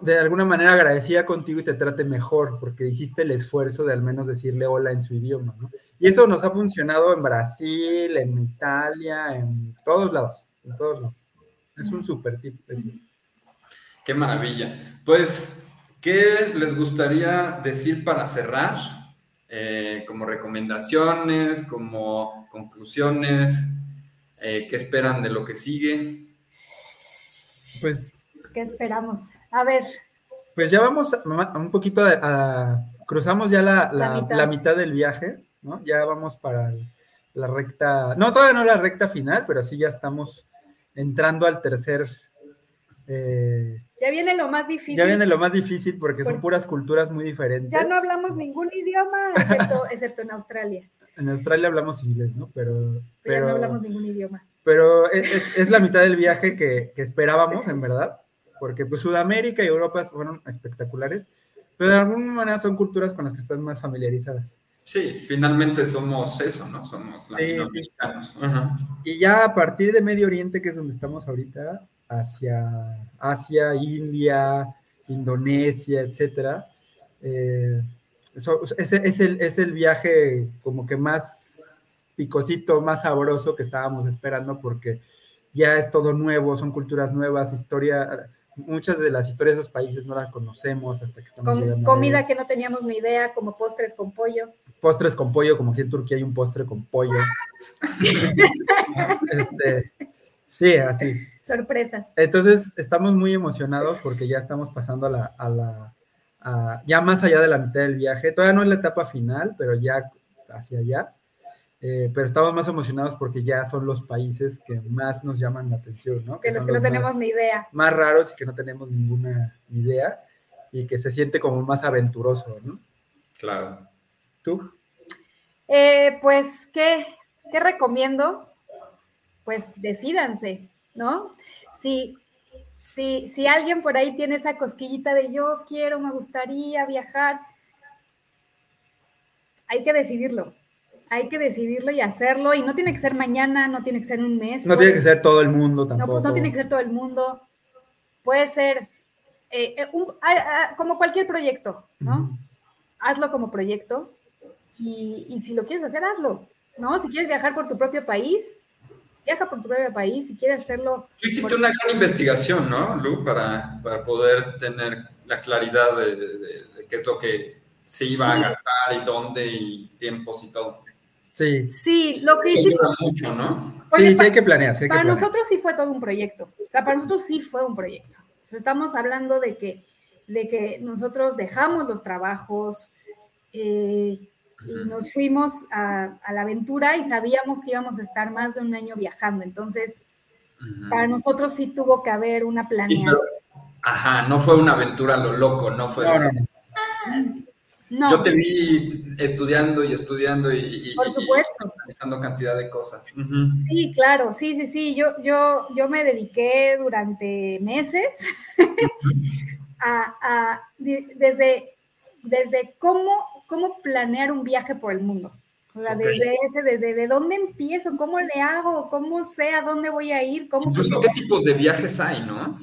de alguna manera agradecida contigo y te trate mejor, porque hiciste el esfuerzo de al menos decirle hola en su idioma, ¿no? Y eso nos ha funcionado en Brasil, en Italia, en todos lados, en todos lados. Es un super tip. ese. Qué maravilla. Pues, ¿qué les gustaría decir para cerrar? Eh, como recomendaciones, como conclusiones, eh, ¿qué esperan de lo que sigue? Pues, ¿Qué esperamos? A ver, pues ya vamos a, a un poquito a, a- cruzamos ya la, la- La mitad. la mitad del viaje, ¿no? Ya vamos para la recta, no, todavía no la recta final, pero sí ya estamos entrando al tercer. eh, ya viene lo más difícil. ya viene lo más difícil porque son puras culturas muy diferentes. Ya no hablamos ningún idioma, excepto, excepto en Australia. En Australia hablamos inglés, ¿no? Pero, Pero ya no hablamos ningún idioma. pero es, es- es la mitad del viaje que, que esperábamos, en verdad, porque pues Sudamérica y Europa fueron espectaculares, pero de alguna manera son culturas con las que estás más familiarizadas. Sí, finalmente somos eso, ¿no? Somos Sí, latinoamericanos. Ajá. Y ya a partir de Medio Oriente, que es donde estamos ahorita, hacia Asia, India, Indonesia, etcétera, eh, eso- es el, es el viaje como que más picosito, más sabroso que estábamos esperando porque ya es todo nuevo, son culturas nuevas, historia, muchas de las historias de esos países no las conocemos hasta que estamos Com- llegando comida que no teníamos ni idea, como postres con pollo. Postres con pollo, como aquí en Turquía hay un postre con pollo. Este, sí, así. Sorpresas. Entonces, estamos muy emocionados porque ya estamos pasando a la, a la a- ya más allá de la mitad del viaje. Todavía no es la etapa final, pero ya hacia allá. Eh, pero estamos más emocionados porque ya son los países que más nos llaman la atención, ¿no? De los son que no tenemos más, ni idea. Más raros y que no tenemos ninguna idea y que se siente como más aventuroso, ¿no? Claro. ¿Tú? Eh, pues, ¿qué, ¿qué recomiendo? Pues decídanse, ¿no? Si, si, si alguien por ahí tiene esa cosquillita de yo quiero, me gustaría viajar, hay que decidirlo. Hay que decidirlo y hacerlo. Y no tiene que ser mañana, no tiene que ser un mes. No puede- tiene que ser todo el mundo no, tampoco. no tiene que ser todo el mundo. Puede ser eh, eh, un- como cualquier proyecto, ¿no? Hazlo como proyecto y, y si lo quieres hacer, hazlo, ¿no? Si quieres viajar por tu propio país, viaja por tu propio país, si quieres hacerlo... Tú hiciste por- una gran investigación, ¿no, Lu? Para, para poder tener la claridad de, de- de- de qué es lo que se iba a gastar y dónde y tiempos y todo. Sí, Sí, lo que Eso hicimos... mucho, ¿no? porque sí, sí hay que planear. sí hay que para planear. nosotros sí fue todo un proyecto. O sea, para nosotros sí fue un proyecto. O sea, estamos hablando de que, de que nosotros dejamos los trabajos eh, y nos fuimos a, a la aventura y sabíamos que íbamos a estar más de un año viajando. Entonces, para nosotros sí tuvo que haber una Sí, planeación. pero- ajá, no fue una aventura a lo loco, no fue No, no, no. Yo te vi estudiando y estudiando y, y- por y supuesto. analizando cantidad de cosas. Sí, claro, sí, sí, sí. Yo, yo, yo me dediqué durante meses a, a- desde, desde cómo, cómo planear un viaje por el mundo. O sea, desde ese, desde de dónde empiezo, cómo le hago, cómo sé a dónde voy a ir, cómo Incluso qué tipos de viajes hay, ¿no?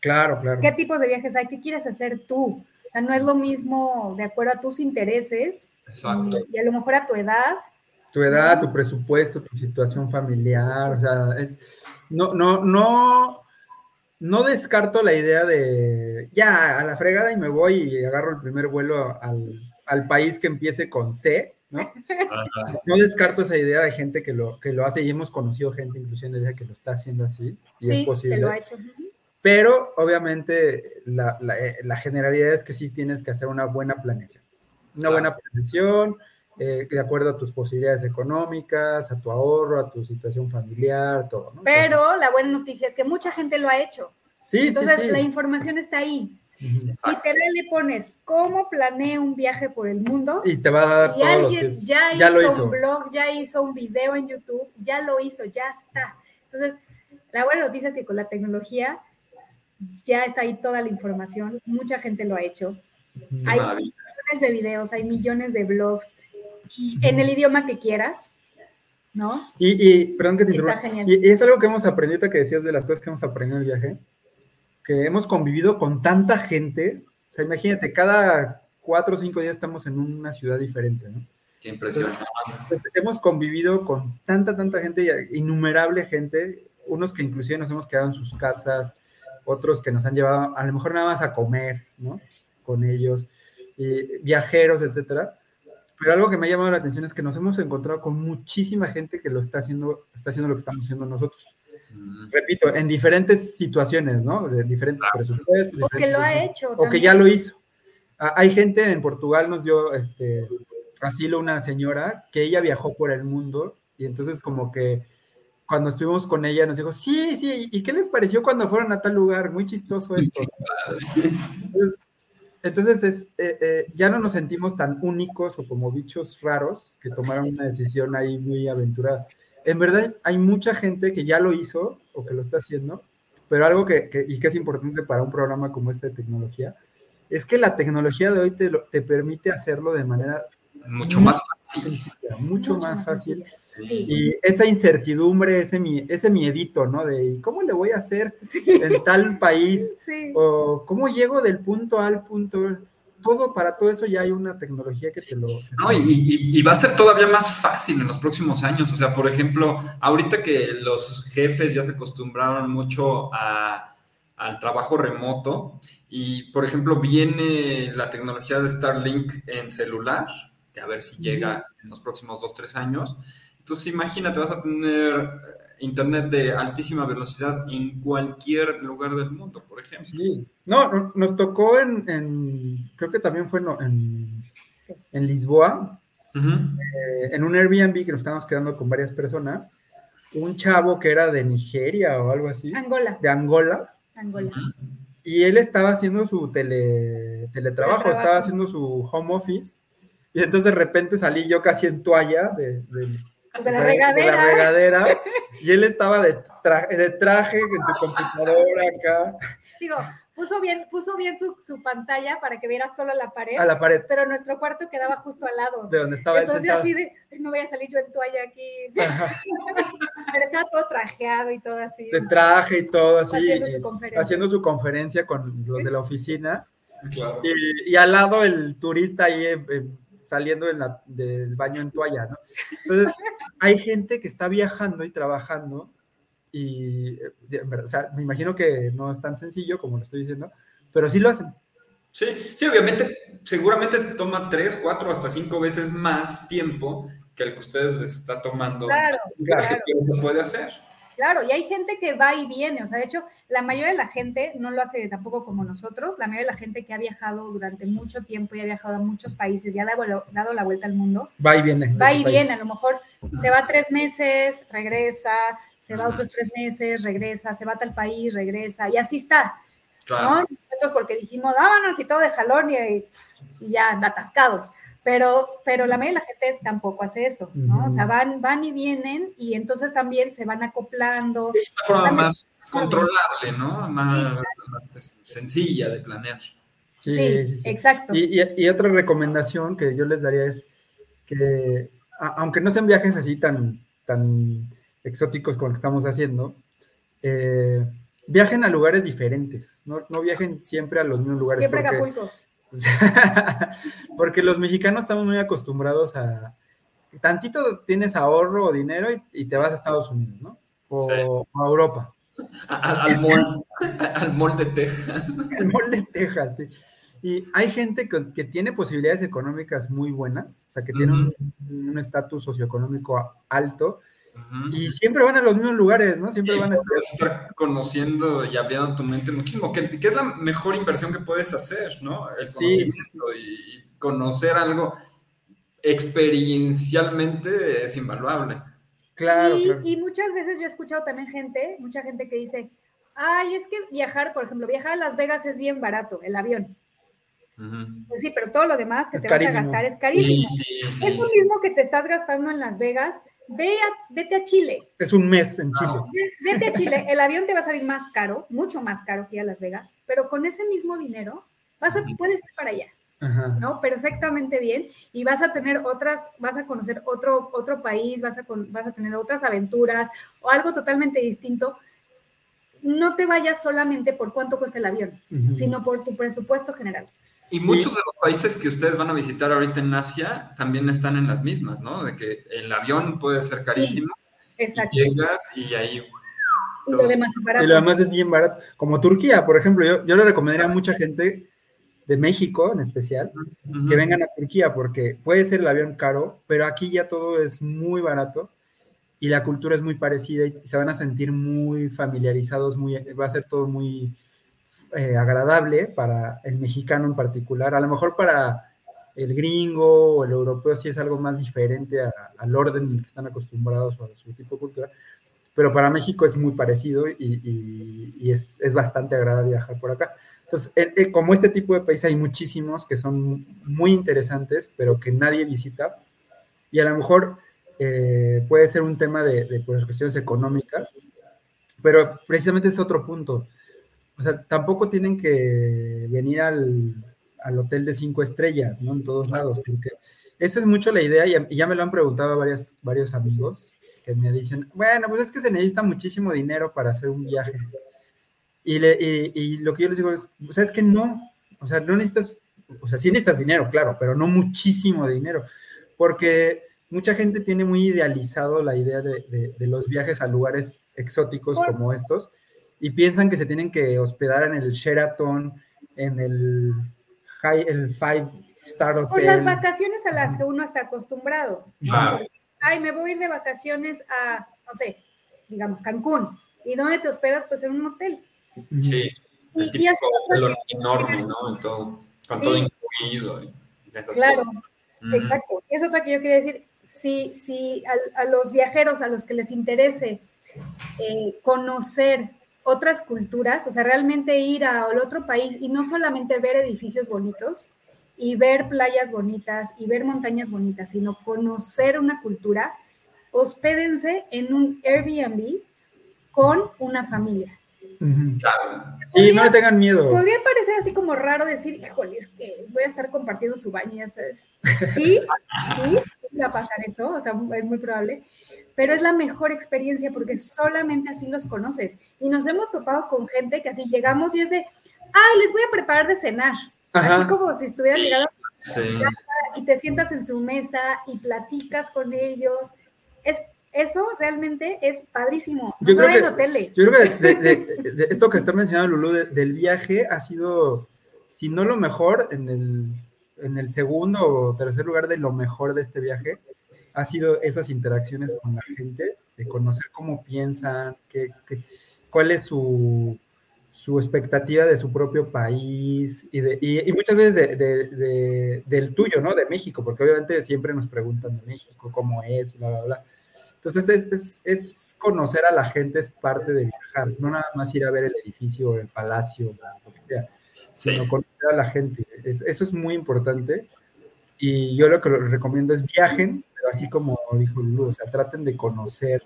Claro, claro. qué tipos de viajes hay, qué quieres hacer tú. O sea, no es lo mismo de acuerdo a tus intereses Exacto. y, y a lo mejor a tu edad. tu edad, tu presupuesto, tu situación familiar, o sea, es, no, no, no, no descarto la idea de, ya, a la fregada y me voy y agarro el primer vuelo al, al país que empiece con C, ¿no? Ajá. No descarto esa idea de gente que lo, que lo hace y hemos conocido gente inclusive que lo está haciendo así y es Sí, posible. que lo ha hecho. Pero obviamente la, la, eh, la generalidad es que sí tienes que hacer una buena planeación. Una Claro. buena planeación, eh, de acuerdo a tus posibilidades económicas, a tu ahorro, a tu situación familiar, todo. ¿no? Pero la buena noticia es que mucha gente lo ha hecho. Entonces, sí, Entonces, sí, sí. la información está ahí. Exacto. Literal le pones cómo planeé un viaje por el mundo. Y te va a dar Y todos los alguien tips. ya, Ya lo hizo, hizo. un blog, ya hizo un video en YouTube, ya lo hizo, ya está. Entonces, la buena noticia es que con la tecnología ya está ahí toda la información, mucha gente lo ha hecho. Hay maravilla. millones de videos, hay millones de blogs, y en el idioma que quieras, ¿no? Y, y perdón que te interrumpa. Y, y es algo que hemos aprendido, que decías de las cosas que hemos aprendido en el viaje, que hemos convivido con tanta gente. O sea, imagínate, cada cuatro o cinco días estamos en una ciudad diferente, ¿no? Qué impresión. Pues hemos convivido con tanta, tanta gente, innumerable gente, unos que inclusive nos hemos quedado en sus casas, otros que nos han llevado a lo mejor nada más a comer, ¿no? Con ellos, eh, viajeros, etcétera. Pero algo que me ha llamado la atención es que nos hemos encontrado con muchísima gente que lo está haciendo, está haciendo lo que estamos haciendo nosotros. Mm. Repito, en diferentes situaciones, ¿no? De diferentes presupuestos. O que diferentes lo ha hecho. O que también. ya lo hizo. Ah, Hay gente en Portugal, nos dio este asilo una señora que ella viajó por el mundo y entonces como que cuando estuvimos con ella nos dijo, sí, sí, ¿y qué les pareció cuando fueron a tal lugar? Muy chistoso esto. Entonces, entonces es, eh, eh, ya no nos sentimos tan únicos o como bichos raros que tomaron una decisión ahí muy aventurada. En verdad hay mucha gente que ya lo hizo o que lo está haciendo, pero algo que, que- y que es importante para un programa como este de tecnología, es que la tecnología de hoy te, lo- te permite hacerlo de manera Mucho más fácil. mucho, más fácil. Sí. Y esa incertidumbre, ese, ese miedito, ¿no? De ¿cómo le voy a hacer Sí. en tal país? Sí. o cómo llego del punto A al punto B. Todo, para todo eso ya hay una tecnología que te lo... No, y, y- y va a ser todavía más fácil en los próximos años. O sea, por ejemplo, ahorita que los jefes ya se acostumbraron mucho a- al trabajo remoto y, por ejemplo, viene la tecnología de Starlink en celular, que a ver si llega en los próximos dos, tres años. Entonces, imagínate, vas a tener eh, internet de altísima velocidad en cualquier lugar del mundo, por ejemplo. Sí. No, no, nos tocó en, en- creo que también fue en, en Lisboa, eh, en un Airbnb que nos estábamos quedando con varias personas, un chavo que era de Nigeria o algo así, Angola. de Angola, Angola. y él estaba haciendo su tele, teletrabajo, Teletrabajo. estaba haciendo su home office, y entonces de repente salí yo casi en toalla de, de- Pues de la de- regadera. de la regadera, y él estaba de, tra- de traje en su computadora acá, Digo, puso bien, puso bien su, su pantalla para que viera solo la pared, a la pared, pero nuestro cuarto quedaba justo al lado. de donde estaba él Entonces yo sentado. así de, "Ay, no voy a salir yo en toalla aquí. Pero estaba todo trajeado y todo así. de traje y todo así, Haciendo su conferencia. haciendo su conferencia con los de la oficina, Claro. y, y al lado el turista ahí eh, saliendo en la- del baño en toalla, ¿no? Entonces, hay gente que está viajando y trabajando y, eh, o sea, me imagino que no es tan sencillo como lo estoy diciendo, pero sí lo hacen. Sí, sí, obviamente, seguramente toma tres, cuatro, hasta cinco veces más tiempo que el que ustedes les está tomando. Claro, un viaje, claro. pero se puede hacer. Claro, y hay gente que va y viene, o sea, de hecho, la mayoría de la gente no lo hace tampoco como nosotros, la mayoría de la gente que ha viajado durante mucho tiempo y ha viajado a muchos países y ha dado, dado la vuelta al mundo, Va y viene. va y país. viene, a lo mejor se va tres meses, regresa, se va otros tres meses, regresa, se va a tal país, regresa, y así está, Claro. ¿no? Nosotros porque dijimos, vámonos y todo de jalón y, y ya atascados. Pero, pero la mayoría de la gente tampoco hace eso, ¿no? O sea, van, van y vienen y entonces también se van acoplando. Es una forma También- más controlable, ¿no? Más, más sencilla de planear. Sí, Sí, sí, sí. exacto. Y, y- y otra recomendación que yo les daría es que, a- aunque no sean viajes así tan, tan exóticos como el que estamos haciendo, eh, viajen a lugares diferentes, no, no viajen siempre a los mismos lugares. Siempre porque, Acapulco. porque los mexicanos estamos muy acostumbrados a... Tantito tienes ahorro o dinero y, y te vas a Estados Unidos, ¿no? O, Sí. o a Europa. Al, al mall, al mall de Texas. El mall de Texas, sí. Y hay gente que, que tiene posibilidades económicas muy buenas, o sea, que tiene un- un estatus socioeconómico a- y siempre van a los mismos lugares, ¿no? Siempre Y van a estar... estar conociendo y abriendo tu mente muchísimo, que, que es la mejor inversión que puedes hacer, ¿no? El Sí, conocimiento y conocer algo experiencialmente es invaluable. Claro, y, claro. y muchas veces yo he escuchado también gente, mucha gente que dice, ay, es que viajar, por ejemplo, viajar a Las Vegas es bien barato, el avión. Pues sí, pero todo lo demás que Es te vas a gastar es carísimo. Sí, sí, sí, Eso sí. mismo que te estás gastando en Las Vegas, ve a- vete a Chile. Es un mes en Chile. Ve- Vete a Chile, el avión te va a salir más caro, mucho más caro que ir a Las Vegas, pero con ese mismo dinero vas a, puedes ir para allá. Ajá. ¿no? Perfectamente bien. Y vas a tener otras, vas a conocer otro, otro país, vas a, con- vas a tener otras aventuras o algo totalmente distinto. No te vayas solamente por cuánto cuesta el avión, sino por tu presupuesto general. Y muchos de los países que ustedes van a visitar ahorita en Asia también están en las mismas, ¿no? De que el avión puede ser carísimo. Exacto. Y llegas y ahí. Y lo demás es barato. Y lo demás es bien barato. Como Turquía, por ejemplo, yo, yo le recomendaría a mucha gente de México en especial que vengan a Turquía porque puede ser el avión caro, pero aquí ya todo es muy barato y la cultura es muy parecida y se van a sentir muy familiarizados, muy, va a ser todo muy eh, agradable para el mexicano en particular. A lo mejor para el gringo o el europeo sí es algo más diferente a- al orden en el que están acostumbrados o a su tipo de cultura, pero para México es muy parecido y, y- y es, es bastante agradable viajar por acá. Entonces, eh, eh, como este tipo de países hay muchísimos que son muy interesantes, pero que nadie visita, y a lo mejor eh, puede ser un tema de, de, pues, cuestiones económicas, pero precisamente es otro punto. O sea, tampoco tienen que venir al, al hotel de cinco estrellas, ¿no? En todos lados, porque esa es mucho la idea y, y ya me lo han preguntado varias, varios amigos que me dicen, bueno, pues es que se necesita muchísimo dinero para hacer un viaje. Y, le, y, y lo que yo les digo es, o sea, es que no, o sea, no necesitas, o sea, sí necesitas dinero, claro, pero no muchísimo dinero, porque mucha gente tiene muy idealizado la idea de, de, de los viajes a lugares exóticos como estos y piensan que se tienen que hospedar en el Sheraton, en el, high, el Five Star Hotel. Por las vacaciones a las que uno está acostumbrado. Claro. Ay, me voy a ir de vacaciones a, no sé, digamos, Cancún. ¿Y dónde te hospedas? Pues en un hotel. Sí. Y- El y típico así- hotel enorme, ¿no? Y todo, con Sí. todo incluido. y esas Claro, cosas. Exacto. Es otra que yo quería decir. Si, si a, a los viajeros, a los que les interese eh, conocer otras culturas, o sea, realmente ir al otro país y no solamente ver edificios bonitos y ver playas bonitas y ver montañas bonitas, sino conocer una cultura, hospédense en un Airbnb con una familia. Claro. Y no le tengan miedo. Podría parecer así como raro decir, híjole, es que voy a estar compartiendo su baño, ya sabes. Sí, sí, va a pasar eso, o sea, es muy probable, pero es la mejor experiencia porque solamente así los conoces. Y nos hemos topado con gente que así llegamos y es de, ay, les voy a preparar de cenar. Ajá. Así como si estuvieras llegando Sí. y te sientas en su mesa y platicas con ellos. Es, eso realmente es padrísimo. No Yo creo que- hoteles. Yo creo que de, de- de esto que está mencionando Lulú de- del viaje ha sido, si no lo mejor, en el, en el segundo o tercer lugar de lo mejor de este viaje, ha sido esas interacciones con la gente, de conocer cómo piensan, qué, qué- cuál es su, su expectativa de su propio país y, de, y, y muchas veces de, de- de- del tuyo, ¿no? De México, porque obviamente siempre nos preguntan de México, cómo es, bla, bla, bla. Entonces es, es, es conocer a la gente, es parte de viajar, no nada más ir a ver el edificio, el palacio, lo que sea, Sí. sino conocer a la gente. Es- eso es muy importante y yo lo que les recomiendo es viajen, pero así como dijo Lulu, o sea, traten de conocer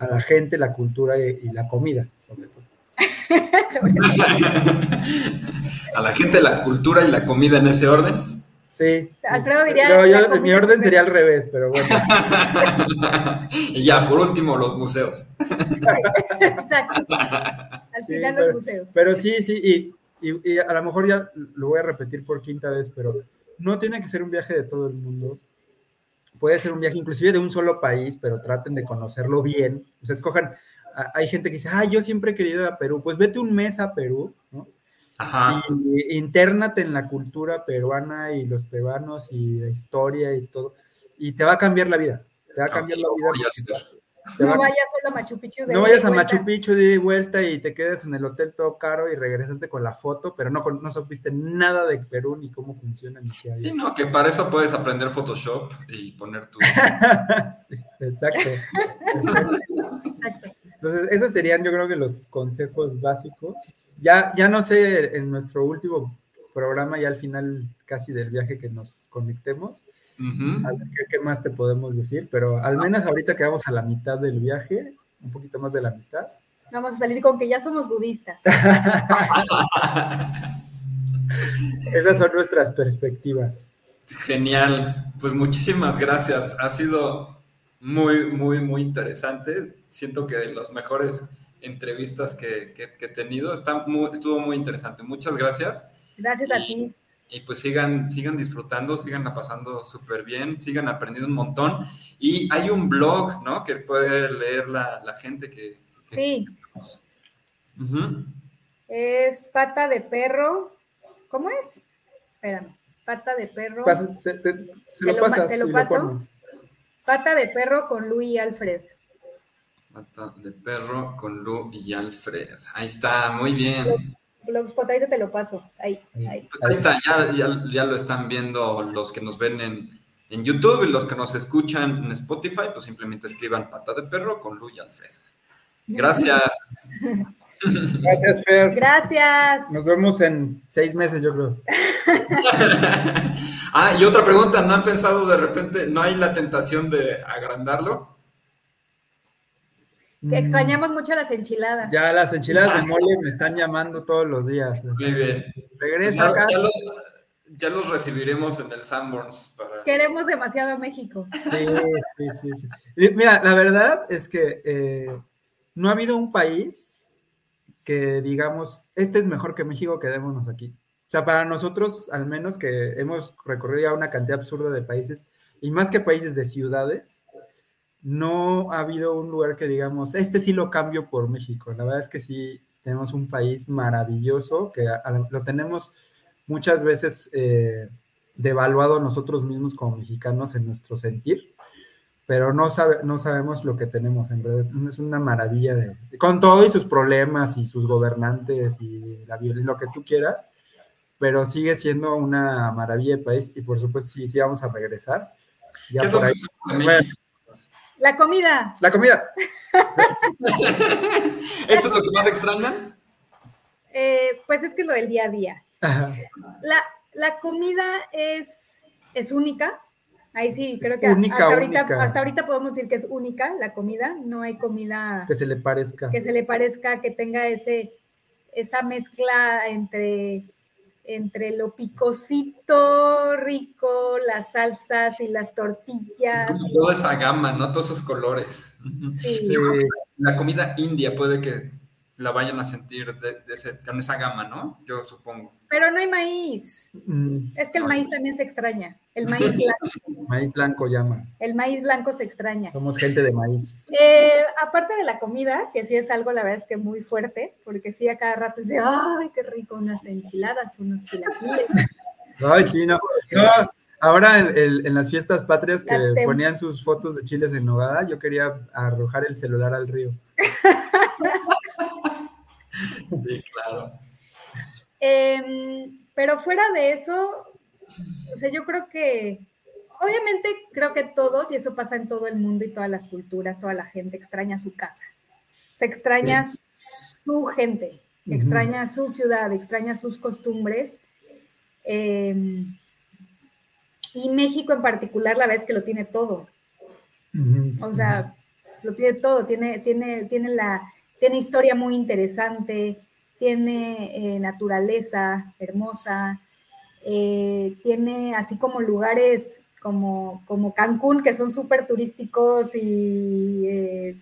a la gente, la cultura y, y la comida, sobre todo. A la gente, la cultura y la comida en ese orden. Sí. sí. Alfredo diría yo- mi orden sería al revés, pero bueno. y ya, por último, los museos. Exacto. Al Sí, final pero- los museos. Pero sí, sí, y, y- y a lo mejor ya lo voy a repetir por quinta vez, pero no tiene que ser un viaje de todo el mundo. Puede ser un viaje inclusive de un solo país, pero traten de conocerlo bien. O sea, escojan, a- hay gente que dice, ah, yo siempre he querido ir a Perú, pues vete un mes a Perú, ¿no? Ajá. Y internate en la cultura peruana y los peruanos y la historia y todo, y te va a cambiar la vida. Te va a cambiar la vida. Te No vayas solo a Machu Picchu. de no vayas a vuelta. Machu Picchu de vuelta y te quedes en el hotel todo caro y regresaste con la foto, pero no, con- no supiste nada de Perú ni cómo funciona ni qué hay. Sí, no, que para eso puedes aprender Photoshop y poner tu. Sí. Exacto. Entonces, esos serían yo creo que los consejos básicos. Ya, ya no sé, en nuestro último programa, ya al final casi del viaje que nos conectemos, a ver qué, qué más te podemos decir, pero al menos ahorita quedamos a la mitad del viaje, un poquito más de la mitad. Vamos a salir con que ya somos budistas. Esas son nuestras perspectivas. Genial, pues muchísimas gracias. Ha sido muy, muy, muy interesante. Siento que de las mejores entrevistas que, que- que he tenido está muy- estuvo muy interesante. Muchas gracias. Gracias a ti. Y pues sigan, sigan disfrutando, sigan la pasando súper bien, sigan aprendiendo un montón. Y hay un blog, ¿no? Que puede leer la, la gente que... que- Sí, es pata de perro. ¿Cómo es? Espérame. Pata de perro. Pasa- se, te- se ¿Te lo pasas te lo y paso? lo. Pata de perro con Luis y Alfred. Pata de perro con Lu y Alfred. Ahí está, muy bien. Blogspot, ahorita te lo paso. Ahí, ahí. Pues ahí está, ya, ya, ya lo están viendo los que nos ven en, en YouTube y los que nos escuchan en Spotify, pues simplemente escriban pata de perro con Lu y Alfred. Gracias. Gracias, Fer. Gracias. Nos vemos en seis meses, yo creo. ah, y otra pregunta, ¿no han pensado de repente, no hay la tentación de agrandarlo? Que extrañamos mucho las enchiladas. Mm, Ya las enchiladas de mole me están llamando todos los días. Muy bien. Regresa Ya, acá. ya lo- ya los recibiremos en el Sanborns para... Queremos demasiado a México. Sí, sí, sí, Mira, la verdad es que eh, no ha habido un país que digamos, este es mejor que México, quedémonos aquí. O sea, para nosotros, al menos que hemos recorrido ya una cantidad absurda de países, y más que países de ciudades, no ha habido un lugar que digamos, este sí lo cambio por México. La verdad es que sí, tenemos un país maravilloso, que a- a- lo tenemos muchas veces eh, devaluado nosotros mismos como mexicanos en nuestro sentir, pero no, sabe, no sabemos lo que tenemos, en verdad. Es una maravilla, de, con todo y sus problemas y sus gobernantes y la violencia, lo que tú quieras, pero sigue siendo una maravilla de país y por supuesto sí, sí vamos a regresar. Ya ¿Qué es lo por ahí. mejor de Bueno, México? La comida. la comida. ¿Eso es lo que más extrañan? eh, pues es que es lo del día a día. Ajá. La, la comida es, es única. Ahí sí, Es creo que única, hasta, ahorita, única. hasta ahorita podemos decir que es única la comida. No hay comida Que se le parezca. que se le parezca, que tenga ese, esa mezcla entre, entre lo picosito rico, las salsas y las Es tortillas. como toda esa gama, ¿no? Todos esos colores. Sí, La comida india puede que la vayan a sentir de, de ese- con esa gama, ¿no? Yo supongo. Pero no hay maíz. mm, Es que el maíz también se extraña. El maíz blanco, maíz blanco llama. el maíz blanco se extraña. Somos gente de maíz. Eh, aparte de la comida, que sí es algo, la verdad es que muy fuerte, porque sí a cada rato es de, ay, qué rico, unas enchiladas, unos chilaquiles. Ay, sí, no. No, ahora en, en- en las fiestas patrias que La ponían sus fotos de chiles en nogada, yo quería arrojar el celular al río. Sí, claro. Em, pero fuera de eso, o sea, yo creo que, obviamente creo que todos, y eso pasa en todo el mundo y todas las culturas, toda la gente extraña su casa. Se extraña su gente, extraña su ciudad, extraña sus costumbres. Em, y México en particular, la es que lo tiene todo. O sea, lo tiene todo, tiene, tiene, tiene, la, tiene historia muy interesante, tiene eh, naturaleza hermosa, eh, tiene así como lugares como, como Cancún, que son súper turísticos y, eh,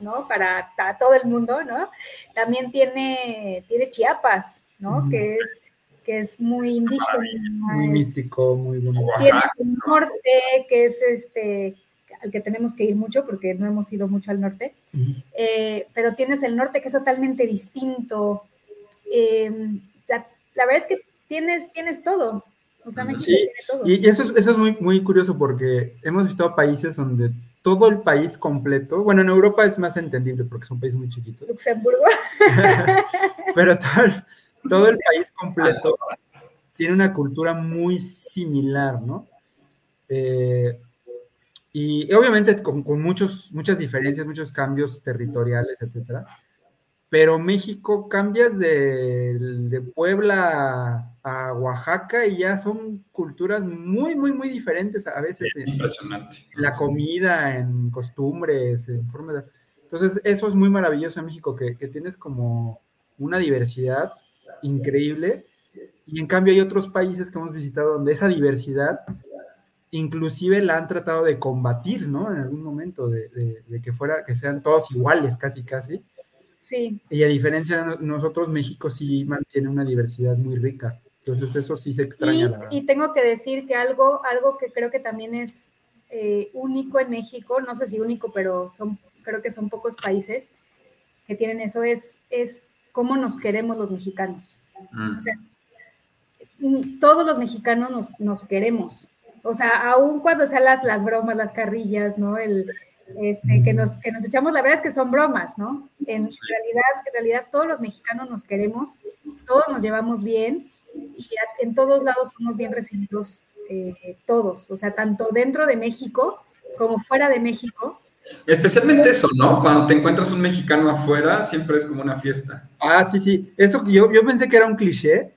¿no? Para, todo el mundo, ¿no? También tiene, tiene Chiapas, ¿no? Que es, que es muy indígena. muy místico, muy bonito. Tienes el norte, que es este, al que tenemos que ir mucho porque no hemos ido mucho al norte, eh, pero tienes el norte que es totalmente distinto. Eh, la, la verdad es que tienes, tienes todo. O sea, México Sí, tiene todo. Y eso es, eso es muy, muy curioso porque hemos visto países donde todo el país completo, bueno, en Europa es más entendible porque son países muy chiquitos, Luxemburgo. pero todo el, todo el país completo tiene una cultura muy similar, ¿no? Eh, y, y obviamente con, con muchos, muchas diferencias, muchos cambios territoriales, etcétera. Pero México cambias de, de Puebla a, Oaxaca y ya son culturas muy, muy, muy diferentes a veces en Impresionante. la comida, en costumbres, en forma de... Entonces, eso es muy maravilloso en México, que, que tienes como una diversidad increíble Y en cambio hay otros países que hemos visitado donde esa diversidad inclusive la han tratado de combatir, ¿no? En algún momento, de, que fuera, que sean todos iguales, casi, casi. Sí. Y a diferencia de nosotros, México sí mantiene una diversidad muy rica. Entonces eso sí se extraña. Y, y tengo que decir que algo, algo que creo que también es eh, único en México, no sé si único, pero son, creo que son pocos países que tienen eso, es, es cómo nos queremos los mexicanos. Mm. O sea, mm, todos los mexicanos nos, nos queremos. O sea, aún cuando sean las, las bromas, las carrillas, ¿no? El, este, que, nos, que nos echamos, la verdad es que son bromas, ¿no? En realidad, en realidad todos los mexicanos nos queremos, todos nos llevamos bien y en todos lados somos bien recibidos eh, todos, o sea, tanto dentro de México como fuera de México. Especialmente eso, ¿no? Cuando te encuentras un mexicano afuera, siempre es como una fiesta. Ah, sí, sí. Eso yo, yo pensé que era un cliché,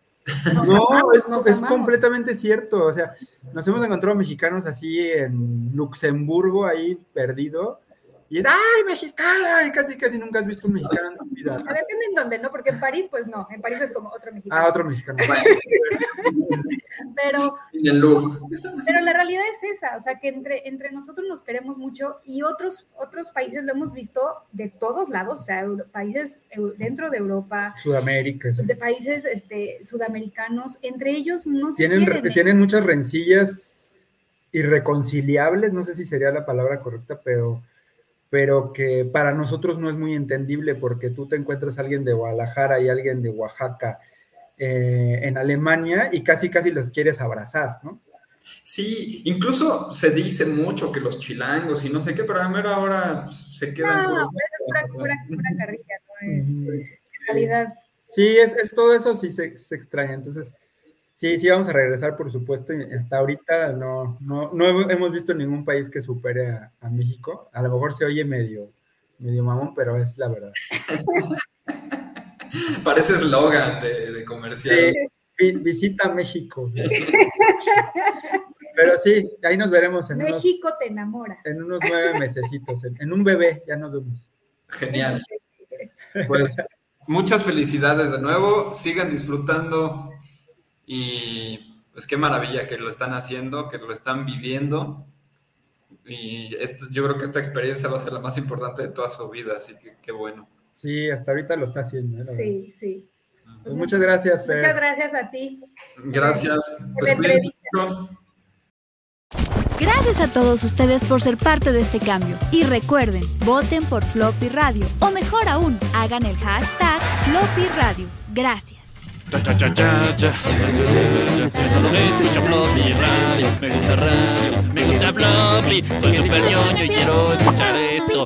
no, es, completamente cierto. O sea, nos hemos encontrado mexicanos así en Luxemburgo, ahí perdido, y es, ¡ay, mexicana! Y casi, casi nunca has visto un mexicano en tu vida. Depende en dónde, ¿no? Porque en París, pues no. En París es como otro mexicano. Ah, otro mexicano. pero, pero la realidad es esa, o sea, que entre, entre nosotros nos queremos mucho y otros, otros países lo hemos visto de todos lados, o sea, países dentro de Europa. Sudamérica. De países este, sudamericanos, entre ellos no se tienen, quieren, ¿eh? Tienen muchas rencillas irreconciliables, no sé si sería la palabra correcta, pero pero que para nosotros no es muy entendible porque tú te encuentras a alguien de Guadalajara y alguien de Oaxaca eh, en Alemania y casi casi los quieres abrazar, ¿no? Sí, incluso se dice mucho que los chilangos y no sé qué, pero a mera hora se quedan... No, no, es pura, carrilla, ¿no? en realidad. Sí, es, es, todo eso sí se, se extraña, entonces Sí, sí, vamos a regresar, por supuesto. Hasta ahorita no, no, no hemos visto ningún país que supere a, México. A lo mejor se oye medio, medio mamón, pero es la verdad. Parece eslogan de, comercial. visita México. pero sí, ahí nos veremos en México te enamora. En unos nueve mesecitos, en, en un bebé, ya nos vemos. Genial. Pues muchas felicidades de nuevo. Sigan disfrutando y pues qué maravilla que lo están haciendo, que lo están viviendo. Y esto, yo creo que esta experiencia va a ser la más importante de toda su vida, así que qué bueno. Sí, hasta ahorita lo está haciendo. ¿eh? Sí, sí. Pues muchas gracias, Fer. Muchas gracias a ti. Gracias. Pues Gracias a todos ustedes por ser parte de este cambio. Y recuerden, voten por Floppy Radio. O mejor aún, hagan el hashtag Floppy Radio. Gracias. Cha cha cha cha cha. Escucho Floppy radio, me gusta radio, me gusta Floppy. Soy super ñoño y quiero escuchar esto.